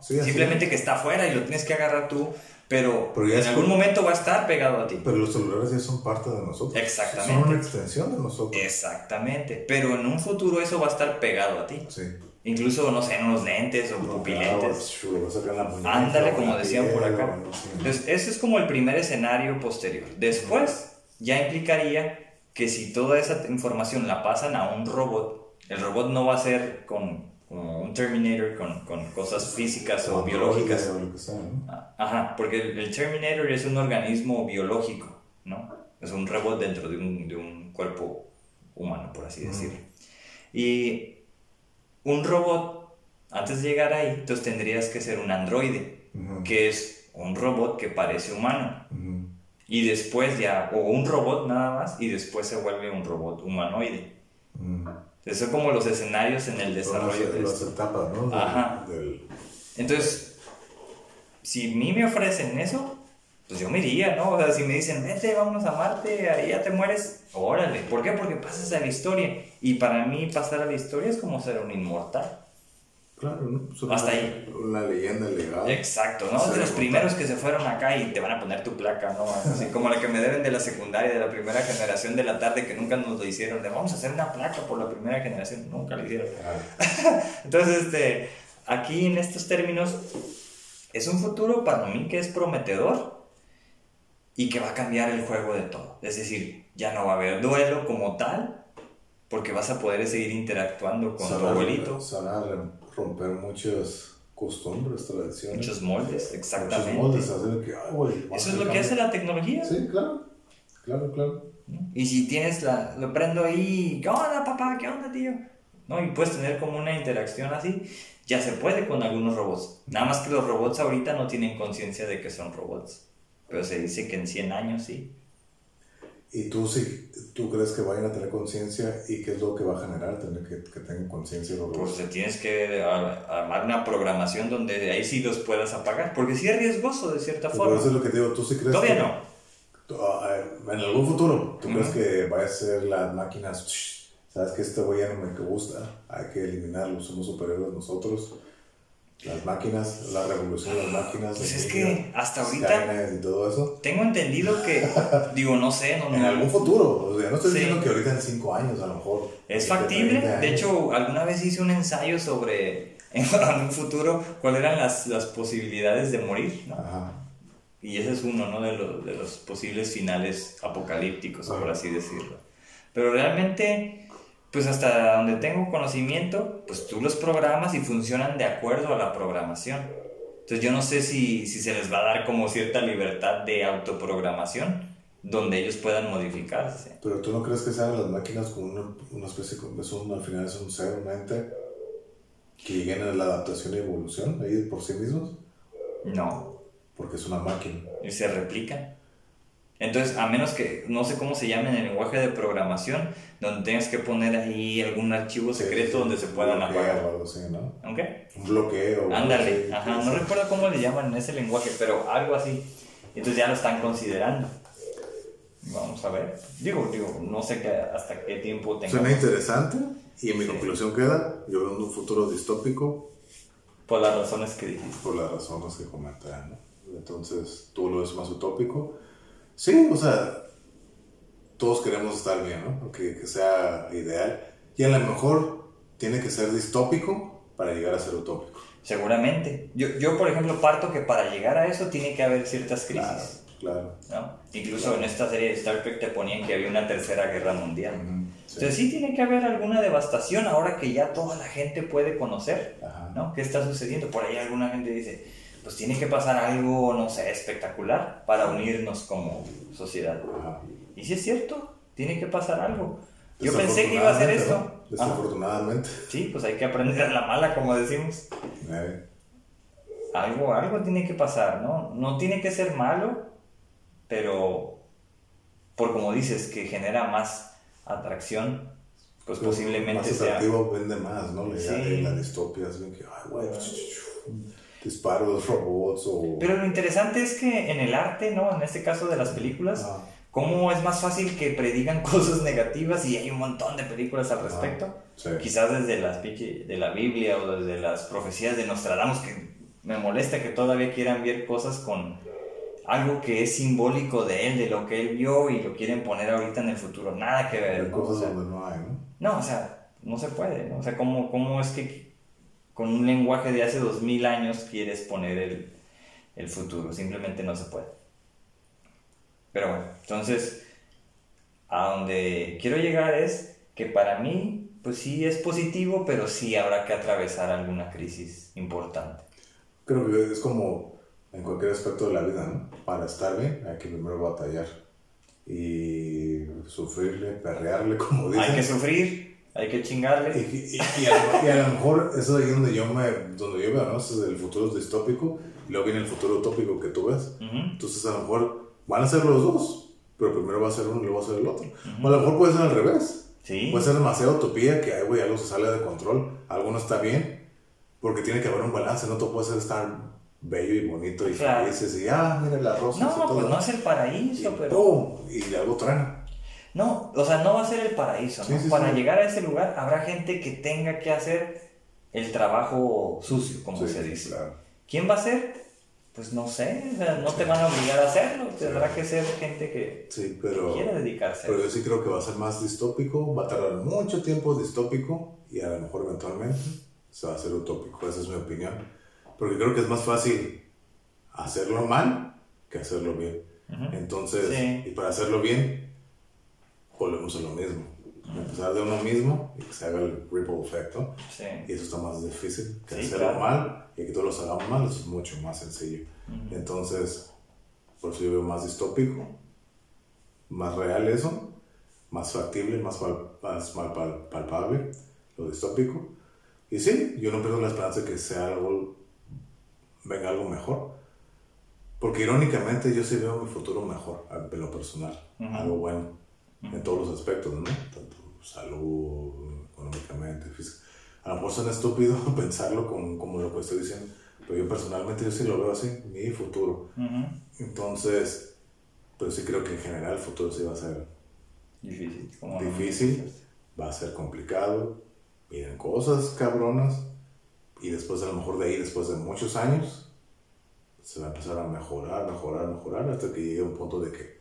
Simplemente que está afuera y lo tienes que agarrar tú pero, en algún momento va a estar pegado a ti. Pero los celulares ya son parte de nosotros. Exactamente. Son una extensión de nosotros. Exactamente. Pero en un futuro eso va a estar pegado a ti. Sí. Incluso, no sé, en unos lentes o pupilentes. Ándale, como decían por acá. Entonces, ese es como el primer escenario posterior. Después, ya implicaría que si toda esa información la pasan a un robot, el robot no va a ser con como un Terminator con, con cosas físicas o, biológicas. Ah, ajá, porque el, Terminator es un organismo biológico, ¿no? Es un robot dentro de un, de un cuerpo humano, por así decirlo. Y un robot, antes de llegar ahí, entonces tendrías que ser un androide, que es un robot que parece humano. Y después ya, o un robot nada más, y después se vuelve un robot humanoide. Esos son como los escenarios en el desarrollo de las etapas, ¿no? Ajá. Entonces, si a mí me ofrecen eso, pues yo me iría, ¿no? O sea, si me dicen, vete, vámonos a Marte, ahí ya te mueres, órale. ¿Por qué? Porque pasas a la historia. Y para mí pasar a la historia es como ser un inmortal. Claro, ¿no? Pues Hasta ahí. La leyenda legal. Exacto, ¿no? de los primeros que se fueron acá y te van a poner tu placa, ¿no? Así como la que me deben de la secundaria, de la primera generación de la tarde, que nunca nos lo hicieron, de vamos a hacer una placa por la primera generación, nunca lo hicieron. [LAUGHS] Entonces, este, aquí en estos términos, es un futuro para mí que es prometedor y que va a cambiar el juego de todo. Es decir, ya no va a haber duelo como tal, porque vas a poder seguir interactuando con tu abuelito romper muchas costumbres, tradiciones. Muchos moldes, exactamente. Muchos moldes, que, Eso es lo que hace la tecnología. Sí, claro, claro, claro. Y si tienes la, lo prendo ahí, ¿qué onda papá? ¿Qué onda tío? ¿No? Y puedes tener como una interacción así, ya se puede con algunos robots. Nada más que los robots ahorita no tienen conciencia de que son robots. Pero se dice que en 100 años sí. ¿Y tú, si, tú crees que vayan a tener conciencia y qué es lo que va a generar tener que, que tengan conciencia? Pues tienes que armar una programación donde ahí sí los puedas apagar, porque sí es riesgoso de cierta forma. Por eso es lo que te digo, tú sí crees Todavía que, no. En algún futuro, ¿tú crees que vaya a ser las máquinas, sabes que este güey ya no me gusta, hay que eliminarlo, somos superiores nosotros? Las máquinas, la revolución de las máquinas. Pues es que hasta ahorita. Y todo eso. Tengo entendido que, [LAUGHS] digo, no sé. No, en algún futuro. O sea, no estoy diciendo que ahorita en 5 años a lo mejor. Es factible. De hecho, alguna vez hice un ensayo sobre [LAUGHS] en un futuro cuáles eran las, las posibilidades de morir. ¿no? Ajá. Y ese es uno ¿no? de, los, de los posibles finales apocalípticos, por así decirlo. Pero realmente pues hasta donde tengo conocimiento, pues tú los programas y funcionan de acuerdo a la programación. Entonces yo no sé si, si se les va a dar como cierta libertad de autoprogramación donde ellos puedan modificarse. Pero tú no crees que sean las máquinas como una, una especie son, al final es un ser, un ente que lleguen a la adaptación y evolución ahí por sí mismos? No. Porque es una máquina. Y se replican. Entonces, a menos que, no sé cómo se llame en el lenguaje de programación, donde tengas que poner ahí algún archivo secreto donde se puedan apagar. O algo así, ¿no? Un bloqueo. Ándale, ajá, no recuerdo cómo le llaman en ese lenguaje, pero algo así. Entonces ya lo están considerando. Vamos a ver. Digo, digo, no sé qué, hasta qué tiempo tenga. Suena interesante y en mi conclusión queda, yo veo un futuro distópico. Por las razones que dijiste. Por las razones que comenté, ¿no? Entonces, tú lo ves más utópico Sí, o sea, todos queremos estar bien, ¿no? Que, que sea ideal. Y a lo mejor tiene que ser distópico para llegar a ser utópico. Seguramente. Yo, yo, por ejemplo, parto que para llegar a eso tiene que haber ciertas crisis. Claro. ¿no? Incluso en esta serie de Star Trek te ponían que había una tercera guerra mundial. Entonces sí tiene que haber alguna devastación ahora que ya toda la gente puede conocer, ¿no? ¿Qué está sucediendo? Por ahí alguna gente dice, pues tiene que pasar algo, no sé, espectacular para unirnos como sociedad. Y si es cierto, tiene que pasar algo. Yo pensé que iba a ser esto. Desafortunadamente. Sí, pues hay que aprender a la mala, como decimos. algo, algo tiene que pasar, ¿no? No tiene que ser malo, pero por como dices, que genera más atracción, pues posiblemente más atractivo vende más, ¿no? La de la distopia es que, ay, güey, disparos, [LAUGHS] robots o... Pero lo interesante es que en el arte, ¿no? En este caso de las películas, cómo es más fácil que predigan [LAUGHS] cosas negativas y hay un montón de películas al respecto. Quizás desde las de la Biblia o desde las profecías de Nostradamus, que me molesta que todavía quieran ver cosas con algo que es simbólico de él, de lo que él vio y lo quieren poner ahorita en el futuro. Nada que ver. ¿no? cosas donde no hay, ¿no? No, o sea, no se puede, ¿no? O sea, ¿cómo, cómo es que con un lenguaje de hace dos mil años quieres poner el, el futuro? Simplemente no se puede. Pero bueno, entonces, a donde quiero llegar es que para mí, pues sí es positivo, pero sí habrá que atravesar alguna crisis importante. Creo que es como en cualquier aspecto de la vida, ¿no? Para estar bien hay que primero batallar y sufrirle, perrearle, como dicen. Hay que sufrir, hay que chingarle. Y, a, lo mejor eso es ahí donde yo, me, donde yo veo, ¿no? Es el futuro distópico y luego viene el futuro utópico que tú ves. Entonces a lo mejor Van a ser los dos, pero primero va a ser uno y luego va a ser el otro. O a lo mejor puede ser al revés. Sí. Puede ser demasiada utopía que, ay, güey, algo se sale de control, algo no está bien, porque tiene que haber un balance, no todo puede ser estar bello y bonito y felices y, ah, mira la rosa. No, pues no es el paraíso, pero... Y algo truena. No, o sea, no va a ser el paraíso, ¿no? Para llegar a ese lugar habrá gente que tenga que hacer el trabajo sucio, como se dice. Claro. ¿Quién va a ser? pues no sé, no te van a obligar a hacerlo, tendrá que ser gente que sí, pero, quiera dedicarse. Pero yo sí creo que va a ser más distópico, va a tardar mucho tiempo distópico y a lo mejor eventualmente se va a hacer utópico, esa es mi opinión. Porque creo que es más fácil hacerlo mal que hacerlo bien. Entonces, y para hacerlo bien, volvemos a lo mismo empezar de uno mismo y que se haga el ripple effect, Y eso está más difícil que hacerlo mal y que todos lo hagamos mal, eso es mucho más sencillo. Entonces, por eso yo veo más distópico, más real eso, más factible, más, más, palpable, lo distópico. Y sí, yo no pierdo la esperanza de que sea algo, venga algo mejor. Porque irónicamente yo sí veo mi futuro mejor, en lo personal, algo bueno, en todos los aspectos, ¿no? Tanto salud, económicamente, física. A lo mejor suena estúpido [LAUGHS] pensarlo con, como lo que estoy diciendo, pero yo personalmente yo sí lo veo así, mi futuro. Entonces, pero sí creo que en general el futuro sí va a ser difícil. Difícil, va a ser complicado, vienen cosas cabronas, y después a lo mejor de ahí, después de muchos años, se va a empezar a mejorar, mejorar, mejorar, hasta que llegue un punto de que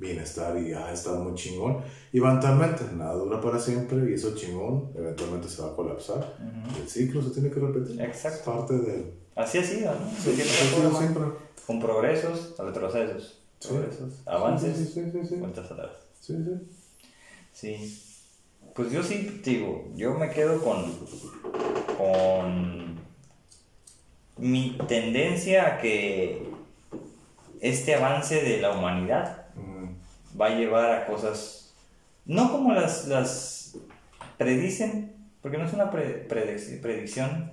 bienestar y ha ah, estado muy chingón. Y eventualmente, nada dura para siempre y eso chingón eventualmente se va a colapsar. El ciclo se tiene que repetir. Exacto. parte del... Así ha sido, ¿no? Sí, siempre. Con progresos, retrocesos. Progresos, avances, sí, sí, sí, vueltas atrás. Sí, sí. Sí. Pues yo sí, digo, yo me quedo con, con mi tendencia a que este avance de la humanidad va a llevar a cosas, no como las, las predicen, porque no es una predicción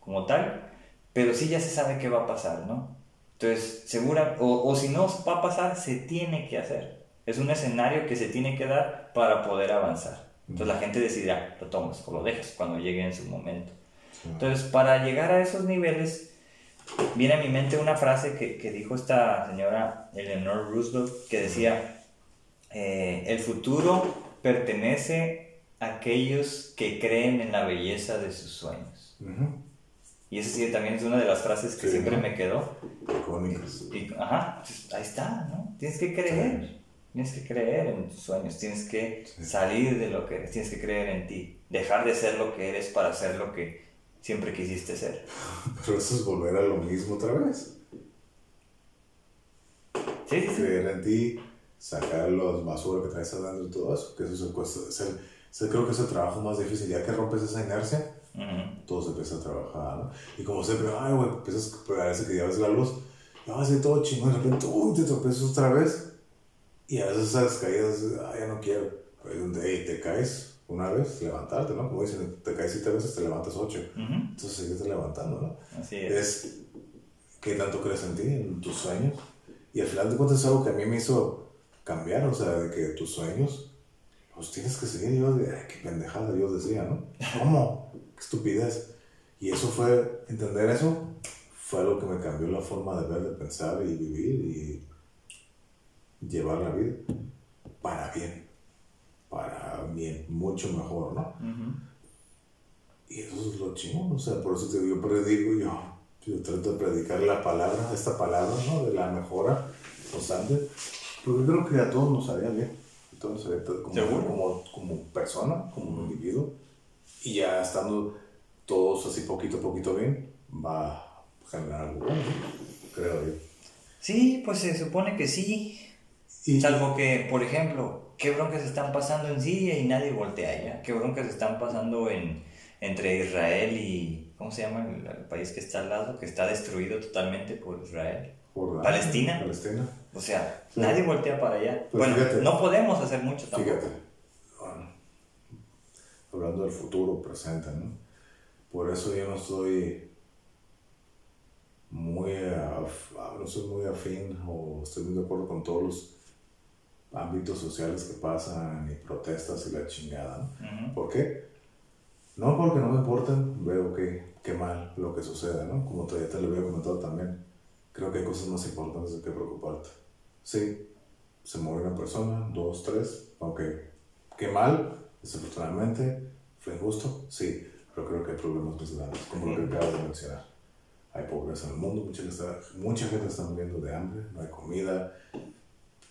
como tal, pero sí ya se sabe qué va a pasar, ¿no? Entonces, segura, o, o si no va a pasar, se tiene que hacer. Es un escenario que se tiene que dar para poder avanzar. Entonces la gente decidirá, lo tomas o lo dejas cuando llegue en su momento. Entonces, para llegar a esos niveles, viene a mi mente una frase que, que dijo esta señora Eleanor Roosevelt que decía, eh, el futuro pertenece a aquellos que creen en la belleza de sus sueños. Y esa sí también es una de las frases que siempre me quedó. ajá, pues, ahí está, ¿no? Tienes que creer. Tienes que creer en tus sueños, tienes que salir de lo que eres, tienes que creer en ti, dejar de ser lo que eres para ser lo que siempre quisiste ser. [LAUGHS] Pero eso es volver a lo mismo otra vez. Sí, sí, Creer en ti, sacar los basura que traes adentro y todo eso, que eso es el, creo que es el trabajo más difícil, ya que rompes esa inercia, todo se empieza a trabajar, ¿no? Y como siempre, ay, güey, empiezas, parece que ya ves la luz, ya vas a todo chingón, de repente, uy, te tropiezas otra vez, y a veces esas caídas, ay, ya no quiero, ahí donde, te caes, una vez, levantarte, ¿no? Como dicen, te caes siete veces, te levantas ocho. Entonces sigues levantando, ¿no? Así es. Es ¿qué tanto crees en ti, en tus sueños? Y al final de cuentas es algo que a mí me hizo cambiar, o sea, de que tus sueños los tienes que seguir. Y yo, de, qué pendejada, yo decía, ¿no? [LAUGHS] ¿Cómo? Qué estupidez. Y eso fue, entender eso, fue algo que me cambió la forma de ver, de pensar y vivir y llevar la vida para bien, bien, mucho mejor, ¿no? Y eso es lo chingón, o sea, por eso te digo, yo predico, yo, yo trato de predicar la palabra, esta palabra, ¿no? De la mejora constante, porque creo que a todos nos haría bien, a todos nos haría como, como, como persona, como individuo, y ya estando todos así poquito a poquito bien, va a generar algo bueno, creo yo. Sí, pues se supone que sí. Salvo que, por ejemplo, qué broncas están pasando en Siria y nadie voltea allá. Qué broncas están pasando en, entre Israel y. ¿Cómo se llama el, país que está al lado? Que está destruido totalmente por Israel. Por Palestina. Palestina. O sea, nadie voltea para allá. Pues bueno, no podemos hacer mucho tampoco. Fíjate. hablando del futuro presente, ¿no? Por eso yo no estoy muy, no soy muy afín o estoy muy de acuerdo con todos los ámbitos sociales que pasan y protestas y la chingada. ¿no? ¿Por qué? No porque no me importen, veo que, qué mal lo que suceda, ¿no? Como ya te lo había comentado también, creo que hay cosas más importantes de que preocuparte. Sí, se muere una persona, dos, tres, ok, qué mal, desafortunadamente, fue injusto, sí, pero creo que hay problemas más grandes, como lo que acabas de mencionar. Hay pobreza en el mundo, mucha, está, mucha gente está muriendo de hambre, no hay comida,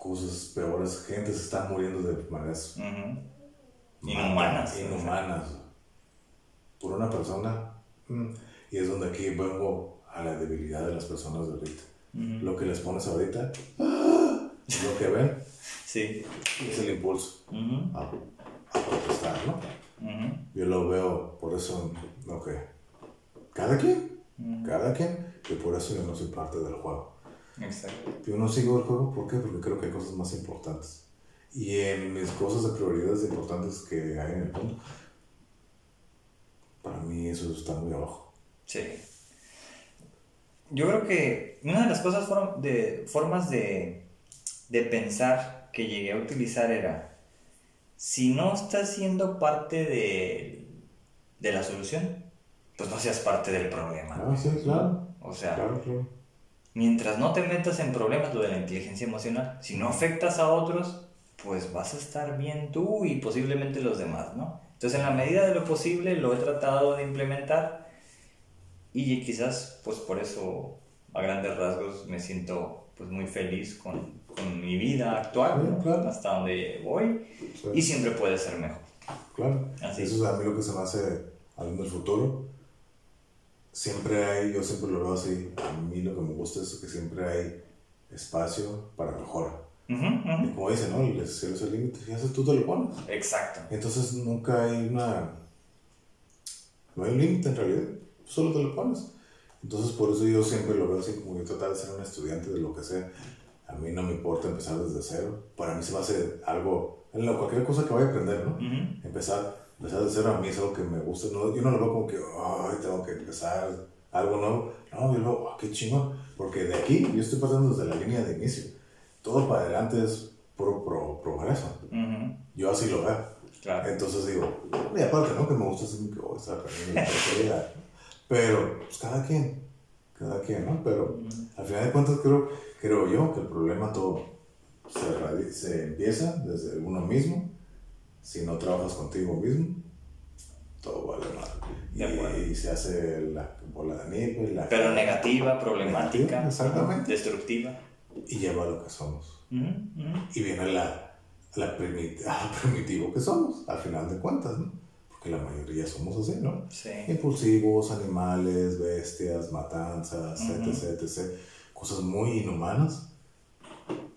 cosas peores, gente se está muriendo de maneras inhumanas. Inhumanas. Por una persona. Mm, y es donde aquí vengo a la debilidad de las personas de ahorita. Lo que les pones ahorita, [LAUGHS] lo que ven. Sí. Es el impulso a, a, protestar, ¿no? Yo lo veo, por eso, ok. Cada quien, cada quien, y por eso yo no soy parte del juego. Exacto. Yo no sigo el juego, ¿por qué? Porque creo que hay cosas más importantes. Y en mis cosas de prioridades importantes que hay en el mundo, para mí eso está muy abajo. Sí. Yo creo que una de las cosas, de, formas de, de pensar que llegué a utilizar era, si no estás siendo parte de, de la solución, pues no seas parte del problema. Ah, sí, claro. O sea, claro, claro mientras no te metas en problemas, lo de la inteligencia emocional, si no afectas a otros, pues vas a estar bien tú y posiblemente los demás, ¿no? Entonces, en la medida de lo posible, lo he tratado de implementar y quizás, pues por eso, a grandes rasgos, me siento pues muy feliz con, con mi vida actual, hasta donde voy, y siempre puede ser mejor. Claro, Así. eso es a mí lo que se me hace, hablando del futuro, siempre hay, yo siempre lo veo así, a mí lo que me gusta es que siempre hay espacio para mejora. Y como dicen, ¿no? El cielo es el límite, y eso tú te lo pones. Exacto. Entonces nunca hay una... No hay un límite en realidad, solo te lo pones. Entonces por eso yo siempre lo veo así, como yo tratar de ser un estudiante de lo que sea. A mí no me importa empezar desde cero. Para mí se va a hacer algo, en cualquier cosa que vaya a aprender, ¿no? Empezar empezar de cero a mí es algo que me gusta. No, yo no lo veo como que, ay, tengo que empezar algo nuevo. No, yo lo veo, oh, qué chingón. Porque de aquí, yo estoy pasando desde la línea de inicio. Todo para adelante es pro, pro progreso. Yo así lo veo. Claro. Entonces digo, y aparte, ¿no? Que me gusta así que, oh, estar la Pero, pues cada quien, cada quien, ¿no? Pero al final de cuentas creo, creo yo que el problema todo se, se empieza desde uno mismo si no trabajas contigo mismo, todo vale mal. Y, se hace la bola de nieve. La Pero negativa, problemática, exactamente. destructiva. Y lleva a lo que somos. Y viene la, la [LAUGHS] primitivo que somos, al final de cuentas, ¿no? Porque la mayoría somos así, ¿no? Sí. Impulsivos, animales, bestias, matanzas, etc, etc. Cosas muy inhumanas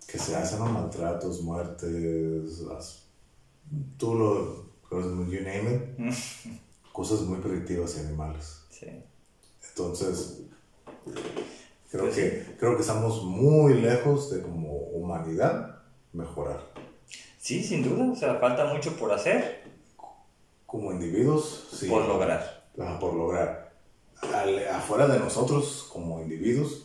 que se hacen, a Maltratos, muertes, las tú lo, you name it, cosas muy primitivas y animales. Sí. Entonces, creo, pues que, creo que estamos muy lejos de como humanidad mejorar. Sí, sin duda, o sea, falta mucho por hacer. Como individuos, sí. Por lograr. por lograr. afuera de nosotros, como individuos,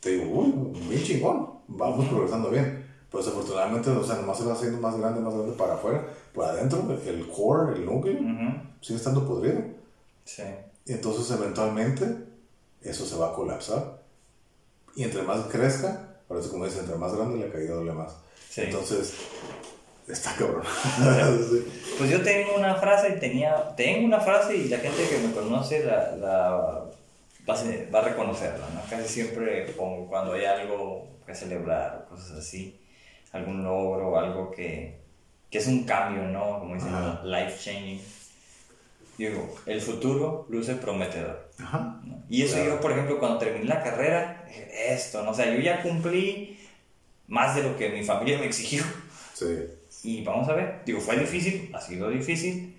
te digo, uy, bien chingón, vamos progresando bien. Pero desafortunadamente, o sea, nomás se va haciendo más grande, más grande para afuera, por adentro, el core, el núcleo, sigue estando podrido. Sí. Y entonces eventualmente eso se va a colapsar. Y entre más crezca, parece como dice, entre más grande la caída duele más. Sí. Entonces, está cabrón. [LAUGHS] Pues yo tengo una frase y tenía, tengo una frase y la gente que me conoce la, la va, a, va a reconocerla, ¿no? Casi siempre pongo cuando hay algo que celebrar o cosas así, algún logro, algo que, que es un cambio, ¿no? Como dicen, life changing digo, el futuro luce prometedor. Ajá. Y eso yo, por ejemplo, cuando terminé la carrera, esto, ¿no? O sea, yo ya cumplí más de lo que mi familia me exigió. Sí. Y vamos a ver, digo, fue difícil, ha sido difícil,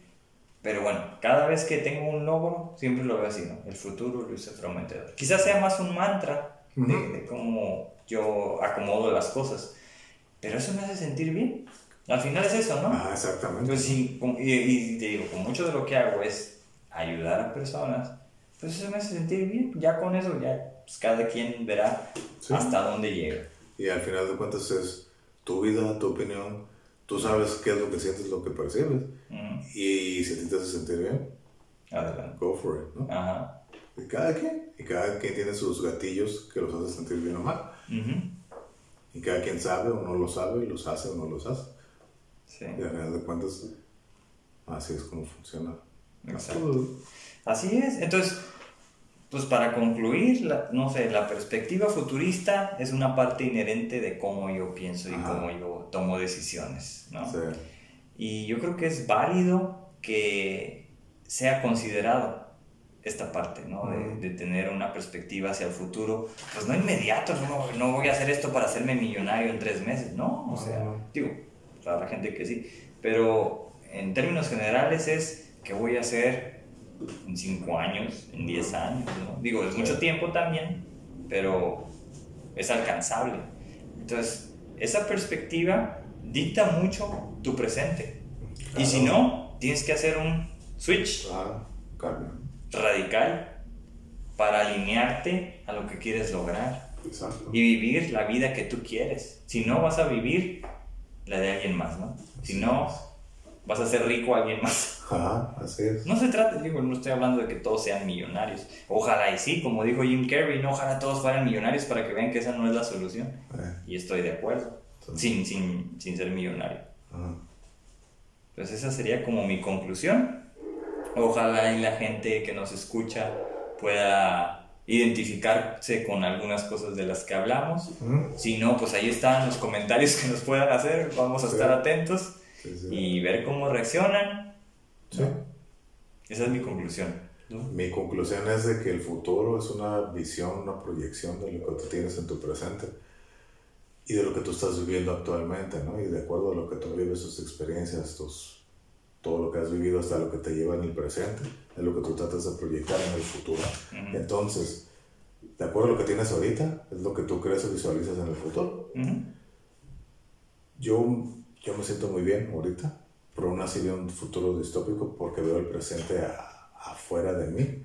pero bueno, cada vez que tengo un logro, siempre lo veo así, ¿no? El futuro luce prometedor. Quizás sea más un mantra de cómo yo acomodo las cosas, pero eso me hace sentir bien. Al final es eso, ¿no? Ah, exactamente. Pues sí, y, te digo, con mucho de lo que hago es ayudar a personas, pues eso me hace sentir bien. Ya con eso, ya pues cada quien verá hasta dónde llega. Y al final de cuentas es tu vida, tu opinión. Tú sabes qué es lo que sientes, lo que percibes. Y, si a ti te hace sentir bien, Adelante. go for it, ¿no? Ajá. Y cada quien, y cada quien tiene sus gatillos que los hace sentir bien o mal. Y cada quien sabe o no lo sabe, los hace o no los hace. Sí. Y al final de cuentas, así es como funciona. Exacto. Así es. Entonces, pues para concluir, no sé, la perspectiva futurista es una parte inherente de cómo yo pienso y cómo yo tomo decisiones, ¿no? Sí. Y yo creo que es válido que sea considerado esta parte, ¿no? De, de, tener una perspectiva hacia el futuro, pues no inmediato, no, no, voy a hacer esto para hacerme millonario en tres meses, ¿no? O sea, digo, la gente que sí, pero en términos generales es que voy a hacer en 5 años, en 10 años, ¿no? Digo, es mucho tiempo también, pero es alcanzable. Entonces, esa perspectiva dicta mucho tu presente. Y si no, tienes que hacer un switch radical para alinearte a lo que quieres lograr y vivir la vida que tú quieres. Si no, vas a vivir la de alguien más, ¿no? Si no, vas a ser rico a alguien más. Ajá, así es. No se trata, digo, no estoy hablando de que todos sean millonarios. Ojalá y sí, como dijo Jim Carrey, no, ojalá todos fueran millonarios para que vean que esa no es la solución. Eh. Y estoy de acuerdo, sin, sin, sin, ser millonario. Ajá. Pues esa sería como mi conclusión. Ojalá y la gente que nos escucha pueda identificarse con algunas cosas de las que hablamos. Si no, pues ahí están los comentarios que nos puedan hacer, vamos a estar atentos y ver cómo reaccionan. Esa es mi conclusión. Mi conclusión es de que el futuro es una visión, una proyección de lo que tú tienes en tu presente y de lo que tú estás viviendo actualmente, ¿no? Y de acuerdo a lo que tú vives, tus experiencias, tus, todo lo que has vivido hasta lo que te lleva en el presente es lo que tú tratas de proyectar en el futuro. Entonces, de acuerdo a lo que tienes ahorita, es lo que tú crees o visualizas en el futuro. yo, yo me siento muy bien ahorita, pero aún así veo un futuro distópico porque veo el presente afuera de mí.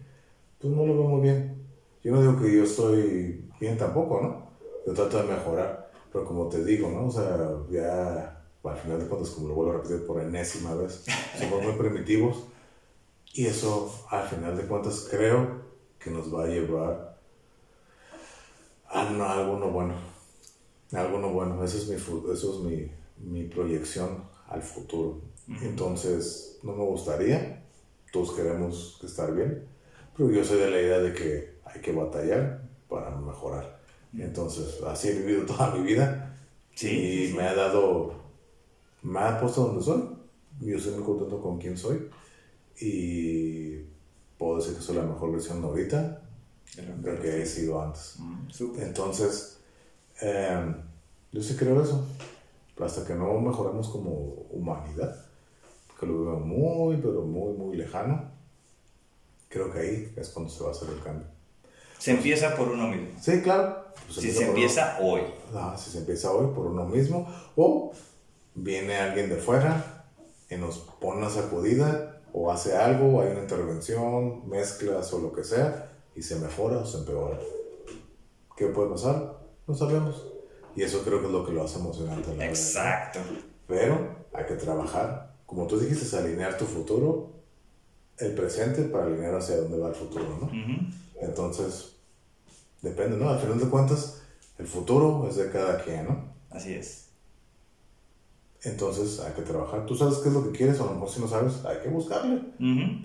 Pues no lo veo muy bien. Yo no digo que yo estoy bien tampoco, ¿no? Yo trato de mejorar, pero como te digo, ¿no? O sea, ya al final de cuentas, como lo vuelvo a repetir por enésima vez, somos muy primitivos y eso, al final de cuentas, creo que nos va a llevar a, algo no bueno. Algo no bueno. Eso es mi, eso es mi, mi proyección al futuro. Entonces, no me gustaría. Todos queremos estar bien. Pero yo soy de la idea de que hay que batallar para mejorar. Entonces, así he vivido toda mi vida. Sí, y me ha dado, me ha puesto donde soy. Yo estoy muy contento con quien soy y puedo decir que soy la mejor versión ahorita de lo que he sido antes. Mm, Entonces, em, yo sí creo eso. Hasta que no mejoremos como humanidad, que lo veo muy, pero muy, muy lejano, creo que ahí es cuando se va a hacer el cambio. Se empieza por uno mismo. Sí, claro. Pues si se empieza hoy. Ah, si se empieza hoy por uno mismo, o viene alguien de fuera y nos pone una sacudida o hace algo, hay una intervención, mezclas o lo que sea, y se mejora o se empeora. ¿Qué puede pasar? no sabemos. Y eso creo que es lo que lo hace emocionante. La Exacto. Verdad. Pero hay que trabajar, como tú dijiste, alinear tu futuro, el presente, para alinear hacia dónde va el futuro, ¿no? Entonces, depende, ¿no? Al final de cuentas, el futuro es de cada quien, ¿no? Así es. Entonces hay que trabajar. Tú sabes qué es lo que quieres, o a lo mejor si no sabes, hay que buscarlo.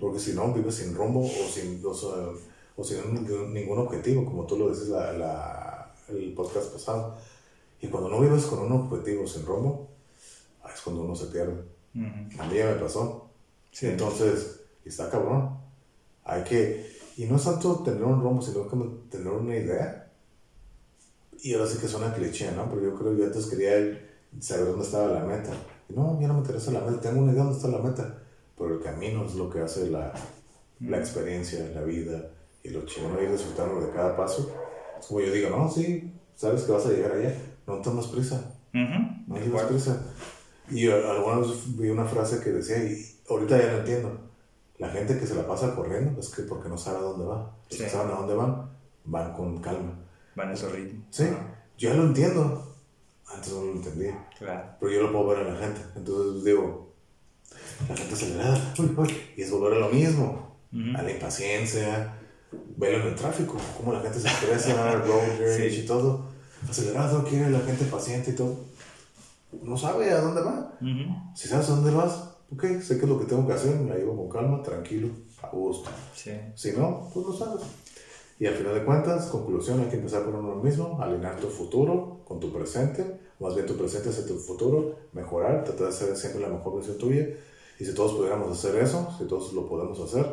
Porque si no, vives sin rumbo o sin, o, sin ningún objetivo, como tú lo dices la, la, el podcast pasado. Y cuando no vives con un objetivo sin rumbo, es cuando uno se pierde. A mí ya me pasó. Sí. Entonces, está cabrón. Hay que, y no es tanto tener un rumbo, sino como tener una idea. Y ahora sí que suena cliché, ¿no? Pero yo creo que yo antes quería saber dónde estaba la meta. Y no, ya no me interesa la meta, tengo una idea dónde está la meta. Pero el camino es lo que hace la, la experiencia, la vida y lo chingón ir disfrutando de cada paso. Es como yo digo, no, sí, sabes que vas a llegar allá, no tomas prisa. No tomas prisa. Y alguna vez vi una frase que decía, y ahorita ya no entiendo, la gente que se la pasa corriendo es que porque no sabe a dónde va. Los que saben a dónde van, van con calma. Van a su ritmo. Sí, yo ya lo entiendo. Antes no lo entendía. Claro. Pero yo lo puedo ver en la gente. Entonces digo, la gente acelerada. [LAUGHS] Y es volver a lo mismo. A la impaciencia. Verlo en el tráfico. Cómo la gente se expresa, [LAUGHS] road rage y todo. Acelerado, quiere la gente paciente y todo. No sabe a dónde va. Si sabes a dónde vas, ok, sé qué es lo que tengo que hacer. Me la llevo con calma, tranquilo, a gusto. Sí. Si no, pues no sabes. Y al final de cuentas, conclusión, hay que empezar por uno mismo, alinear tu futuro con tu presente, más bien tu presente hacia tu futuro, mejorar, tratar de ser siempre la mejor versión tuya. Y si todos pudiéramos hacer eso, si todos lo podemos hacer,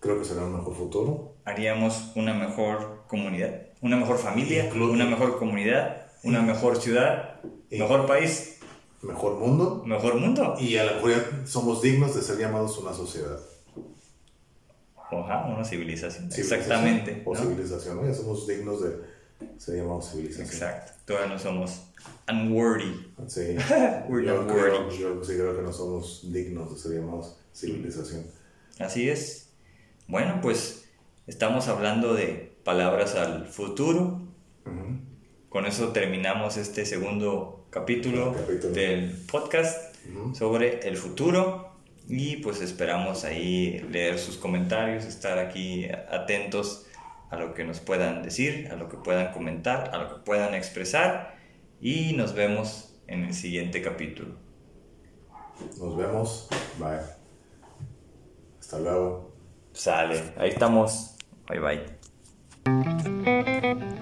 creo que será un mejor futuro. Haríamos una mejor comunidad, una mejor familia, una mejor comunidad, una mejor ciudad, mejor país. Mejor mundo. Mejor mundo. Y a la mejor somos dignos de ser llamados una sociedad. Ojalá, una civilización. Exactamente. O civilización, Ya somos dignos de ser llamados civilización. Exacto. Todavía no somos unworthy. Sí. [LAUGHS] We're yo, creo, yo sí creo que no somos dignos de ser llamados civilización. Así es. Bueno, pues estamos hablando de palabras al futuro. Con eso terminamos este segundo capítulo, del podcast sobre el futuro. Y pues esperamos ahí leer sus comentarios, estar aquí atentos a lo que nos puedan decir, a lo que puedan comentar, a lo que puedan expresar. Y nos vemos en el siguiente capítulo. Nos vemos. Bye. Hasta luego. Sale. Ahí estamos. Bye bye.